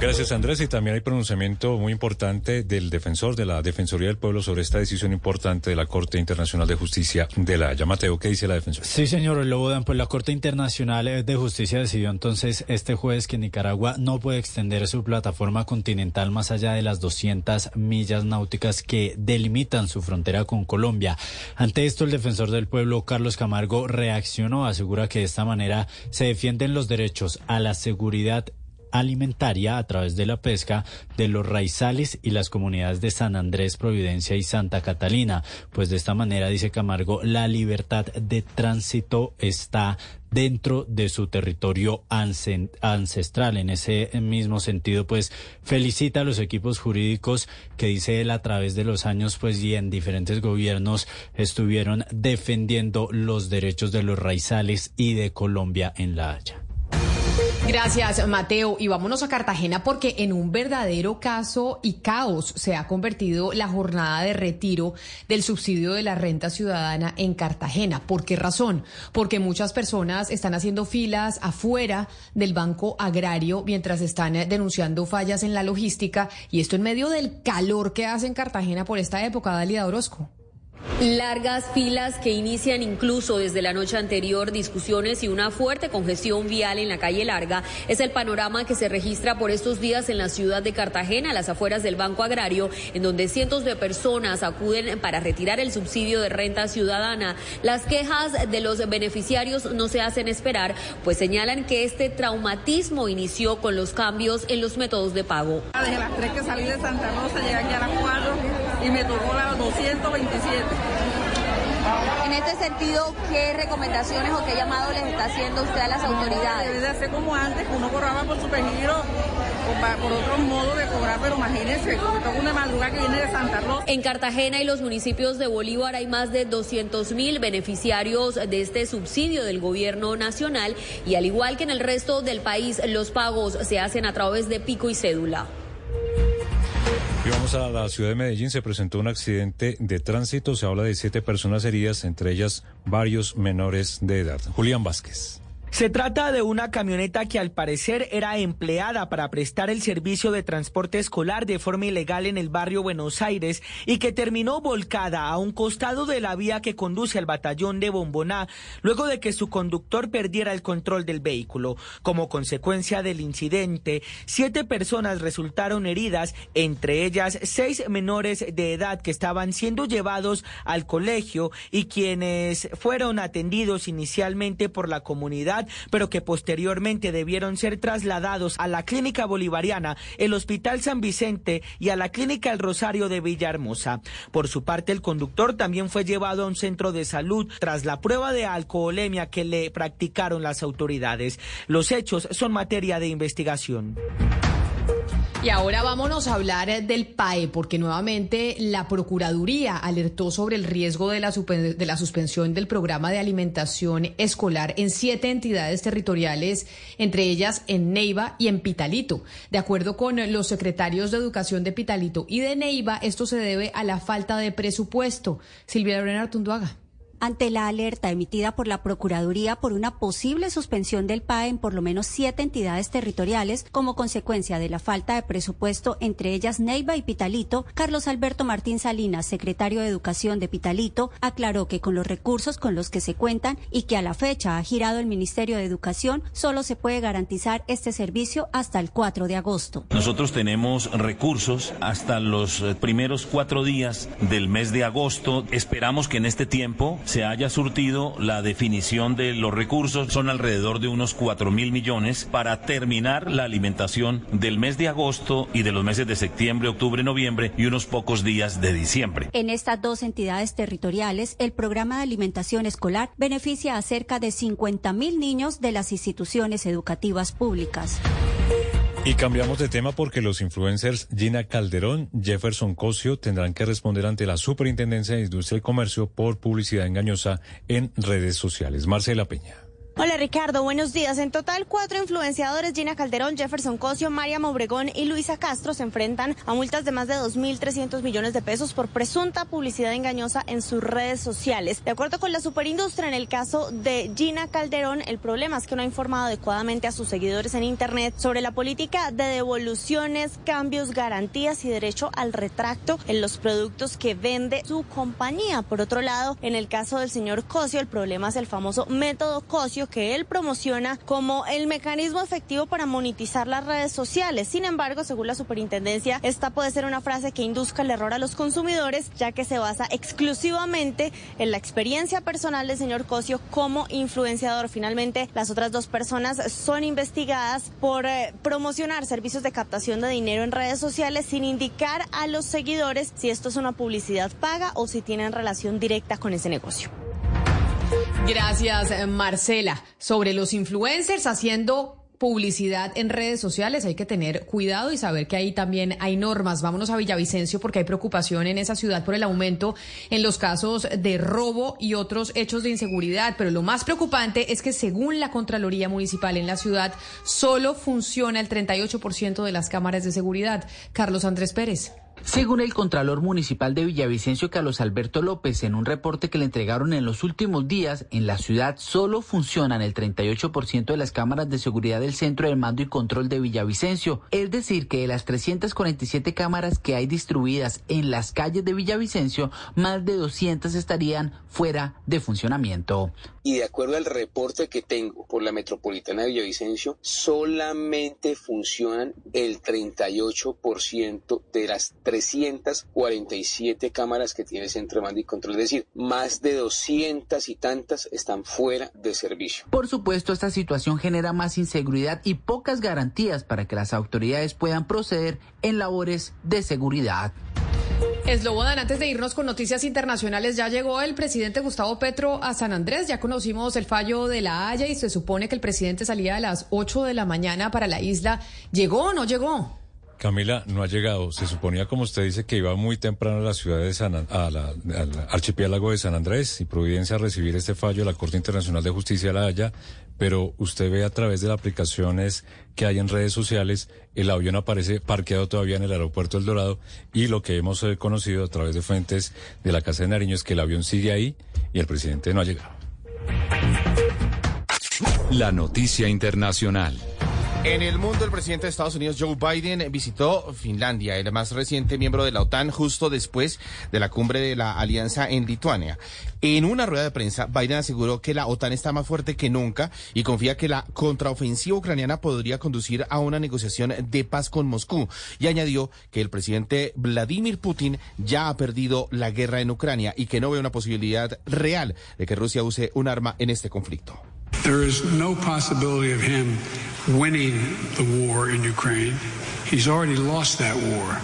Gracias Andrés y también hay pronunciamiento muy importante del defensor de la Defensoría del Pueblo sobre esta decisión importante de la Corte Internacional de Justicia de la Haya. Mateo, ¿qué dice la defensora? Sí, señor Lobodan, pues la Corte Internacional de Justicia decidió entonces este jueves que Nicaragua no puede extender su plataforma continental más allá de las 200 millas náuticas que delimitan su frontera con Colombia. Ante esto, el defensor del pueblo, Carlos Camargo, reaccionó, asegura que de esta manera se defienden los derechos a la seguridad alimentaria a través de la pesca de los raizales y las comunidades de San Andrés, Providencia y Santa Catalina. Pues de esta manera, dice Camargo, la libertad de tránsito está dentro de su territorio ancestral. En ese mismo sentido, pues felicita a los equipos jurídicos que dice él a través de los años, pues y en diferentes gobiernos estuvieron defendiendo los derechos de los raizales y de Colombia en La Haya. Gracias, Mateo. Y vámonos a Cartagena porque en un verdadero caso y caos se ha convertido la jornada de retiro del subsidio de la renta ciudadana en Cartagena. ¿Por qué razón? Porque muchas personas están haciendo filas afuera del Banco Agrario mientras están denunciando fallas en la logística y esto en medio del calor que hace en Cartagena por esta época, Dalia Orozco. Largas filas que inician incluso desde la noche anterior, discusiones y una fuerte congestión vial en la calle Larga es el panorama que se registra por estos días en la ciudad de Cartagena, las afueras del Banco Agrario, en donde cientos de personas acuden para retirar el subsidio de renta ciudadana. Las quejas de los beneficiarios no se hacen esperar, pues señalan que este traumatismo inició con los cambios en los métodos de pago. Desde las tres que salí de Santa Rosa, llegué aquí a las 4 y me tocó la 227. En este sentido, ¿qué recomendaciones o qué llamado les está haciendo usted a las autoridades? Debe de hacer como antes, que uno cobraba por supergiro o pa- por otros modos de cobrar, pero imagínense, una madrugada que viene de Santa Rosa. En Cartagena y los municipios de Bolívar hay más de 200 mil beneficiarios de este subsidio del gobierno nacional y al igual que en el resto del país, los pagos se hacen a través de pico y cédula. Y vamos a la ciudad de Medellín. Se presentó un accidente de tránsito. Se habla de siete personas heridas, entre ellas varios menores de edad. Julián Vázquez. Se trata de una camioneta que al parecer era empleada para prestar el servicio de transporte escolar de forma ilegal en el barrio Buenos Aires y que terminó volcada a un costado de la vía que conduce al batallón de Bomboná luego de que su conductor perdiera el control del vehículo. Como consecuencia del incidente, siete personas resultaron heridas, entre ellas seis menores de edad que estaban siendo llevados al colegio y quienes fueron atendidos inicialmente por la comunidad pero que posteriormente debieron ser trasladados a la Clínica Bolivariana, el Hospital San Vicente y a la Clínica El Rosario de Villahermosa. Por su parte, el conductor también fue llevado a un centro de salud tras la prueba de alcoholemia que le practicaron las autoridades. Los hechos son materia de investigación. Y ahora vámonos a hablar eh, del PAE, porque nuevamente la Procuraduría alertó sobre el riesgo de la, de la suspensión del programa de alimentación escolar en siete entidades territoriales, entre ellas en Neiva y en Pitalito. De acuerdo con los secretarios de Educación de Pitalito y de Neiva, esto se debe a la falta de presupuesto. Silvia Lorena Artunduaga. Ante la alerta emitida por la Procuraduría por una posible suspensión del PAE en por lo menos siete entidades territoriales como consecuencia de la falta de presupuesto, entre ellas Neiva y Pitalito, Carlos Alberto Martín Salinas, secretario de Educación de Pitalito, aclaró que con los recursos con los que se cuentan y que a la fecha ha girado el Ministerio de Educación, solo se puede garantizar este servicio hasta el 4 de agosto. Nosotros tenemos recursos hasta los eh, primeros cuatro días del mes de agosto. Esperamos que en este tiempo se haya surtido la definición de los recursos. Son alrededor de unos cuatro mil millones para terminar la alimentación del mes de agosto y de los meses de septiembre, octubre, noviembre y unos pocos días de diciembre. En estas dos entidades territoriales, el programa de alimentación escolar beneficia a cerca de 50 mil niños de las instituciones educativas públicas. Y cambiamos de tema porque los influencers Gina Calderón, Jefferson Cosio tendrán que responder ante la Superintendencia de Industria y Comercio por publicidad engañosa en redes sociales. Marcela Peña. Hola Ricardo, buenos días. En total, cuatro influenciadores, Gina Calderón, Jefferson Cosio, Mariam Obregón y Luisa Castro, se enfrentan a multas de más de 2.300 millones de pesos por presunta publicidad engañosa en sus redes sociales. De acuerdo con la superindustria, en el caso de Gina Calderón, el problema es que no ha informado adecuadamente a sus seguidores en Internet sobre la política de devoluciones, cambios, garantías y derecho al retracto en los productos que vende su compañía. Por otro lado, en el caso del señor Cosio, el problema es el famoso método Cosio que él promociona como el mecanismo efectivo para monetizar las redes sociales. Sin embargo, según la superintendencia, esta puede ser una frase que induzca el error a los consumidores, ya que se basa exclusivamente en la experiencia personal del señor Cosio como influenciador. Finalmente, las otras dos personas son investigadas por eh, promocionar servicios de captación de dinero en redes sociales sin indicar a los seguidores si esto es una publicidad paga o si tienen relación directa con ese negocio. Gracias, Marcela. Sobre los influencers haciendo publicidad en redes sociales, hay que tener cuidado y saber que ahí también hay normas. Vámonos a Villavicencio porque hay preocupación en esa ciudad por el aumento en los casos de robo y otros hechos de inseguridad. Pero lo más preocupante es que según la Contraloría Municipal en la ciudad, solo funciona el 38% de las cámaras de seguridad. Carlos Andrés Pérez. Según el Contralor Municipal de Villavicencio, Carlos Alberto López, en un reporte que le entregaron en los últimos días, en la ciudad solo funcionan el 38% de las cámaras de seguridad del Centro de Mando y Control de Villavicencio. Es decir, que de las 347 cámaras que hay distribuidas en las calles de Villavicencio, más de 200 estarían fuera de funcionamiento. Y de acuerdo al reporte que tengo por la Metropolitana de Villavicencio, solamente funcionan el 38% de las 347 cámaras que tiene el Centro de Mando y Control, es decir, más de 200 y tantas están fuera de servicio. Por supuesto, esta situación genera más inseguridad y pocas garantías para que las autoridades puedan proceder en labores de seguridad. Eslobodan, antes de irnos con noticias internacionales, ya llegó el presidente Gustavo Petro a San Andrés. Ya conocimos el fallo de la Haya y se supone que el presidente salía a las 8 de la mañana para la isla. ¿Llegó o no llegó? Camila, no ha llegado. Se suponía, como usted dice, que iba muy temprano a la ciudad de San, al archipiélago de San Andrés y Providencia a recibir este fallo de la Corte Internacional de Justicia la Haya, pero usted ve a través de las aplicaciones que hay en redes sociales, el avión aparece parqueado todavía en el aeropuerto El Dorado y lo que hemos eh, conocido a través de fuentes de la Casa de Nariño es que el avión sigue ahí y el presidente no ha llegado. La noticia internacional. En el mundo, el presidente de Estados Unidos, Joe Biden, visitó Finlandia, el más reciente miembro de la OTAN, justo después de la cumbre de la alianza en Lituania. En una rueda de prensa, Biden aseguró que la OTAN está más fuerte que nunca y confía que la contraofensiva ucraniana podría conducir a una negociación de paz con Moscú. Y añadió que el presidente Vladimir Putin ya ha perdido la guerra en Ucrania y que no ve una posibilidad real de que Rusia use un arma en este conflicto. There is no possibility of him winning the war in Ukraine. He's already lost that war.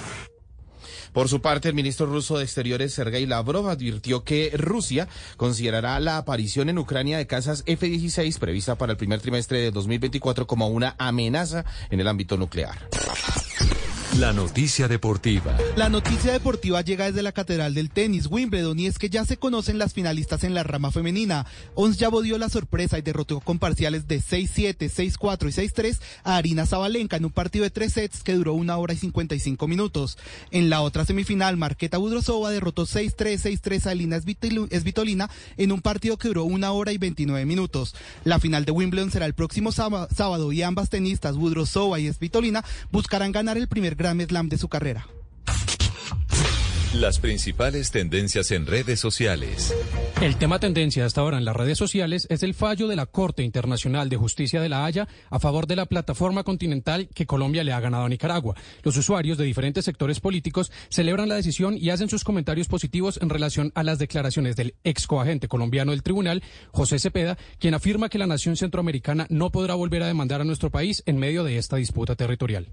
Por su parte, el ministro ruso de Exteriores, Sergei Lavrov, advirtió que Rusia considerará la aparición en Ucrania de casas F-16 prevista para el primer trimestre de 2024 como una amenaza en el ámbito nuclear. La noticia deportiva. La noticia deportiva llega desde la Catedral del Tenis, Wimbledon, y es que ya se conocen las finalistas en la rama femenina. Ons ya dio la sorpresa y derrotó con parciales de 6-7, 6-4 y 6-3 a Arina Zabalenka en un partido de tres sets que duró una hora y 55 minutos. En la otra semifinal, Marqueta Budrosova derrotó 6-3, 6-3 a Elina Svitolina en un partido que duró una hora y 29 minutos. La final de Wimbledon será el próximo sábado y ambas tenistas, Budrosova y Svitolina, buscarán ganar el primer Grand Slam de su carrera. Las principales tendencias en redes sociales. El tema tendencia hasta ahora en las redes sociales es el fallo de la Corte Internacional de Justicia de la Haya a favor de la plataforma continental que Colombia le ha ganado a Nicaragua. Los usuarios de diferentes sectores políticos celebran la decisión y hacen sus comentarios positivos en relación a las declaraciones del ex coagente colombiano del tribunal, José Cepeda, quien afirma que la nación centroamericana no podrá volver a demandar a nuestro país en medio de esta disputa territorial.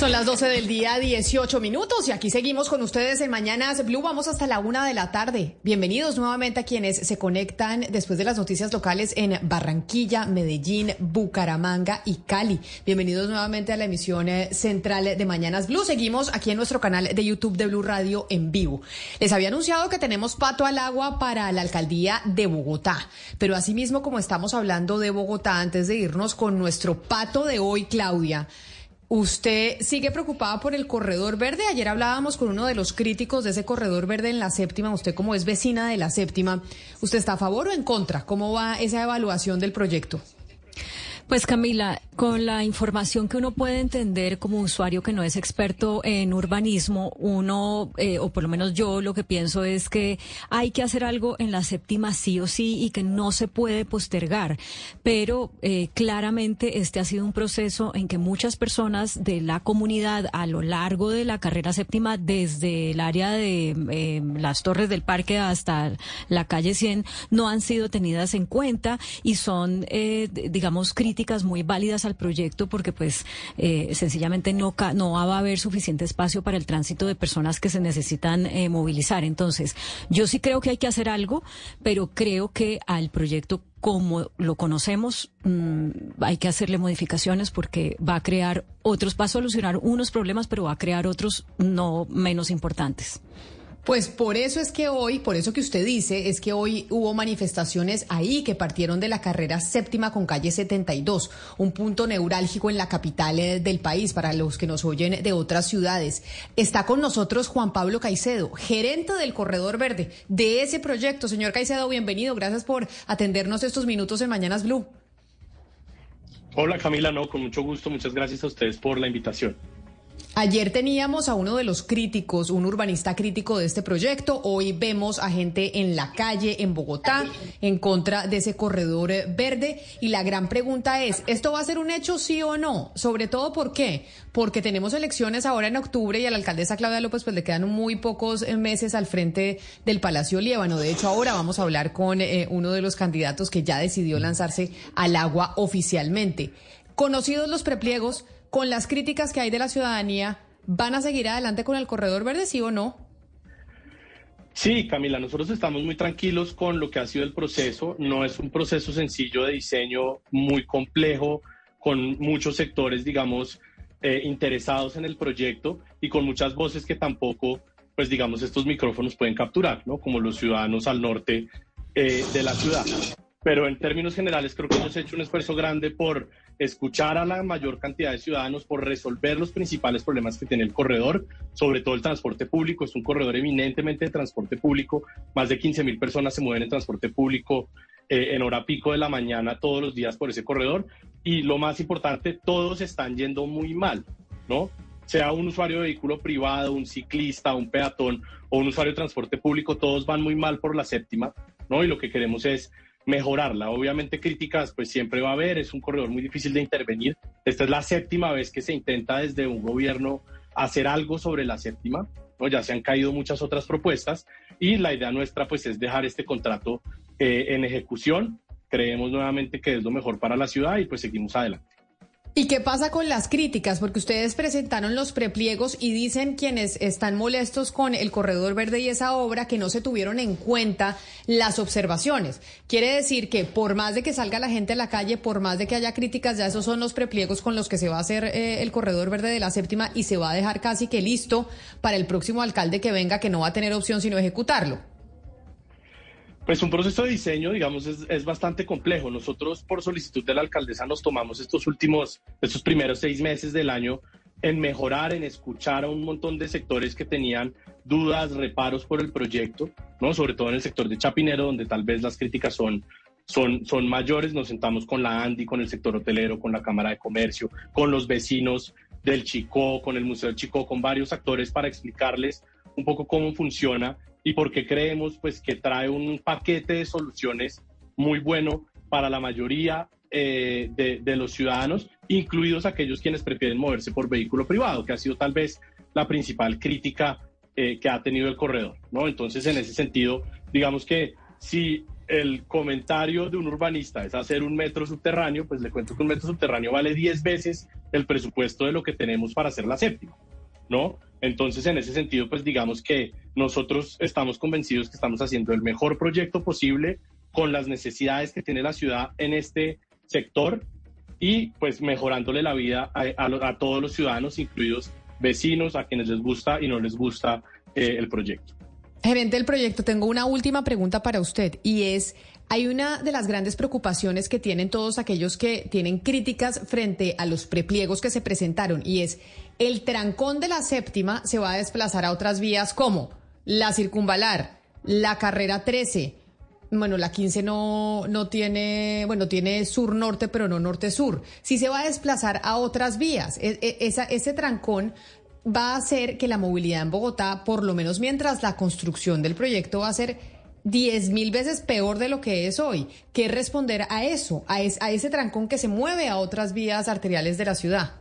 Son las 12 del día, 18 minutos, y aquí seguimos con ustedes en Mañanas Blue. Vamos hasta la una de la tarde. Bienvenidos nuevamente a quienes se conectan después de las noticias locales en Barranquilla, Medellín, Bucaramanga y Cali. Bienvenidos nuevamente a la emisión eh, central de Mañanas Blue. Seguimos aquí en nuestro canal de YouTube de Blue Radio en vivo. Les había anunciado que tenemos pato al agua para la alcaldía de Bogotá, pero asimismo, como estamos hablando de Bogotá, antes de irnos con nuestro pato de hoy, Claudia. ¿Usted sigue preocupada por el corredor verde? Ayer hablábamos con uno de los críticos de ese corredor verde en la séptima. Usted como es vecina de la séptima, ¿usted está a favor o en contra? ¿Cómo va esa evaluación del proyecto? Pues Camila, con la información que uno puede entender como usuario que no es experto en urbanismo, uno, eh, o por lo menos yo lo que pienso es que hay que hacer algo en la séptima sí o sí y que no se puede postergar. Pero eh, claramente este ha sido un proceso en que muchas personas de la comunidad a lo largo de la carrera séptima, desde el área de eh, las torres del parque hasta la calle 100, no han sido tenidas en cuenta y son, digamos, críticas muy válidas al proyecto porque pues eh, sencillamente no, no va a haber suficiente espacio para el tránsito de personas que se necesitan eh, movilizar. Entonces, yo sí creo que hay que hacer algo, pero creo que al proyecto como lo conocemos, mm, hay que hacerle modificaciones porque va a crear otros, va a solucionar unos problemas, pero va a crear otros no menos importantes. Pues por eso es que hoy, por eso que usted dice, es que hoy hubo manifestaciones ahí que partieron de la carrera séptima con calle 72, un punto neurálgico en la capital eh, del país para los que nos oyen de otras ciudades. Está con nosotros Juan Pablo Caicedo, gerente del Corredor Verde de ese proyecto. Señor Caicedo, bienvenido. Gracias por atendernos estos minutos en Mañanas Blue. Hola Camila, no, con mucho gusto. Muchas gracias a ustedes por la invitación. Ayer teníamos a uno de los críticos, un urbanista crítico de este proyecto. Hoy vemos a gente en la calle en Bogotá en contra de ese corredor verde. Y la gran pregunta es, ¿esto va a ser un hecho sí o no? Sobre todo, ¿por qué? Porque tenemos elecciones ahora en octubre y a la alcaldesa Claudia López pues le quedan muy pocos meses al frente del Palacio Líbano. De hecho, ahora vamos a hablar con eh, uno de los candidatos que ya decidió lanzarse al agua oficialmente. Conocidos los prepliegos, con las críticas que hay de la ciudadanía, ¿van a seguir adelante con el corredor verde, sí o no? Sí, Camila, nosotros estamos muy tranquilos con lo que ha sido el proceso. No es un proceso sencillo de diseño, muy complejo, con muchos sectores, digamos, eh, interesados en el proyecto y con muchas voces que tampoco, pues digamos, estos micrófonos pueden capturar, ¿no? Como los ciudadanos al norte eh, de la ciudad. Pero en términos generales creo que hemos hecho un esfuerzo grande por escuchar a la mayor cantidad de ciudadanos, por resolver los principales problemas que tiene el corredor, sobre todo el transporte público. Es un corredor eminentemente de transporte público. Más de 15 mil personas se mueven en transporte público eh, en hora pico de la mañana todos los días por ese corredor. Y lo más importante, todos están yendo muy mal, ¿no? Sea un usuario de vehículo privado, un ciclista, un peatón o un usuario de transporte público, todos van muy mal por la séptima, ¿no? Y lo que queremos es mejorarla. Obviamente críticas pues siempre va a haber, es un corredor muy difícil de intervenir. Esta es la séptima vez que se intenta desde un gobierno hacer algo sobre la séptima, ¿no? ya se han caído muchas otras propuestas y la idea nuestra pues es dejar este contrato eh, en ejecución. Creemos nuevamente que es lo mejor para la ciudad y pues seguimos adelante. ¿Y qué pasa con las críticas? Porque ustedes presentaron los prepliegos y dicen quienes están molestos con el corredor verde y esa obra que no se tuvieron en cuenta las observaciones. Quiere decir que por más de que salga la gente a la calle, por más de que haya críticas, ya esos son los prepliegos con los que se va a hacer eh, el corredor verde de la séptima y se va a dejar casi que listo para el próximo alcalde que venga que no va a tener opción sino ejecutarlo. Pues un proceso de diseño, digamos, es, bastante complejo. Nosotros, por solicitud de la alcaldesa, nos tomamos estos últimos, estos primeros seis meses del año en mejorar, en escuchar a un montón de sectores que tenían dudas, reparos por el proyecto, ¿no? Sobre todo en el sector de Chapinero, donde tal vez las críticas son, son, son mayores. Nos sentamos con la ANDI, con el sector hotelero, con la Cámara de Comercio, con los vecinos del Chicó, con el Museo del Chicó, con varios actores para explicarles un poco cómo funciona y porque creemos pues que trae un paquete de soluciones muy bueno para la mayoría eh, de, los ciudadanos, incluidos aquellos quienes prefieren moverse por vehículo privado, que ha sido tal vez la principal crítica eh, que ha tenido el corredor, ¿no? Entonces, en ese sentido, digamos que si el comentario de un urbanista es hacer un metro subterráneo, pues le cuento que un metro subterráneo vale 10 veces el presupuesto de lo que tenemos para hacer la séptima, ¿no? Entonces, en ese sentido, pues digamos que nosotros estamos convencidos que estamos haciendo el mejor proyecto posible con las necesidades que tiene la ciudad en este sector y pues mejorándole la vida a, todos los ciudadanos, incluidos vecinos, a quienes les gusta y no les gusta eh, el proyecto. Gerente del proyecto, tengo una última pregunta para usted y es, hay una de las grandes preocupaciones que tienen todos aquellos que tienen críticas frente a los prepliegos que se presentaron y es, el trancón de la séptima se va a desplazar a otras vías como la circunvalar, la carrera 13, bueno, la 15 no, no tiene, bueno, tiene sur-norte, pero no norte-sur. Si se va a desplazar a otras vías, e, e, esa, ese trancón va a hacer que la movilidad en Bogotá, por lo menos mientras la construcción del proyecto va a ser 10 mil veces peor de lo que es hoy. ¿Qué responder a eso, a, a ese trancón que se mueve a otras vías arteriales de la ciudad?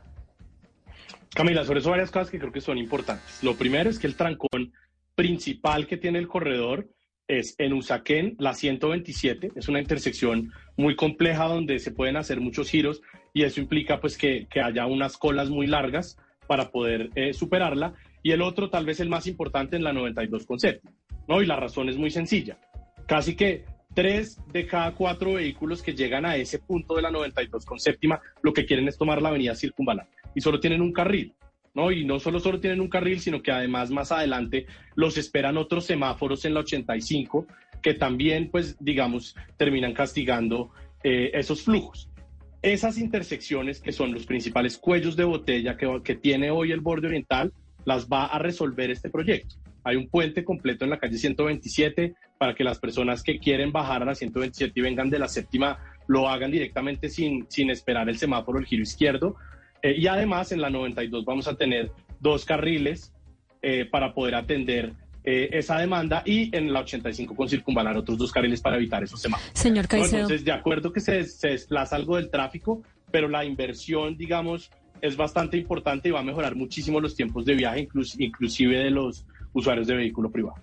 Camila, sobre eso varias cosas que creo que son importantes. Lo primero es que el trancón principal que tiene el corredor es en Usaquén, la 127, es una intersección muy compleja donde se pueden hacer muchos giros y eso implica pues que, haya unas colas muy largas para poder eh, superarla. Y el otro, tal vez el más importante, en la 92 con ¿no? Y la razón es muy sencilla. Casi que tres de cada cuatro vehículos que llegan a ese punto de la 92 con séptima lo que quieren es tomar la avenida circunvalar y solo tienen un carril. ¿no? Y no solo, solo tienen un carril, sino que además más adelante los esperan otros semáforos en la 85 que también, pues, digamos, terminan castigando eh, esos flujos. Esas intersecciones, que son los principales cuellos de botella que, que tiene hoy el borde oriental, las va a resolver este proyecto. Hay un puente completo en la calle 127 para que las personas que quieren bajar a la 127 y vengan de la séptima lo hagan directamente sin, sin esperar el semáforo, el giro izquierdo. Eh, y además en la 92 vamos a tener dos carriles eh, para poder atender eh, esa demanda y en la 85 con circunvalar otros dos carriles para evitar esos semáforos. Señor Caicedo. Entonces, de acuerdo que se, se desplaza algo del tráfico, pero la inversión, digamos, es bastante importante y va a mejorar muchísimo los tiempos de viaje, inclusive de los usuarios de vehículo privado.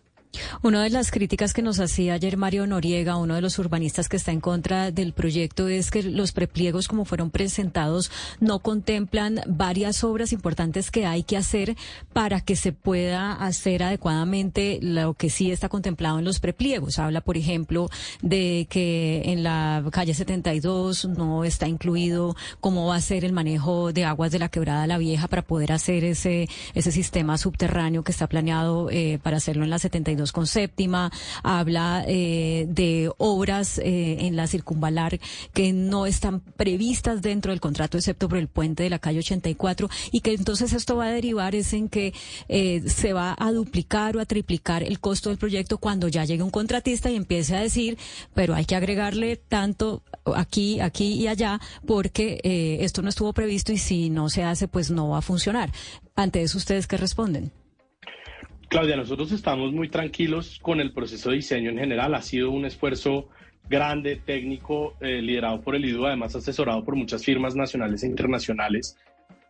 Una de las críticas que nos hacía ayer Mario Noriega, uno de los urbanistas que está en contra del proyecto, es que los prepliegos como fueron presentados no contemplan varias obras importantes que hay que hacer para que se pueda hacer adecuadamente lo que sí está contemplado en los prepliegos. Habla, por ejemplo, de que en la calle 72 no está incluido cómo va a ser el manejo de aguas de la quebrada La Vieja para poder hacer ese, ese sistema subterráneo que está planeado eh, para hacerlo en la 72 con séptima, habla eh, de obras eh, en la circunvalar que no están previstas dentro del contrato, excepto por el puente de la calle 84, y que entonces esto va a derivar es en que eh, se va a duplicar o a triplicar el costo del proyecto cuando ya llegue un contratista y empiece a decir, pero hay que agregarle tanto aquí, aquí y allá, porque esto no estuvo previsto y si no se hace, pues no va a funcionar. Ante eso, ¿ustedes qué responden? Claudia, nosotros estamos muy tranquilos con el proceso de diseño en general. Ha sido un esfuerzo grande, técnico, eh, liderado por el IDU, además asesorado por muchas firmas nacionales e internacionales.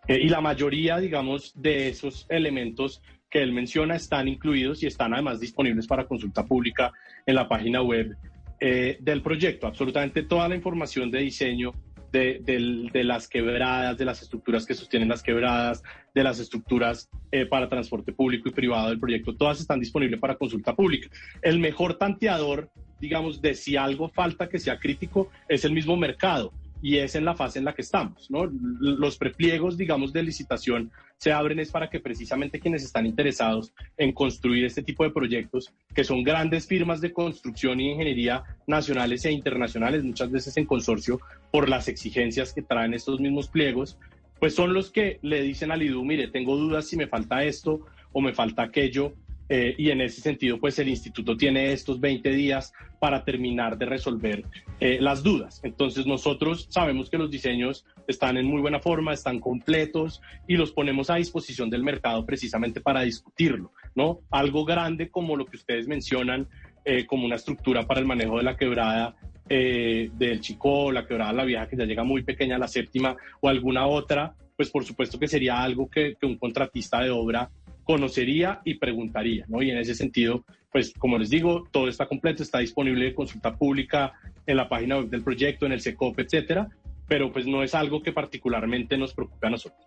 Eh, y la mayoría, digamos, de esos elementos que él menciona están incluidos y están además disponibles para consulta pública en la página web eh, del proyecto. Absolutamente toda la información de diseño de, las quebradas, de las estructuras que sostienen las quebradas, de las estructuras eh, para transporte público y privado del proyecto, todas están disponibles para consulta pública. El mejor tanteador, digamos, de si algo falta que sea crítico es el mismo mercado y es en la fase en la que estamos. Los prepliegos, digamos, de licitación se abren es para que precisamente quienes están interesados en construir este tipo de proyectos, que son grandes firmas de construcción y ingeniería nacionales e internacionales, muchas veces en consorcio por las exigencias que traen estos mismos pliegos, pues son los que le dicen al IDU, mire, tengo dudas si me falta esto o me falta aquello, eh, y en ese sentido, pues el instituto tiene estos 20 días para terminar de resolver eh, las dudas. Entonces nosotros sabemos que los diseños están en muy buena forma, están completos y los ponemos a disposición del mercado precisamente para discutirlo, ¿no? Algo grande como lo que ustedes mencionan, eh, como una estructura para el manejo de la quebrada del Chico, la quebrada La Vieja, que ya llega muy pequeña, la séptima, o alguna otra, pues por supuesto que sería algo que un contratista de obra conocería y preguntaría, ¿no? Y en ese sentido, pues como les digo, todo está completo, está disponible de consulta pública en la página web del proyecto, en el SECOP, etcétera, pero pues no es algo que particularmente nos preocupe a nosotros.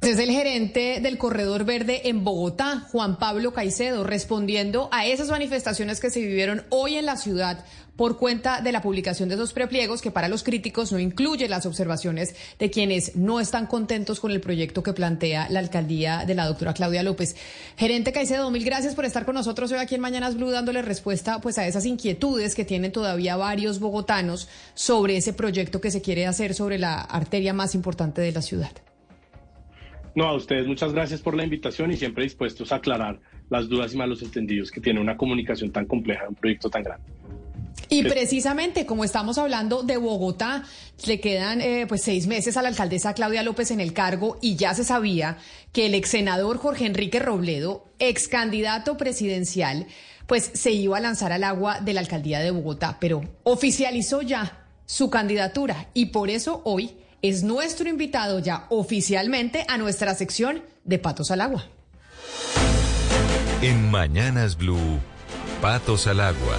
Es el gerente del Corredor Verde en Bogotá, Juan Pablo Caicedo, respondiendo a esas manifestaciones que se vivieron hoy en la ciudad por cuenta de la publicación de esos prepliegos que para los críticos no incluye las observaciones de quienes no están contentos con el proyecto que plantea la alcaldía de la doctora Claudia López. Gerente Caicedo, mil gracias por estar con nosotros hoy aquí en Mañanas Blue dándole respuesta pues a esas inquietudes que tienen todavía varios bogotanos sobre ese proyecto que se quiere hacer sobre la arteria más importante de la ciudad. No, a ustedes muchas gracias por la invitación y siempre dispuestos a aclarar las dudas y malos entendidos que tiene una comunicación tan compleja de un proyecto tan grande. Y precisamente, como estamos hablando de Bogotá, le quedan eh, pues seis meses a la alcaldesa Claudia López en el cargo y ya se sabía que el ex senador Jorge Enrique Robledo, ex candidato presidencial, pues se iba a lanzar al agua de la alcaldía de Bogotá, pero oficializó ya su candidatura y por eso hoy es nuestro invitado ya oficialmente a nuestra sección de Patos al Agua. En Mañanas Blue, Patos al Agua.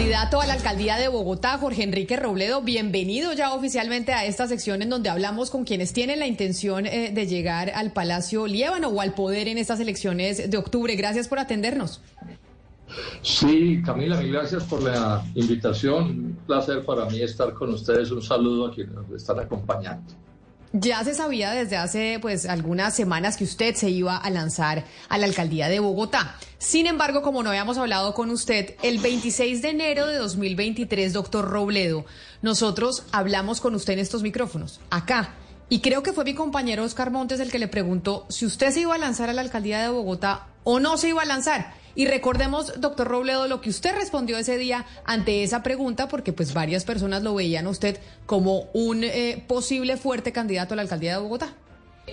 Candidato a la alcaldía de Bogotá, Jorge Enrique Robledo, bienvenido ya oficialmente a esta sección en donde hablamos con quienes tienen la intención eh, de llegar al Palacio Liébano o al poder en estas elecciones de octubre. Gracias por atendernos. Sí, Camila, mil gracias por la invitación. Un placer para mí estar con ustedes. Un saludo a quienes nos están acompañando. Ya se sabía desde hace pues algunas semanas que usted se iba a lanzar a la alcaldía de Bogotá. Sin embargo, como no habíamos hablado con usted, el 26 de enero de 2023, doctor Robledo, nosotros hablamos con usted en estos micrófonos, acá. Y creo que fue mi compañero Oscar Montes el que le preguntó si usted se iba a lanzar a la alcaldía de Bogotá o no se iba a lanzar. Y recordemos, doctor Robledo, lo que usted respondió ese día ante esa pregunta, porque pues varias personas lo veían a usted como un eh, posible fuerte candidato a la alcaldía de Bogotá.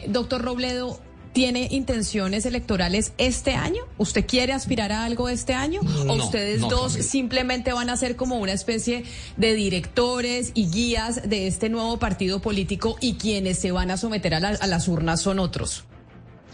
Doctor Robledo, ¿tiene intenciones electorales este año? ¿Usted quiere aspirar a algo este año? ¿O ustedes dos simplemente van a ser como una especie de directores y guías de este nuevo partido político y quienes se van a someter a las urnas son otros?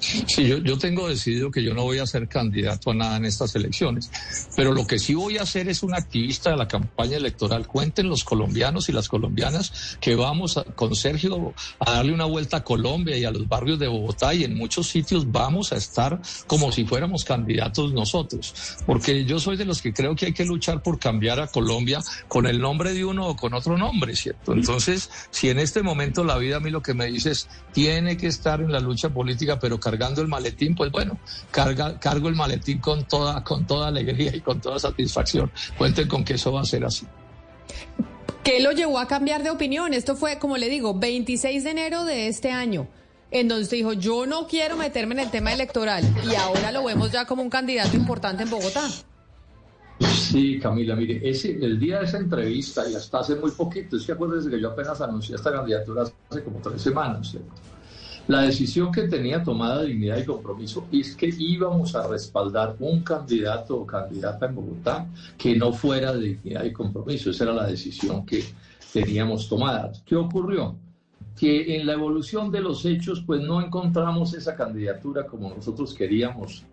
Sí, yo, tengo decidido que yo no voy a ser candidato a nada en estas elecciones, pero lo que sí voy a hacer es un activista de la campaña electoral. Cuenten los colombianos y las colombianas que vamos con Sergio a darle una vuelta a Colombia y a los barrios de Bogotá y en muchos sitios vamos a estar como si fuéramos candidatos nosotros, porque yo soy de los que creo que hay que luchar por cambiar a Colombia con el nombre de uno o con otro nombre, ¿cierto? Entonces, si en este momento la vida a mí lo que me dice es, tiene que estar en la lucha política, pero cargando el maletín, pues bueno, carga, cargo el maletín con toda, con toda alegría y con toda satisfacción. Cuenten con que eso va a ser así. ¿Qué lo llevó a cambiar de opinión? Esto fue, como le digo, 26 de enero de este año, en donde usted dijo, yo no quiero meterme en el tema electoral y ahora lo vemos ya como un candidato importante en Bogotá. Sí, Camila, mire, ese, el día de esa entrevista y hasta hace muy poquito, es que acuérdense que yo apenas anuncié esta candidatura hace como tres semanas, ¿cierto? La decisión que tenía tomada Dignidad y Compromiso es que íbamos a respaldar un candidato o candidata en Bogotá que no fuera de Dignidad y Compromiso. Esa era la decisión que teníamos tomada. ¿Qué ocurrió? Que en la evolución de los hechos, pues no encontramos esa candidatura como nosotros queríamos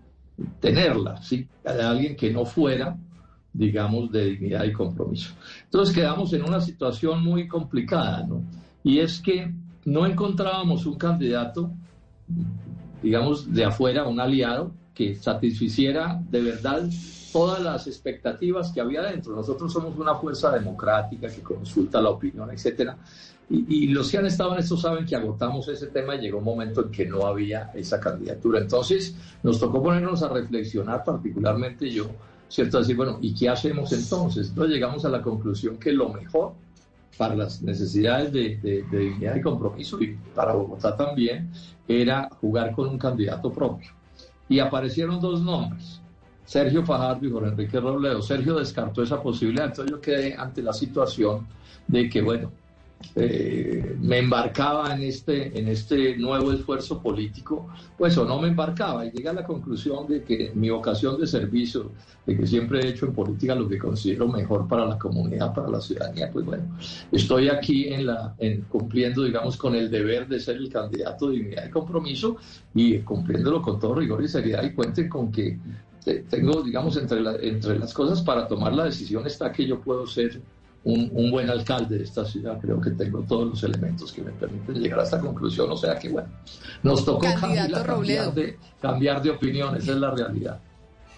tenerla, ¿sí? Alguien que no fuera, digamos, de dignidad y compromiso. Entonces quedamos en una situación muy complicada, ¿no? Y es que no encontrábamos un candidato, digamos, de afuera, un aliado, que satisficiera de verdad todas las expectativas que había dentro. Nosotros somos una fuerza democrática que consulta la opinión, etcétera. Y, los que han estado en esto saben que agotamos ese tema y llegó un momento en que no había esa candidatura. Entonces nos tocó ponernos a reflexionar, particularmente yo, ¿cierto? Decir, bueno, ¿y qué hacemos entonces? Entonces llegamos a la conclusión que lo mejor para las necesidades de, dignidad y compromiso y para Bogotá también, era jugar con un candidato propio. Y aparecieron dos nombres, Sergio Fajardo y Jorge Enrique Robledo. Sergio descartó esa posibilidad, entonces yo quedé ante la situación de que, bueno, eh, me embarcaba en este, en este nuevo esfuerzo político, pues o no me embarcaba. Y llegué a la conclusión de que mi vocación de servicio, de que siempre he hecho en política lo que considero mejor para la comunidad, para la ciudadanía, pues bueno, estoy aquí en la, en, cumpliendo, digamos, con el deber de ser el candidato de dignidad y compromiso y cumpliéndolo con todo rigor y seriedad. Y cuenten con que tengo, digamos, entre, entre las cosas para tomar la decisión está que yo puedo ser un, buen alcalde de esta ciudad. Creo que tengo todos los elementos que me permiten llegar a esta conclusión. O sea que, bueno, nos tocó cambiar de, cambiar de opinión, esa es la realidad.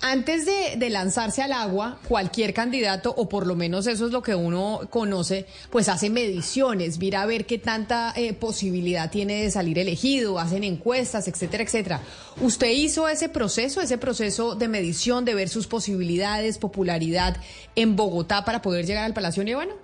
Antes de, lanzarse al agua, cualquier candidato, o por lo menos eso es lo que uno conoce, pues hace mediciones, mira a ver qué tanta eh, posibilidad tiene de salir elegido, hacen encuestas, etcétera, etcétera. ¿Usted hizo ese proceso, ese proceso de medición, de ver sus posibilidades, popularidad en Bogotá para poder llegar al Palacio Nievano?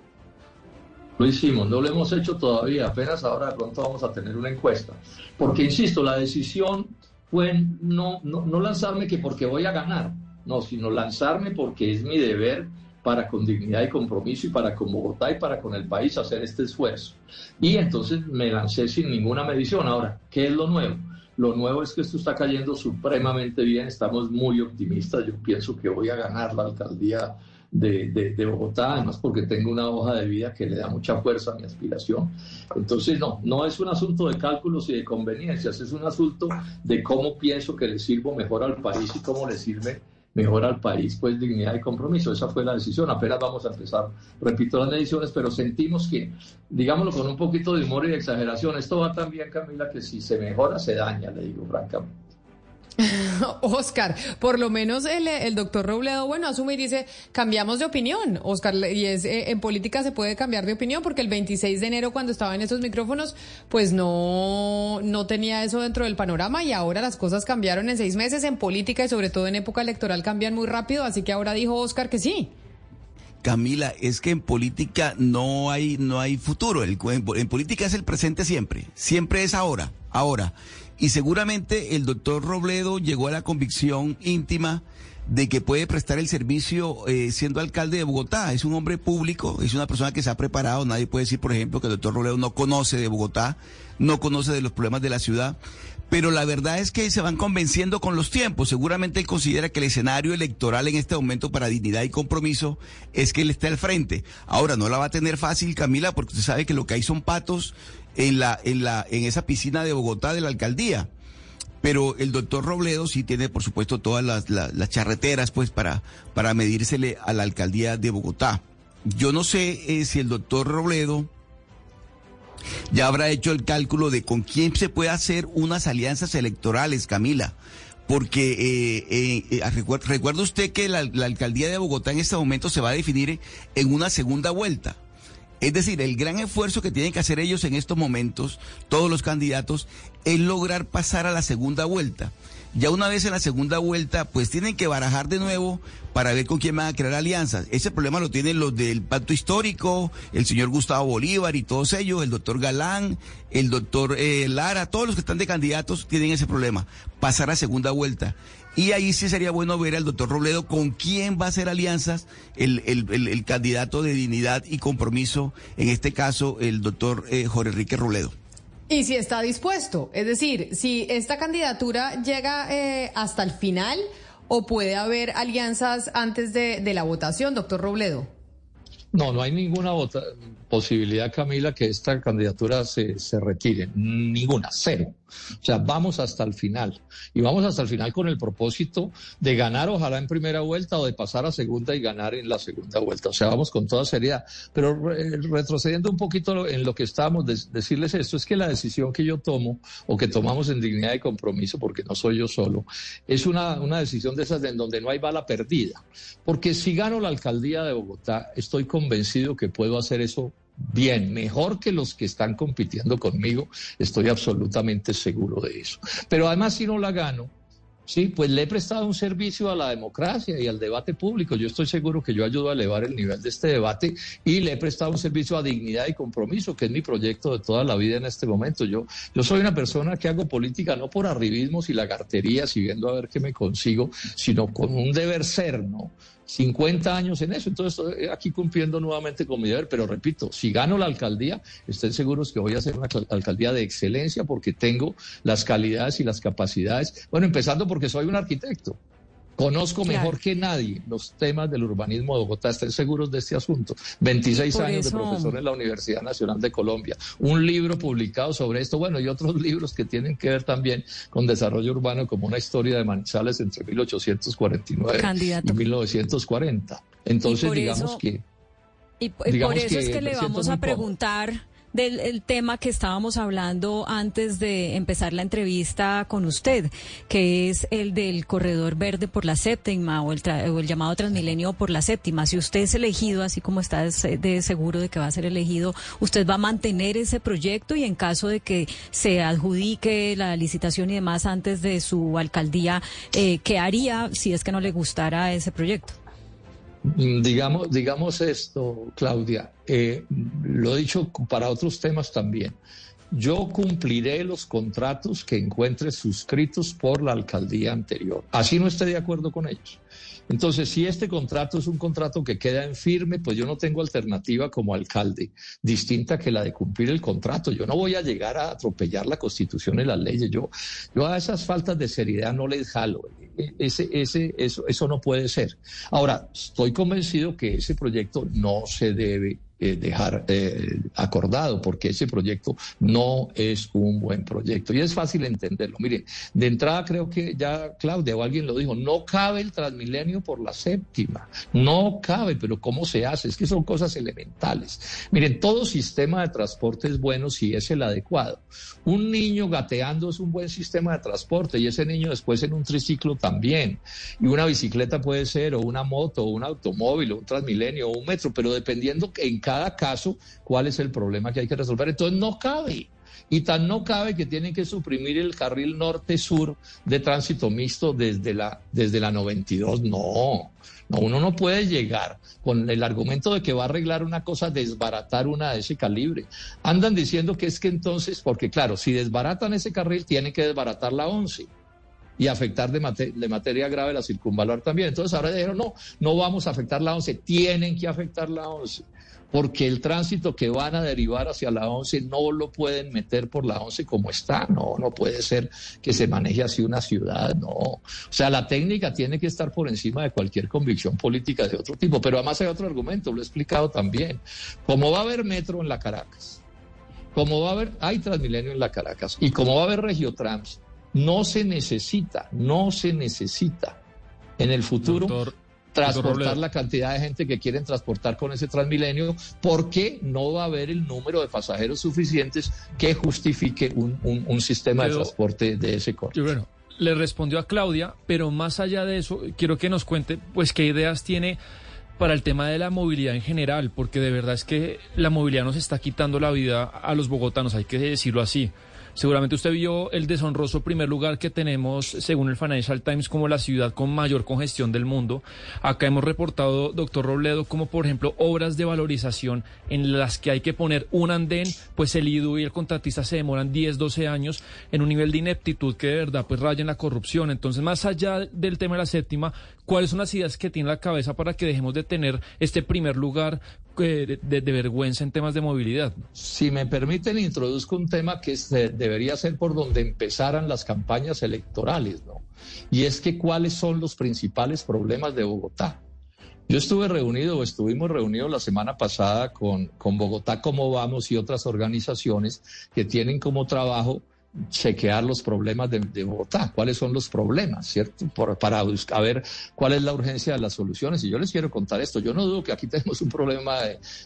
Lo hicimos, no lo hemos hecho todavía, apenas ahora pronto vamos a tener una encuesta. Porque, insisto, la decisión fue no, no, no lanzarme que porque voy a ganar, no, sino lanzarme porque es mi deber para con dignidad y compromiso y para con Bogotá y para con el país hacer este esfuerzo. Y entonces me lancé sin ninguna medición. Ahora, ¿qué es lo nuevo? Lo nuevo es que esto está cayendo supremamente bien, estamos muy optimistas, yo pienso que voy a ganar la alcaldía de, de, Bogotá, además porque tengo una hoja de vida que le da mucha fuerza a mi aspiración. Entonces, no, no es un asunto de cálculos y de conveniencias, es un asunto de cómo pienso que le sirvo mejor al país y cómo le sirve mejor al país, pues dignidad y compromiso. Esa fue la decisión. Apenas vamos a empezar, repito, las mediciones, pero sentimos que, digámoslo con un poquito de humor y de exageración, esto va tan bien, Camila, que si se mejora, se daña, le digo francamente. Oscar, por lo menos el, doctor Robledo, bueno, asume y dice, cambiamos de opinión, Oscar, y es, eh, en política se puede cambiar de opinión porque el 26 de enero cuando estaba en esos micrófonos, pues no, no tenía eso dentro del panorama y ahora las cosas cambiaron en seis meses en política y sobre todo en época electoral cambian muy rápido, así que ahora dijo Oscar que sí. Camila, es que en política no hay, no hay futuro. en política es el presente siempre. Siempre es ahora, ahora. Y seguramente el doctor Robledo llegó a la convicción íntima de que puede prestar el servicio eh, siendo alcalde de Bogotá. Es un hombre público, es una persona que se ha preparado. Nadie puede decir, por ejemplo, que el doctor Robledo no conoce de Bogotá, no conoce de los problemas de la ciudad. Pero la verdad es que se van convenciendo con los tiempos. Seguramente él considera que el escenario electoral en este momento para dignidad y compromiso es que él esté al frente. Ahora no la va a tener fácil, Camila, porque usted sabe que lo que hay son patos en, la, en, la, en esa piscina de Bogotá de la alcaldía. Pero el doctor Robledo sí tiene, por supuesto, todas las, las, charreteras pues, para, para medírsele a la alcaldía de Bogotá. Yo no sé eh, si el doctor Robledo ya habrá hecho el cálculo de con quién se puede hacer unas alianzas electorales, Camila. Porque eh, eh, eh recuerda usted que la alcaldía de Bogotá en este momento se va a definir en una segunda vuelta. Es decir, el gran esfuerzo que tienen que hacer ellos en estos momentos, todos los candidatos, es lograr pasar a la segunda vuelta. Ya una vez en la segunda vuelta, pues tienen que barajar de nuevo para ver con quién van a crear alianzas. Ese problema lo tienen los del pacto histórico, el señor Gustavo Bolívar y todos ellos, el doctor Galán, el doctor eh, Lara, todos los que están de candidatos tienen ese problema, pasar a segunda vuelta. Y ahí sí sería bueno ver al doctor Robledo con quién va a hacer alianzas el, el, candidato de dignidad y compromiso, en este caso el doctor eh, Jorge Enrique Robledo. Y si está dispuesto, es decir, si esta candidatura llega eh, hasta el final o puede haber alianzas antes de, de la votación, doctor Robledo. No, no hay ninguna posibilidad, Camila, que esta candidatura se, se retire. Ninguna, cero. O sea, vamos hasta el final. Y vamos hasta el final con el propósito de ganar, ojalá en primera vuelta, o de pasar a segunda y ganar en la segunda vuelta. O sea, vamos con toda seriedad. Pero retrocediendo un poquito en lo que estábamos, decirles esto, es que la decisión que yo tomo, o que tomamos en dignidad y compromiso, porque no soy yo solo, es una, una decisión de esas en donde no hay bala perdida. Porque si gano la alcaldía de Bogotá, estoy convencido que puedo hacer eso bien, mejor que los que están compitiendo conmigo, estoy absolutamente seguro de eso. Pero además, si no la gano, sí, pues le he prestado un servicio a la democracia y al debate público. Yo estoy seguro que yo ayudo a elevar el nivel de este debate y le he prestado un servicio a dignidad y compromiso, que es mi proyecto de toda la vida en este momento. Yo, yo soy una persona que hago política no por arribismos y lagarterías y viendo a ver qué me consigo, sino con un deber ser, ¿no? 50 años en eso. Entonces, estoy aquí cumpliendo nuevamente con mi deber, pero repito, si gano la alcaldía, estén seguros que voy a hacer una alcaldía de excelencia porque tengo las calidades y las capacidades. Bueno, empezando porque soy un arquitecto. Conozco mejor que nadie los temas del urbanismo de Bogotá, estén seguros de este asunto. 26 años de profesor en la Universidad Nacional de Colombia, un libro publicado sobre esto, bueno, y otros libros que tienen que ver también con desarrollo urbano, como una historia de Manizales entre 1849 y 1940. Entonces, digamos que... Y, por eso es que le vamos a preguntar del tema que estábamos hablando antes de empezar la entrevista con usted, que es el del corredor verde por la séptima o el, o el llamado Transmilenio por la séptima. Si usted es elegido, así como está de seguro de que va a ser elegido, usted va a mantener ese proyecto y en caso de que se adjudique la licitación y demás antes de su alcaldía, eh, ¿qué haría si es que no le gustara ese proyecto? Mm, digamos, digamos esto, Claudia, eh, lo he dicho para otros temas también. yo cumpliré los contratos que encuentre suscritos por la alcaldía anterior. Así no esté de acuerdo con ellos. Entonces, si este contrato es un contrato que queda en firme, pues yo no tengo alternativa como alcalde distinta que la de cumplir el contrato. Yo no voy a llegar a atropellar la constitución y las leyes. Yo, yo a esas faltas de seriedad no les jalo. E, ese, ese, eso, eso no puede ser. Ahora, estoy convencido que ese proyecto no se debe eh, dejar eh, acordado, porque ese proyecto no es un buen proyecto. Y es fácil entenderlo. Mire, de entrada creo que ya Claudia o alguien lo dijo, no cabe el Transmilenio por la séptima, no cabe, pero ¿cómo se hace? Es que son cosas elementales. Miren, todo sistema de transporte es bueno si es el adecuado. Un niño gateando es un buen sistema de transporte y ese niño después en un triciclo también. Y una bicicleta puede ser, o una moto, o un automóvil, o un Transmilenio, o un metro, pero dependiendo en cada caso cuál es el problema que hay que resolver. Entonces no cabe. Y tan no cabe que tienen que suprimir el carril norte-sur de tránsito mixto desde la, desde la 92. No, no, uno no puede llegar con el argumento de que va a arreglar una cosa, desbaratar una de ese calibre. Andan diciendo que es que entonces, porque claro, si desbaratan ese carril, tienen que desbaratar la 11 y afectar de, de, materia grave la circunvalar también. Entonces ahora dijeron, no, no vamos a afectar la 11, tienen que afectar la 11 porque el tránsito que van a derivar hacia la 11 no lo pueden meter por la 11 como está, no, no puede ser que se maneje así una ciudad, no. O sea, la técnica tiene que estar por encima de cualquier convicción política de otro tipo, pero además hay otro argumento, lo he explicado también. Como va a haber metro en la Caracas, como va a haber, hay Transmilenio en la Caracas, y como va a haber Regiotrans, no se necesita, no se necesita en el futuro transportar la cantidad de gente que quieren transportar con ese Transmilenio, porque no va a haber el número de pasajeros suficientes que justifique un, sistema de transporte de ese corte. bueno, le respondió a Claudia, pero más allá de eso, quiero que nos cuente, pues, qué ideas tiene para el tema de la movilidad en general, porque de verdad es que la movilidad nos está quitando la vida a los bogotanos, hay que decirlo así. Seguramente usted vio el deshonroso primer lugar que tenemos, según el Financial Times, como la ciudad con mayor congestión del mundo. Acá hemos reportado, doctor Robledo, como por ejemplo obras de valorización en las que hay que poner un andén, pues el IDU y el contratista se demoran 10, 12 años en un nivel de ineptitud que de verdad pues raya en la corrupción. Entonces, más allá del tema de la séptima, ¿cuáles son las ideas que tiene la cabeza para que dejemos de tener este primer lugar eh, de, vergüenza en temas de movilidad? Si me permiten, introduzco un tema que debería ser por donde empezaran las campañas electorales, ¿no? Y es que cuáles son los principales problemas de Bogotá. Yo estuve reunido o estuvimos reunidos la semana pasada con, con Bogotá Cómo Vamos y otras organizaciones que tienen como trabajo chequear los problemas de, Bogotá, cuáles son los problemas, ¿cierto? para buscar ver cuál es la urgencia de las soluciones. Y yo les quiero contar esto. Yo no dudo que aquí tenemos un problema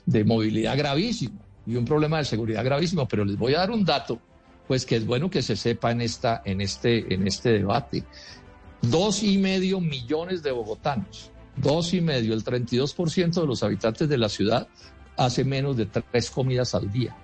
de, movilidad gravísimo y un problema de seguridad gravísimo, pero les voy a dar un dato, pues que es bueno que se sepa en, esta, en, este, en este debate. Dos y medio millones de bogotanos, dos y medio, el 32% de los habitantes de la ciudad hace menos de tres comidas al día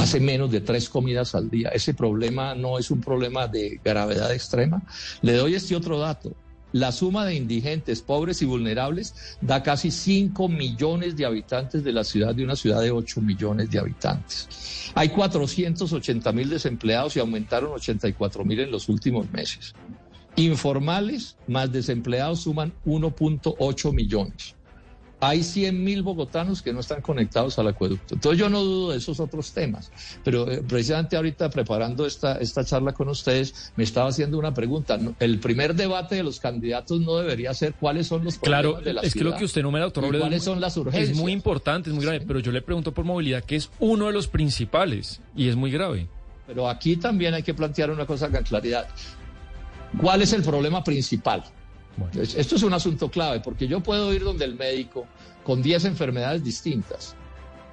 hace menos de tres comidas al día. Ese problema no es un problema de gravedad extrema. Le doy este otro dato. La suma de indigentes, pobres y vulnerables da casi 5 millones de habitantes de la ciudad, de una ciudad de 8 millones de habitantes. Hay 480 mil desempleados y aumentaron 84 mil en los últimos meses. Informales más desempleados suman 1.8 millones hay 100 mil bogotanos que no están conectados al acueducto. Entonces yo no dudo de esos otros temas, pero eh, precisamente ahorita preparando esta, esta charla con ustedes, me estaba haciendo una pregunta. El primer debate de los candidatos no debería ser cuáles son los problemas de la es que lo que usted numera, doctor cuáles son las urgencias. Es muy importante, es muy grave, pero yo le pregunto por movilidad, que es uno de los principales y es muy grave. Pero aquí también hay que plantear una cosa con claridad. ¿Cuál es el problema principal? Esto es un asunto clave, porque yo puedo ir donde el médico con 10 enfermedades distintas,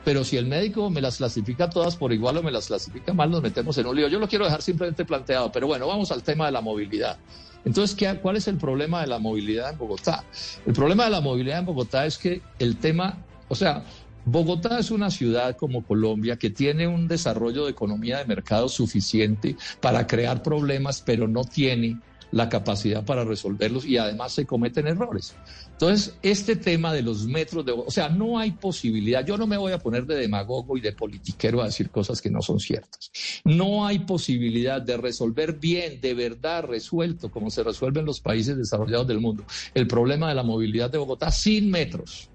pero si el médico me las clasifica todas por igual o me las clasifica mal, nos metemos en un lío. Yo lo quiero dejar simplemente planteado, pero bueno, vamos al tema de la movilidad. Entonces, ¿qué, ¿cuál es el problema de la movilidad en Bogotá? El problema de la movilidad en Bogotá es que el tema, o sea, Bogotá es una ciudad como Colombia que tiene un desarrollo de economía de mercado suficiente para crear problemas, pero no tiene la capacidad para resolverlos y además se cometen errores. Entonces, este tema de los metros de... O sea, no hay posibilidad. Yo no me voy a poner de demagogo y de politiquero a decir cosas que no son ciertas. No hay posibilidad de resolver bien, de verdad resuelto, como se resuelve en los países desarrollados del mundo, el problema de la movilidad de Bogotá sin metros.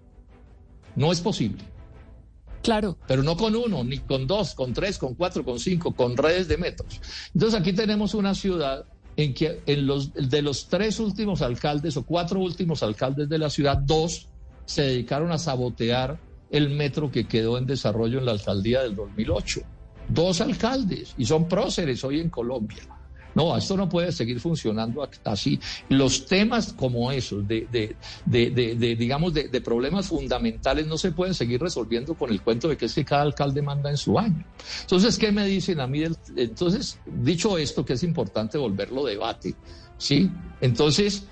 No es posible. Claro. Pero no con uno, ni con dos, con tres, con cuatro, con cinco, con redes de metros. Entonces aquí tenemos una ciudad en que en los, de los tres últimos alcaldes o cuatro últimos alcaldes de la ciudad, dos se dedicaron a sabotear el metro que quedó en desarrollo en la alcaldía del 2008. Dos alcaldes, y son próceres hoy en Colombia. No, esto no puede seguir funcionando así. Los temas como esos, de, de, de, digamos, de, problemas fundamentales, no se pueden seguir resolviendo con el cuento de que es que cada alcalde manda en su año. Entonces, ¿qué me dicen a mí? Entonces, dicho esto, que es importante volverlo debate, ¿sí? Entonces,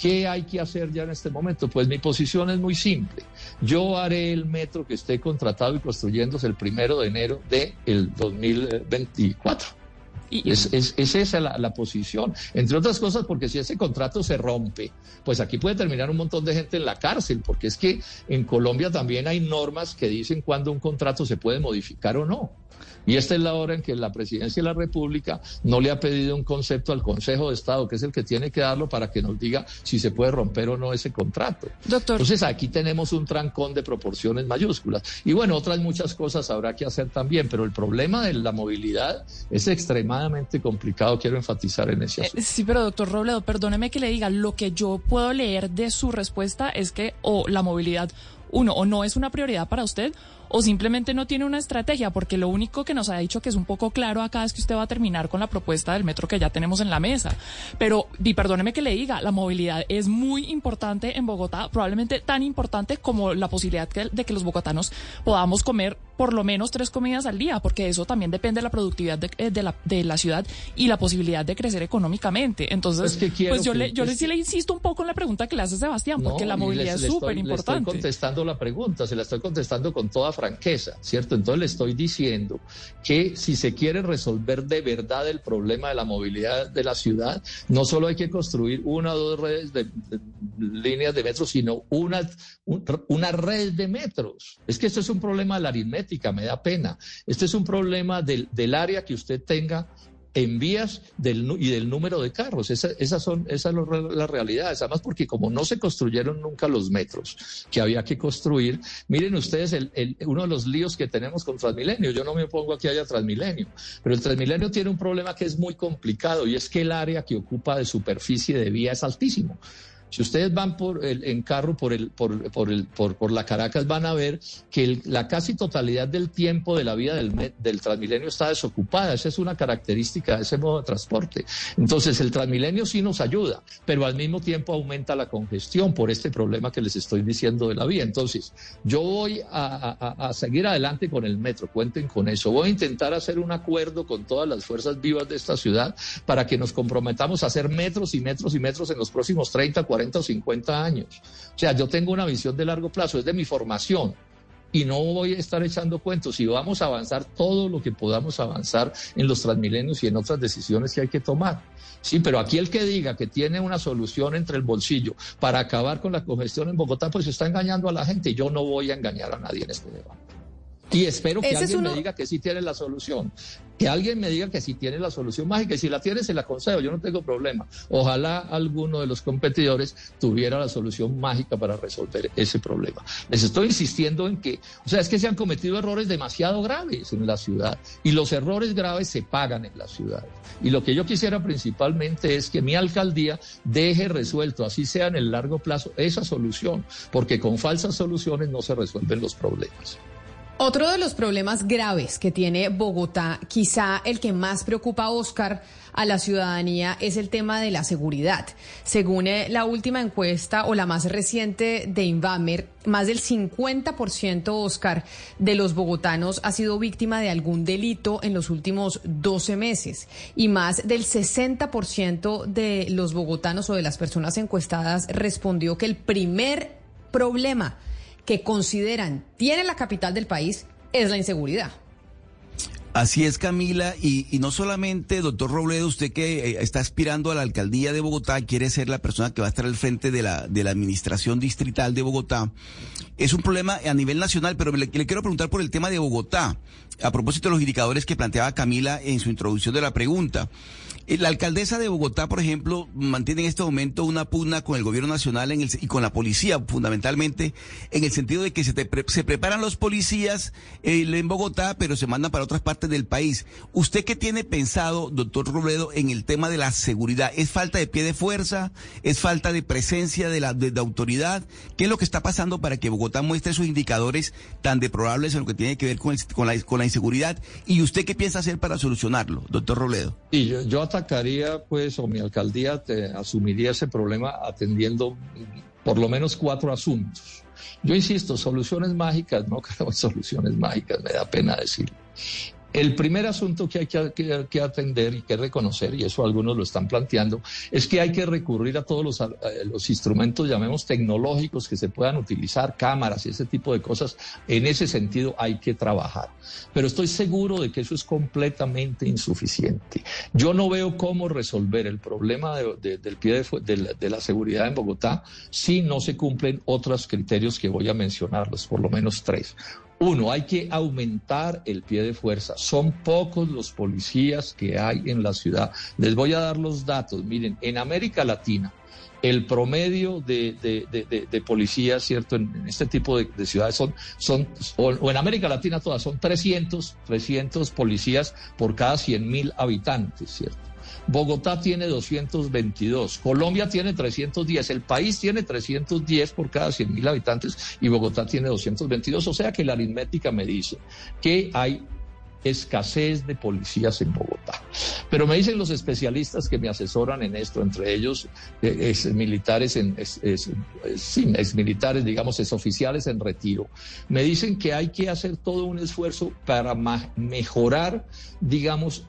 ¿Qué hay que hacer ya en este momento? Pues mi posición es muy simple. Yo haré el metro que esté contratado y construyéndose el primero de enero del de 2024. Es, es, esa la, la, posición. Entre otras cosas, porque si ese contrato se rompe, pues aquí puede terminar un montón de gente en la cárcel, porque es que en Colombia también hay normas que dicen cuándo un contrato se puede modificar o no. Y esta es la hora en que la presidencia de la República no le ha pedido un concepto al Consejo de Estado, que es el que tiene que darlo para que nos diga si se puede romper o no ese contrato. Doctor. Entonces aquí tenemos un trancón de proporciones mayúsculas. Y bueno, otras muchas cosas habrá que hacer también, pero el problema de la movilidad es extremadamente complicado, quiero enfatizar en ese asunto. sí, pero doctor Robledo, perdóneme que le diga, lo que yo puedo leer de su respuesta es que o la movilidad uno, o no es una prioridad para usted, o simplemente no tiene una estrategia, porque lo único que nos ha dicho que es un poco claro acá es que usted va a terminar con la propuesta del metro que ya tenemos en la mesa. Pero, y perdóneme que le diga, la movilidad es muy importante en Bogotá, probablemente tan importante como la posibilidad de que los bogotanos podamos comer por lo menos tres comidas al día, porque eso también depende de la productividad de, eh, la, de la ciudad y la posibilidad de crecer económicamente. Entonces, pues yo, le, yo le, sí le insisto un poco en la pregunta que le hace Sebastián, porque la movilidad es súper importante. Le estoy contestando la pregunta, se la estoy contestando con toda franqueza, ¿cierto? Entonces le estoy diciendo que si se quiere resolver de verdad el problema de la movilidad de la ciudad, no solo hay que construir una o dos redes de, líneas de metro, sino una, una red de metros. Es que esto es un problema de la aritmética, me da pena. Este es un problema del, del área que usted tenga en vías del, y del número de carros. Esa, esas son esas son las realidades. Además, porque como no se construyeron nunca los metros que había que construir, miren ustedes el, uno de los líos que tenemos con Transmilenio. Yo no me opongo a que haya Transmilenio, pero el Transmilenio tiene un problema que es muy complicado y es que el área que ocupa de superficie de vía es altísimo. Si ustedes van por el, en carro por, el, por, por, el, por, por la Caracas, van a ver que la casi totalidad del tiempo de la vida del, del Transmilenio está desocupada. Esa es una característica de ese modo de transporte. Entonces, el Transmilenio sí nos ayuda, pero al mismo tiempo aumenta la congestión por este problema que les estoy diciendo de la vía. Entonces, yo voy a, a, a seguir adelante con el metro, cuenten con eso. Voy a intentar hacer un acuerdo con todas las fuerzas vivas de esta ciudad para que nos comprometamos a hacer metros y metros y metros en los próximos 30, 40 40 o 50 años. O sea, yo tengo una visión de largo plazo, es de mi formación. Y no voy a estar echando cuentos. Y vamos a avanzar todo lo que podamos avanzar en los transmilenios y en otras decisiones que hay que tomar. Sí, pero aquí el que diga que tiene una solución entre el bolsillo para acabar con la congestión en Bogotá, pues está engañando a la gente. Yo no voy a engañar a nadie en este debate. Y espero que alguien me diga que sí tiene la solución. Que alguien me diga que sí tiene la solución mágica. Y si la tiene, se la concedo. Yo no tengo problema. Ojalá alguno de los competidores tuviera la solución mágica para resolver ese problema. Les estoy insistiendo en que, o sea, es que se han cometido errores demasiado graves en la ciudad. Y los errores graves se pagan en la ciudad. Y lo que yo quisiera principalmente es que mi alcaldía deje resuelto, así sea en el largo plazo, esa solución. Porque con falsas soluciones no se resuelven los problemas. Otro de los problemas graves que tiene Bogotá, quizá el que más preocupa a Oscar a la ciudadanía, es el tema de la seguridad. Según eh, la última encuesta o la más reciente de Invamer, más del 50% Oscar de los bogotanos ha sido víctima de algún delito en los últimos 12 meses y más del 60% de los bogotanos o de las personas encuestadas respondió que el primer problema que consideran tiene la capital del país es la inseguridad. Así es, Camila, y, no solamente, doctor Robledo, usted que eh, está aspirando a la alcaldía de Bogotá, quiere ser la persona que va a estar al frente de la, de la administración distrital de Bogotá. Es un problema a nivel nacional, pero le quiero preguntar por el tema de Bogotá, a propósito de los indicadores que planteaba Camila en su introducción de la pregunta. Eh, La alcaldesa de Bogotá, por ejemplo, mantiene en este momento una pugna con el gobierno nacional en el, y con la policía, fundamentalmente, en el sentido de que se, te se preparan los policías eh, en Bogotá, pero se mandan para otras partes del país. ¿Usted qué tiene pensado, doctor Robledo, en el tema de la seguridad? ¿Es falta de pie de fuerza? ¿Es falta de presencia de la de, autoridad? ¿Qué es lo que está pasando para que Bogotá muestre esos indicadores tan deplorables en lo que tiene que ver con, el- con, la, inseguridad? ¿Y usted qué piensa hacer para solucionarlo, doctor Robledo? Y yo atacaría, pues, o mi alcaldía asumiría ese problema atendiendo por lo menos cuatro asuntos. Yo insisto, soluciones mágicas, no creo soluciones mágicas, me da pena decirlo. El primer asunto que hay que, atender y que reconocer, y eso algunos lo están planteando, es que hay que recurrir a todos los, instrumentos, llamemos tecnológicos, que se puedan utilizar, cámaras y ese tipo de cosas. En ese sentido hay que trabajar. Pero estoy seguro de que eso es completamente insuficiente. Yo no veo cómo resolver el problema de- de- del pie de la- de la seguridad en Bogotá si no se cumplen otros criterios que voy a mencionarlos, por lo menos tres. Uno, hay que aumentar el pie de fuerza. Son pocos los policías que hay en la ciudad. Les voy a dar los datos. Miren, en América Latina, el promedio de, policías, ¿cierto? En, este tipo de, de ciudades son, son o, o en América Latina todas, son 300, 300 policías por cada 100 mil habitantes, ¿cierto? Bogotá tiene 222, Colombia tiene 310, el país tiene 310 por cada 100 mil habitantes y Bogotá tiene 222, o sea que la aritmética me dice que hay escasez de policías en Bogotá. Pero me dicen los especialistas que me asesoran en esto, entre ellos eh, militares, en, ex militares, digamos, ex oficiales en retiro, me dicen que hay que hacer todo un esfuerzo para mejorar, digamos,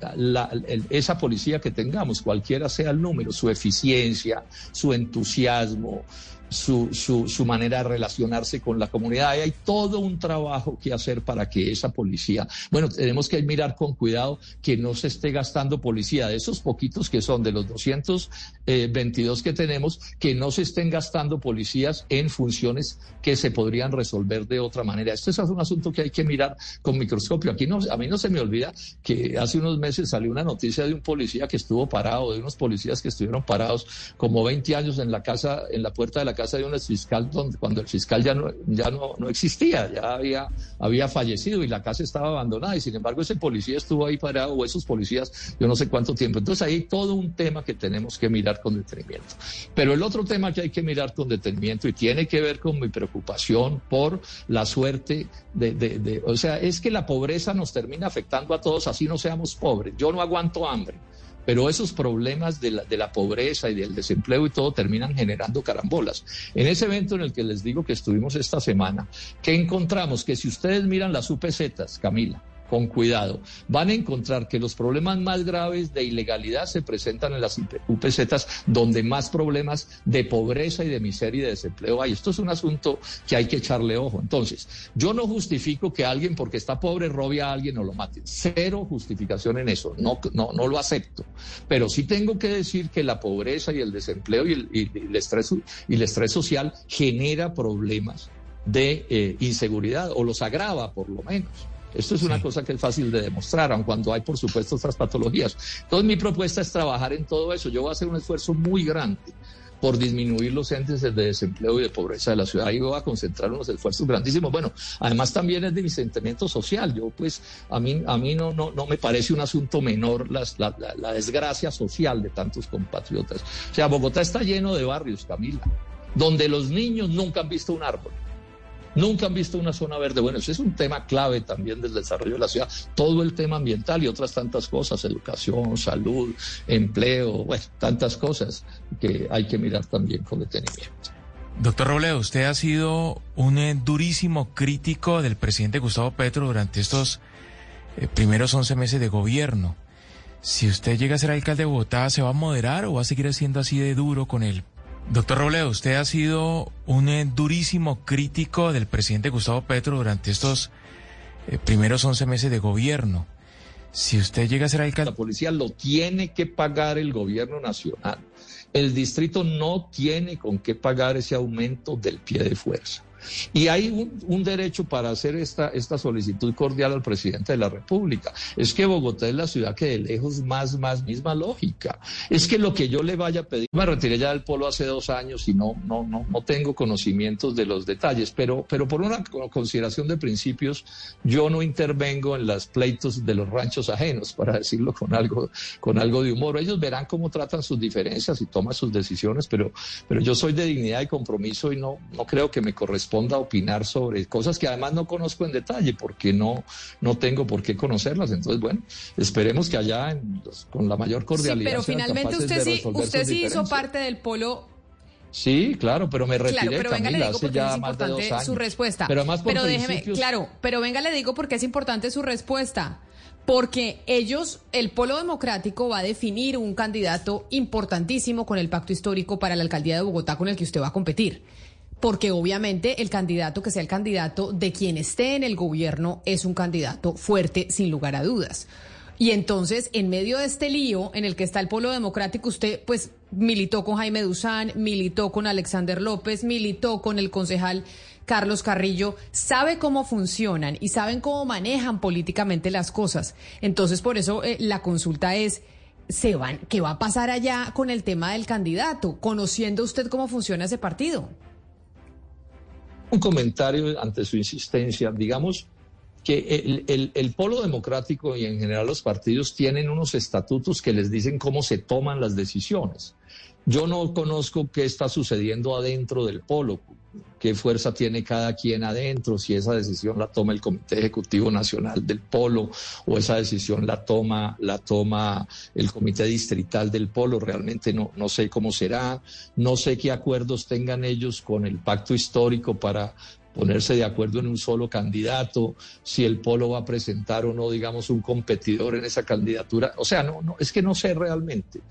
esa policía que tengamos, cualquiera sea el número, su eficiencia, su entusiasmo, su, su, manera de relacionarse con la comunidad. Hay todo un trabajo que hacer para que esa policía, bueno, tenemos que mirar con cuidado que no se esté gastando policía de esos poquitos que son de los 222 que tenemos, que no se estén gastando policías en funciones que se podrían resolver de otra manera. Esto es un asunto que hay que mirar con microscopio. Aquí no, a mí no se me olvida que hace unos meses salió una noticia de un policía que estuvo parado, de unos policías que estuvieron parados como 20 años en la casa, en la puerta de la casa de un fiscal donde, cuando el fiscal ya no, ya no, no existía, ya había, había fallecido y la casa estaba abandonada y sin embargo ese policía estuvo ahí parado o esos policías yo no sé cuánto tiempo. Entonces ahí hay todo un tema que tenemos que mirar con detenimiento. Pero el otro tema que hay que mirar con detenimiento y tiene que ver con mi preocupación por la suerte de, de, de o sea, es que la pobreza nos termina afectando a todos así no seamos pobres. Yo no aguanto hambre. Pero esos problemas de la, de la pobreza y del desempleo y todo terminan generando carambolas. En ese evento en el que les digo que estuvimos esta semana, que encontramos que si ustedes miran las UPZs, Camila, con cuidado, van a encontrar que los problemas más graves de ilegalidad se presentan en las UPZs donde más problemas de pobreza y de miseria y de desempleo hay. Esto es un asunto que hay que echarle ojo. Entonces, yo no justifico que alguien porque está pobre robe a alguien o lo mate. Cero justificación en eso. No, no, no lo acepto. Pero sí tengo que decir que la pobreza y el desempleo y el, estrés, y el estrés social genera problemas de eh, inseguridad o los agrava por lo menos. Esto es una cosa que es fácil de demostrar, aun cuando hay, por supuesto, otras patologías. Entonces, mi propuesta es trabajar en todo eso. Yo voy a hacer un esfuerzo muy grande por disminuir los índices de desempleo y de pobreza de la ciudad. Ahí voy a concentrar unos esfuerzos grandísimos. Bueno, además también es de mi sentimiento social. Yo, pues, a mí, a mí no, no, no me parece un asunto menor las, la, la, la desgracia social de tantos compatriotas. O sea, Bogotá está lleno de barrios, Camila, donde los niños nunca han visto un árbol nunca han visto una zona verde. Bueno, ese es un tema clave también del desarrollo de la ciudad. Todo el tema ambiental y otras tantas cosas, educación, salud, empleo, bueno, tantas cosas que hay que mirar también con detenimiento. Doctor Robledo, usted ha sido un eh, durísimo crítico del presidente Gustavo Petro durante estos eh, primeros 11 meses de gobierno. Si usted llega a ser alcalde de Bogotá, ¿se va a moderar o va a seguir siendo así de duro con él? Doctor Robledo, usted ha sido un eh, durísimo crítico del presidente Gustavo Petro durante estos eh, primeros 11 meses de gobierno. si usted llega a ser alcalde... La policía lo tiene que pagar el gobierno nacional. El distrito no tiene con qué pagar ese aumento del pie de fuerza. Y hay un, derecho para hacer esta, esta solicitud cordial al presidente de la República. Es que Bogotá es la ciudad que de lejos más, más misma lógica. Es que lo que yo le vaya a pedir, me retiré ya del polo hace dos años y no, no, no, no tengo conocimientos de los detalles, pero, pero por una consideración de principios, yo no intervengo en los pleitos de los ranchos ajenos, para decirlo con algo, con algo de humor. Ellos verán cómo tratan sus diferencias y toman sus decisiones, pero, pero yo soy de dignidad y compromiso y no, no creo que me corresponda a opinar sobre cosas que además no conozco en detalle porque no, no tengo por qué conocerlas. Entonces, bueno, esperemos que allá con la mayor cordialidad. Sí, pero finalmente usted sí, usted sí hizo parte del polo Sí, claro, pero me retiré, claro, pero venga, le digo porque es importante su respuesta. Pero más por Pero déjeme, claro, pero venga, le digo porque es importante su respuesta. Porque ellos, el Polo Democrático va a definir un candidato importantísimo con el pacto histórico para la alcaldía de Bogotá con el que usted va a competir porque obviamente el candidato que sea el candidato de quien esté en el gobierno es un candidato fuerte, sin lugar a dudas. Y entonces, en medio de este lío en el que está el Polo Democrático, usted pues militó con Jaime Duzán, militó con Alexander López, militó con el concejal Carlos Carrillo, sabe cómo funcionan y saben cómo manejan políticamente las cosas. Entonces, por eso eh, la consulta es, ¿se van, ¿qué va a pasar allá con el tema del candidato, conociendo usted cómo funciona ese partido? Un comentario ante su insistencia. Digamos que el, polo democrático y en general los partidos tienen unos estatutos que les dicen cómo se toman las decisiones. Yo no conozco qué está sucediendo adentro del polo qué fuerza tiene cada quien adentro, si esa decisión la toma el Comité Ejecutivo Nacional del Polo o esa decisión la toma, la toma el Comité Distrital del Polo, realmente no, no sé cómo será, no sé qué acuerdos tengan ellos con el pacto histórico para ponerse de acuerdo en un solo candidato, si el polo va a presentar o no, digamos, un competidor en esa candidatura. O sea, no, no, es que no sé realmente.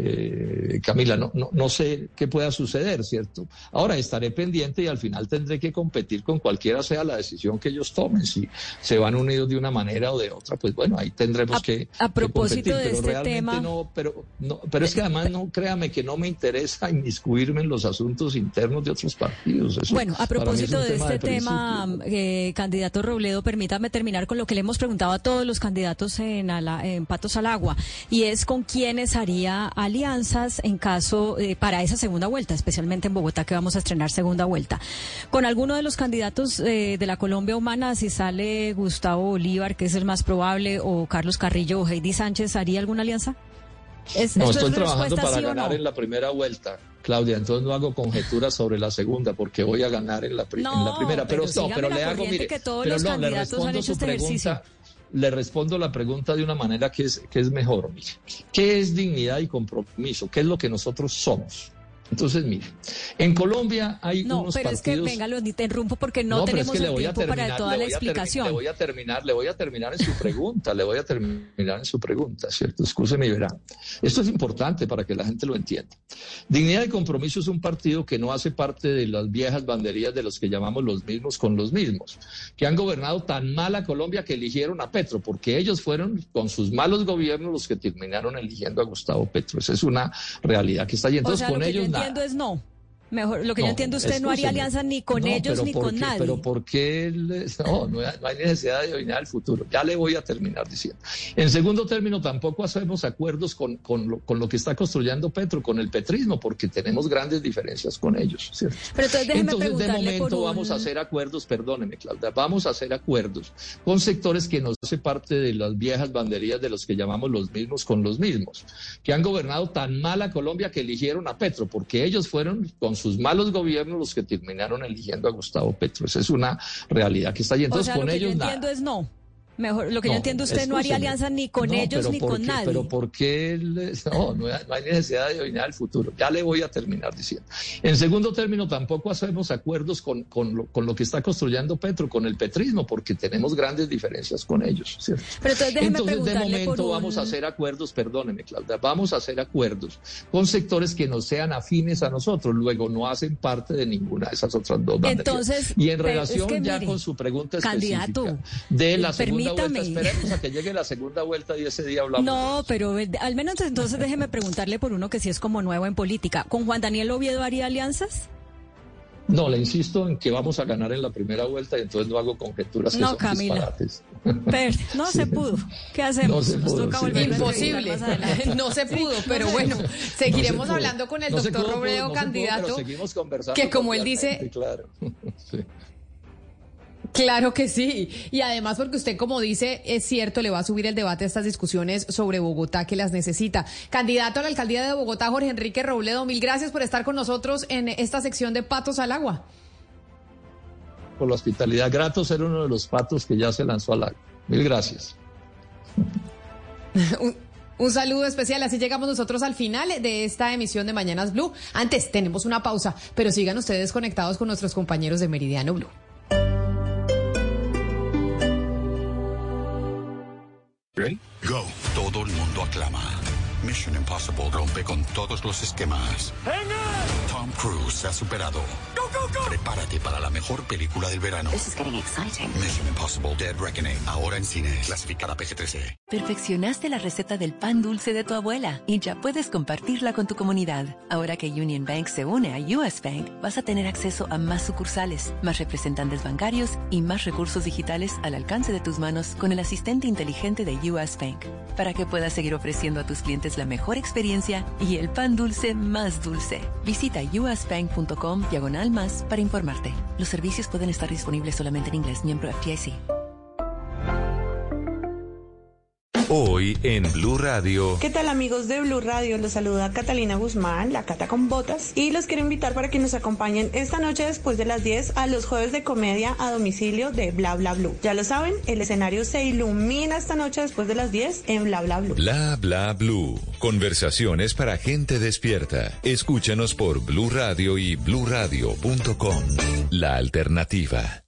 Eh, Camila, no, no, no, sé qué pueda suceder, ¿cierto? Ahora estaré pendiente y al final tendré que competir con cualquiera sea la decisión que ellos tomen. Si se van unidos de una manera o de otra, pues bueno, ahí tendremos que. A propósito de este tema. No, pero, no, pero es que además no créame que no me interesa inmiscuirme en los asuntos internos de otros partidos. bueno, a propósito de este tema, eh, candidato Robledo, permítame terminar con lo que le hemos preguntado a todos los candidatos en, en Patos al Agua, y es con quiénes haría alianzas en caso eh, para esa segunda vuelta, especialmente en Bogotá que vamos a estrenar segunda vuelta. Con alguno de los candidatos eh, de la Colombia Humana, si sale Gustavo Bolívar, que es el más probable, o Carlos Carrillo o Heidi Sánchez, ¿haría alguna alianza? no, estoy trabajando para ganar en la primera vuelta. Claudia, entonces no hago conjeturas sobre la segunda porque voy a ganar en la, primera. Pero, no, pero le hago, mire, que todos los candidatos han hecho este ejercicio le respondo la pregunta de una manera que es, que es mejor. ¿Qué es dignidad y compromiso? ¿Qué es lo que nosotros somos? Entonces, mire, en Colombia hay no, unos pero partidos... es que, venga, lo interrumpo porque no, tenemos el tiempo para toda la explicación. Le voy a terminar, le voy a terminar en su pregunta, le voy a terminar en su pregunta, ¿cierto? Escúcheme y verá. Esto es importante para que la gente lo entienda. Dignidad y Compromiso es un partido que no hace parte de las viejas banderías de los que llamamos los mismos con los mismos, que han gobernado tan mal a Colombia que eligieron a Petro, porque ellos fueron con sus malos gobiernos los que terminaron eligiendo a Gustavo Petro. Esa es una realidad que está allí. Entonces, con ellos entiendo es no. Mejor, lo que yo entiendo, usted no haría alianza ni con ellos ni con nadie. Pero ¿por qué? No, no hay necesidad de adivinar el futuro. Ya le voy a terminar diciendo. En segundo término, tampoco hacemos acuerdos con, con, lo, con lo que está construyendo Petro, con el petrismo, porque tenemos grandes diferencias con ellos. ¿cierto? Pero entonces, entonces de momento vamos a hacer acuerdos, perdóneme, Claudia, vamos a hacer acuerdos con sectores que no hace parte de las viejas banderías de los que llamamos los mismos con los mismos, que han gobernado tan mal a Colombia que eligieron a Petro, porque ellos fueron con sus malos gobiernos los que terminaron eligiendo a Gustavo Petro. Esa es una realidad que está ahí. Entonces, con ellos yo entiendo es no. Mejor, lo que yo entiendo, usted no haría alianza ni con ellos ni con nadie. Pero ¿por qué? No, no hay necesidad de adivinar el futuro. Ya le voy a terminar diciendo. En segundo término, tampoco hacemos acuerdos con, con, lo, con lo que está construyendo Petro, con el petrismo, porque tenemos grandes diferencias con ellos. ¿cierto? Pero entonces, de momento vamos a hacer acuerdos, perdóneme, Claudia, vamos a hacer acuerdos con sectores que no sean afines a nosotros, luego no hacen parte de ninguna de esas otras dos banderas. Entonces, y en relación ya con su pregunta específica de la segunda permítame. Esperemos a que llegue la segunda vuelta y ese día hablamos. No, pero eh, al menos entonces déjeme preguntarle por uno que sí es como nuevo en política. ¿Con Juan Daniel Oviedo haría alianzas? No, le insisto en que vamos a ganar en la primera vuelta y entonces no hago conjeturas que No, son Camila. disparates. Pero no se pudo. ¿Qué hacemos? No se Nos pudo, toca sí. volver a Imposible. entrevistar más adelante. No se pudo, Sí, pero no bueno, seguiremos hablando con el doctor pudo, Robledo, no se pudo, pero candidato. seguimos conversando que como él dice, claro. Claro que sí. Y además porque usted, como dice, es cierto, le va a subir el debate a estas discusiones sobre Bogotá que las necesita. Candidato a la alcaldía de Bogotá, Jorge Enrique Robledo, mil gracias por estar con nosotros en esta sección de Patos al Agua. Por la hospitalidad, grato ser uno de los patos que ya se lanzó al agua. Mil gracias. Un, un saludo especial. Así llegamos nosotros al final de esta emisión de Mañanas Blue. Antes tenemos una pausa, pero sigan ustedes conectados con nuestros compañeros de Meridiano Blue. Go. Todo el mundo aclama. Mission Impossible rompe con todos los esquemas. Tom Cruise se ha superado. Prepárate para la mejor película del verano. This is getting exciting. Mission Impossible Dead Reckoning. Ahora en cines. Clasificada PG-13. Perfeccionaste la receta del pan dulce de tu abuela y ya puedes compartirla con tu comunidad. Ahora que Union Bank se une a US Bank, vas a tener acceso a más sucursales, más representantes bancarios y más recursos digitales al alcance de tus manos con el asistente inteligente de US Bank, para que puedas seguir ofreciendo a tus clientes la mejor experiencia y el pan dulce más dulce. Visita usbank.com diagonal más para informarte. Los servicios pueden estar disponibles solamente en inglés, miembro FDIC. Hoy en Blue Radio. ¿Qué tal amigos de Blue Radio? Los saluda Catalina Guzmán, la Cata con Botas, y los quiero invitar para que nos acompañen esta noche después de las 10 a los jueves de comedia a domicilio de Bla Bla Blue. Ya lo saben, el escenario se ilumina esta noche después de las 10 en Bla Bla Blue. Bla bla blue. Conversaciones para gente despierta. Escúchanos por Blue Radio y bluradio.com. La alternativa.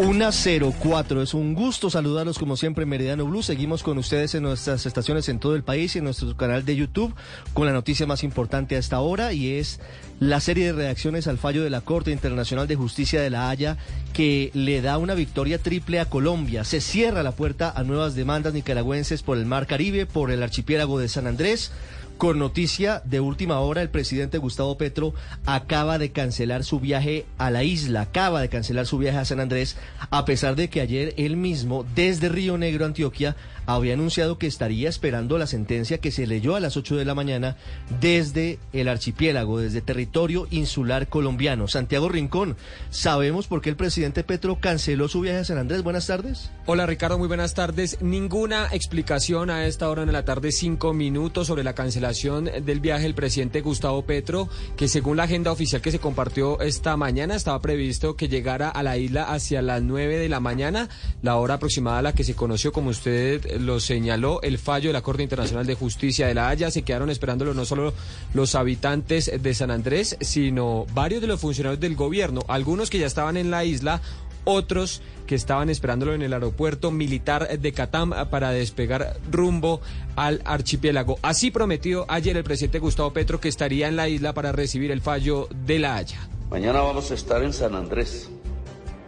Una 04. Es un gusto saludarlos como siempre en Meridiano Blue. Seguimos con ustedes en nuestras estaciones en todo el país y en nuestro canal de YouTube con la noticia más importante a esta hora y es la serie de reacciones al fallo de la Corte Internacional de Justicia de La Haya que le da una victoria triple a Colombia. Se cierra la puerta a nuevas demandas nicaragüenses por el Mar Caribe, por el archipiélago de San Andrés. Con noticia de última hora, el presidente Gustavo Petro acaba de cancelar su viaje a la isla, acaba de cancelar su viaje a San Andrés, a pesar de que ayer él mismo, desde Río Negro, Antioquia, había anunciado que estaría esperando la sentencia que se leyó a las 8 de la mañana desde el archipiélago, desde territorio insular colombiano. Santiago Rincón, ¿sabemos por qué el presidente Petro canceló su viaje a San Andrés? Buenas tardes. Hola Ricardo, muy buenas tardes. Ninguna explicación a esta hora en la tarde, cinco minutos sobre la cancelación del viaje del presidente Gustavo Petro, que según la agenda oficial que se compartió esta mañana, estaba previsto que llegara a la isla hacia las 9 de la mañana, la hora aproximada a la que se conoció, como usted lo señaló, el fallo de la Corte Internacional de Justicia de La Haya. Se quedaron esperándolo no solo los habitantes de San Andrés, sino varios de los funcionarios del gobierno, algunos que ya estaban en la isla, otros que estaban esperándolo en el aeropuerto militar de Catam para despegar rumbo al archipiélago. Así prometió ayer el presidente Gustavo Petro que estaría en la isla para recibir el fallo de La Haya. Mañana vamos a estar en San Andrés.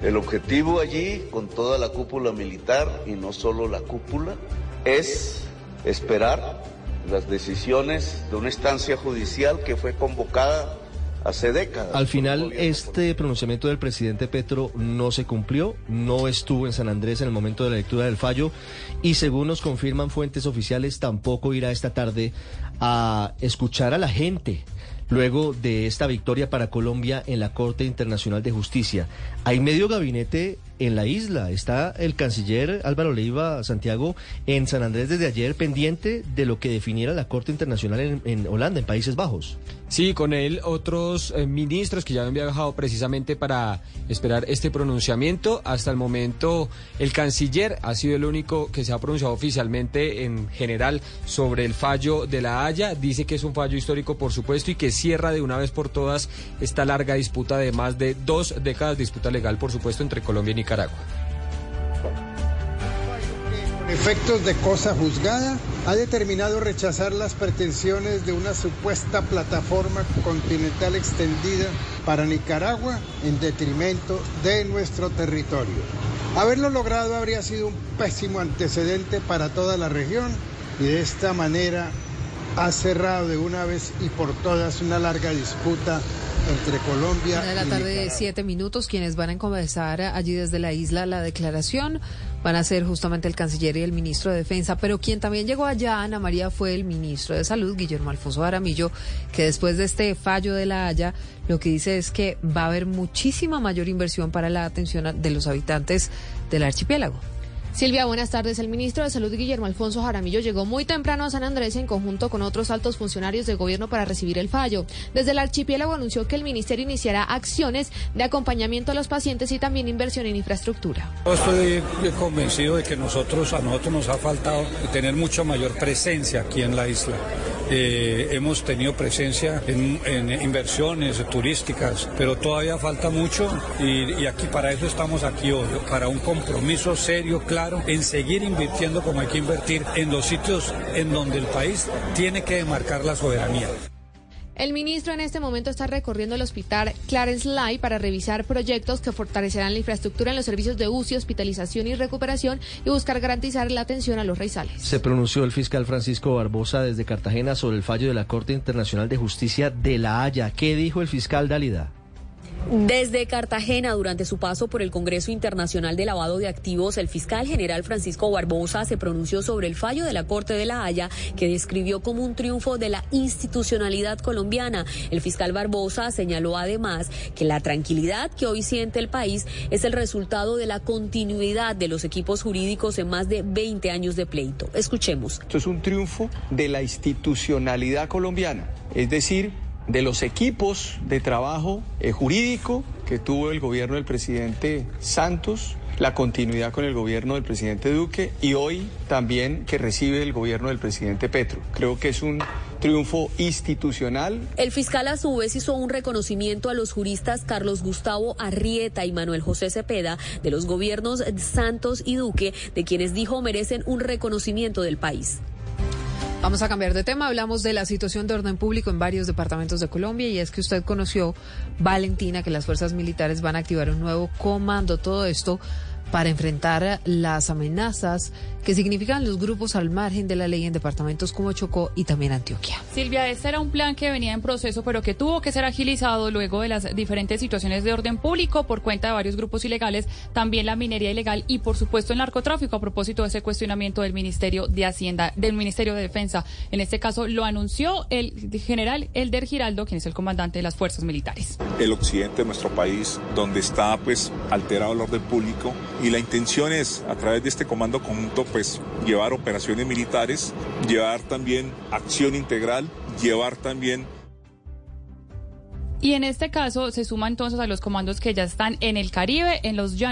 El objetivo allí, con toda la cúpula militar y no solo la cúpula, es esperar las decisiones de una instancia judicial que fue convocada hace décadas. Al final, este pronunciamiento del presidente Petro no se cumplió, no estuvo en San Andrés en el momento de la lectura del fallo y según nos confirman fuentes oficiales, tampoco irá esta tarde a escuchar a la gente luego de esta victoria para Colombia en la Corte Internacional de Justicia. Hay medio gabinete en la isla. Está el canciller Álvaro Leiva Santiago en San Andrés desde ayer pendiente de lo que definiera la Corte Internacional en, Holanda, en Países Bajos. Sí, con él otros eh, ministros que ya habían viajado precisamente para esperar este pronunciamiento. Hasta el momento el canciller ha sido el único que se ha pronunciado oficialmente en general sobre el fallo de la Haya. Dice que es un fallo histórico, por supuesto, y que cierra de una vez por todas esta larga disputa de más de dos décadas, disputa legal, por supuesto, entre Colombia y Nicaragua efectos de cosa juzgada, ha determinado rechazar las pretensiones de una supuesta plataforma continental extendida para Nicaragua en detrimento de nuestro territorio. Haberlo logrado habría sido un pésimo antecedente para toda la región y de esta manera ha cerrado de una vez y por todas una larga disputa entre Colombia una de la tarde de siete minutos quienes van a encabezar allí desde la isla la declaración van a ser justamente el canciller y el ministro de defensa pero quien también llegó allá Ana María fue el ministro de salud Guillermo Alfonso Aramillo que después de este fallo de la Haya lo que dice es que va a haber muchísima mayor inversión para la atención de los habitantes del archipiélago Silvia, buenas tardes. El ministro de Salud, Guillermo Alfonso Jaramillo, llegó muy temprano a San Andrés en conjunto con otros altos funcionarios del gobierno para recibir el fallo. Desde el archipiélago anunció que el ministerio iniciará acciones de acompañamiento a los pacientes y también inversión en infraestructura. estoy convencido de que nosotros, a nosotros nos ha faltado tener mucha mayor presencia aquí en la isla. Eh, hemos tenido presencia en, inversiones turísticas, pero todavía falta mucho y, y aquí para eso estamos aquí hoy, para un compromiso serio, claro en seguir invirtiendo como hay que invertir en los sitios en donde el país tiene que demarcar la soberanía. El ministro en este momento está recorriendo el hospital Clarence Lai para revisar proyectos que fortalecerán la infraestructura en los servicios de UCI, hospitalización y recuperación y buscar garantizar la atención a los raizales. Se pronunció el fiscal Francisco Barbosa desde Cartagena sobre el fallo de la Corte Internacional de Justicia de La Haya. ¿Qué dijo el fiscal Dalida? Desde Cartagena, durante su paso por el Congreso Internacional de Lavado de Activos, el fiscal general Francisco Barbosa se pronunció sobre el fallo de la Corte de la Haya que describió como un triunfo de la institucionalidad colombiana. El fiscal Barbosa señaló además que la tranquilidad que hoy siente el país es el resultado de la continuidad de los equipos jurídicos en más de 20 años de pleito. Escuchemos. Esto es un triunfo de la institucionalidad colombiana, es decir, de los equipos de trabajo eh, jurídico que tuvo el gobierno del presidente Santos, la continuidad con el gobierno del presidente Duque y hoy también que recibe el gobierno del presidente Petro. Creo que es un triunfo institucional. El fiscal a su vez hizo un reconocimiento a los juristas Carlos Gustavo Arrieta y Manuel José Cepeda de los gobiernos Santos y Duque, de quienes dijo merecen un reconocimiento del país. Vamos a cambiar de tema. Hablamos de la situación de orden público en varios departamentos de Colombia y es que usted conoció, Valentina, que las fuerzas militares van a activar un nuevo comando. Todo esto para enfrentar las amenazas que significan los grupos al margen de la ley en departamentos como Chocó y también Antioquia. Silvia, este era un plan que venía en proceso, pero que tuvo que ser agilizado luego de las diferentes situaciones de orden público por cuenta de varios grupos ilegales, también la minería ilegal y, por supuesto, el narcotráfico a propósito de ese cuestionamiento del Ministerio de Hacienda, del Ministerio de Defensa. En este caso lo anunció el general Elder Giraldo, quien es el comandante de las fuerzas militares. El occidente de nuestro país, donde está pues alterado el orden público y la intención es, a través de este comando conjunto, pues llevar operaciones militares, llevar también acción integral, llevar también... Y en este caso se suma entonces a los comandos que ya están en el Caribe, en los llanos.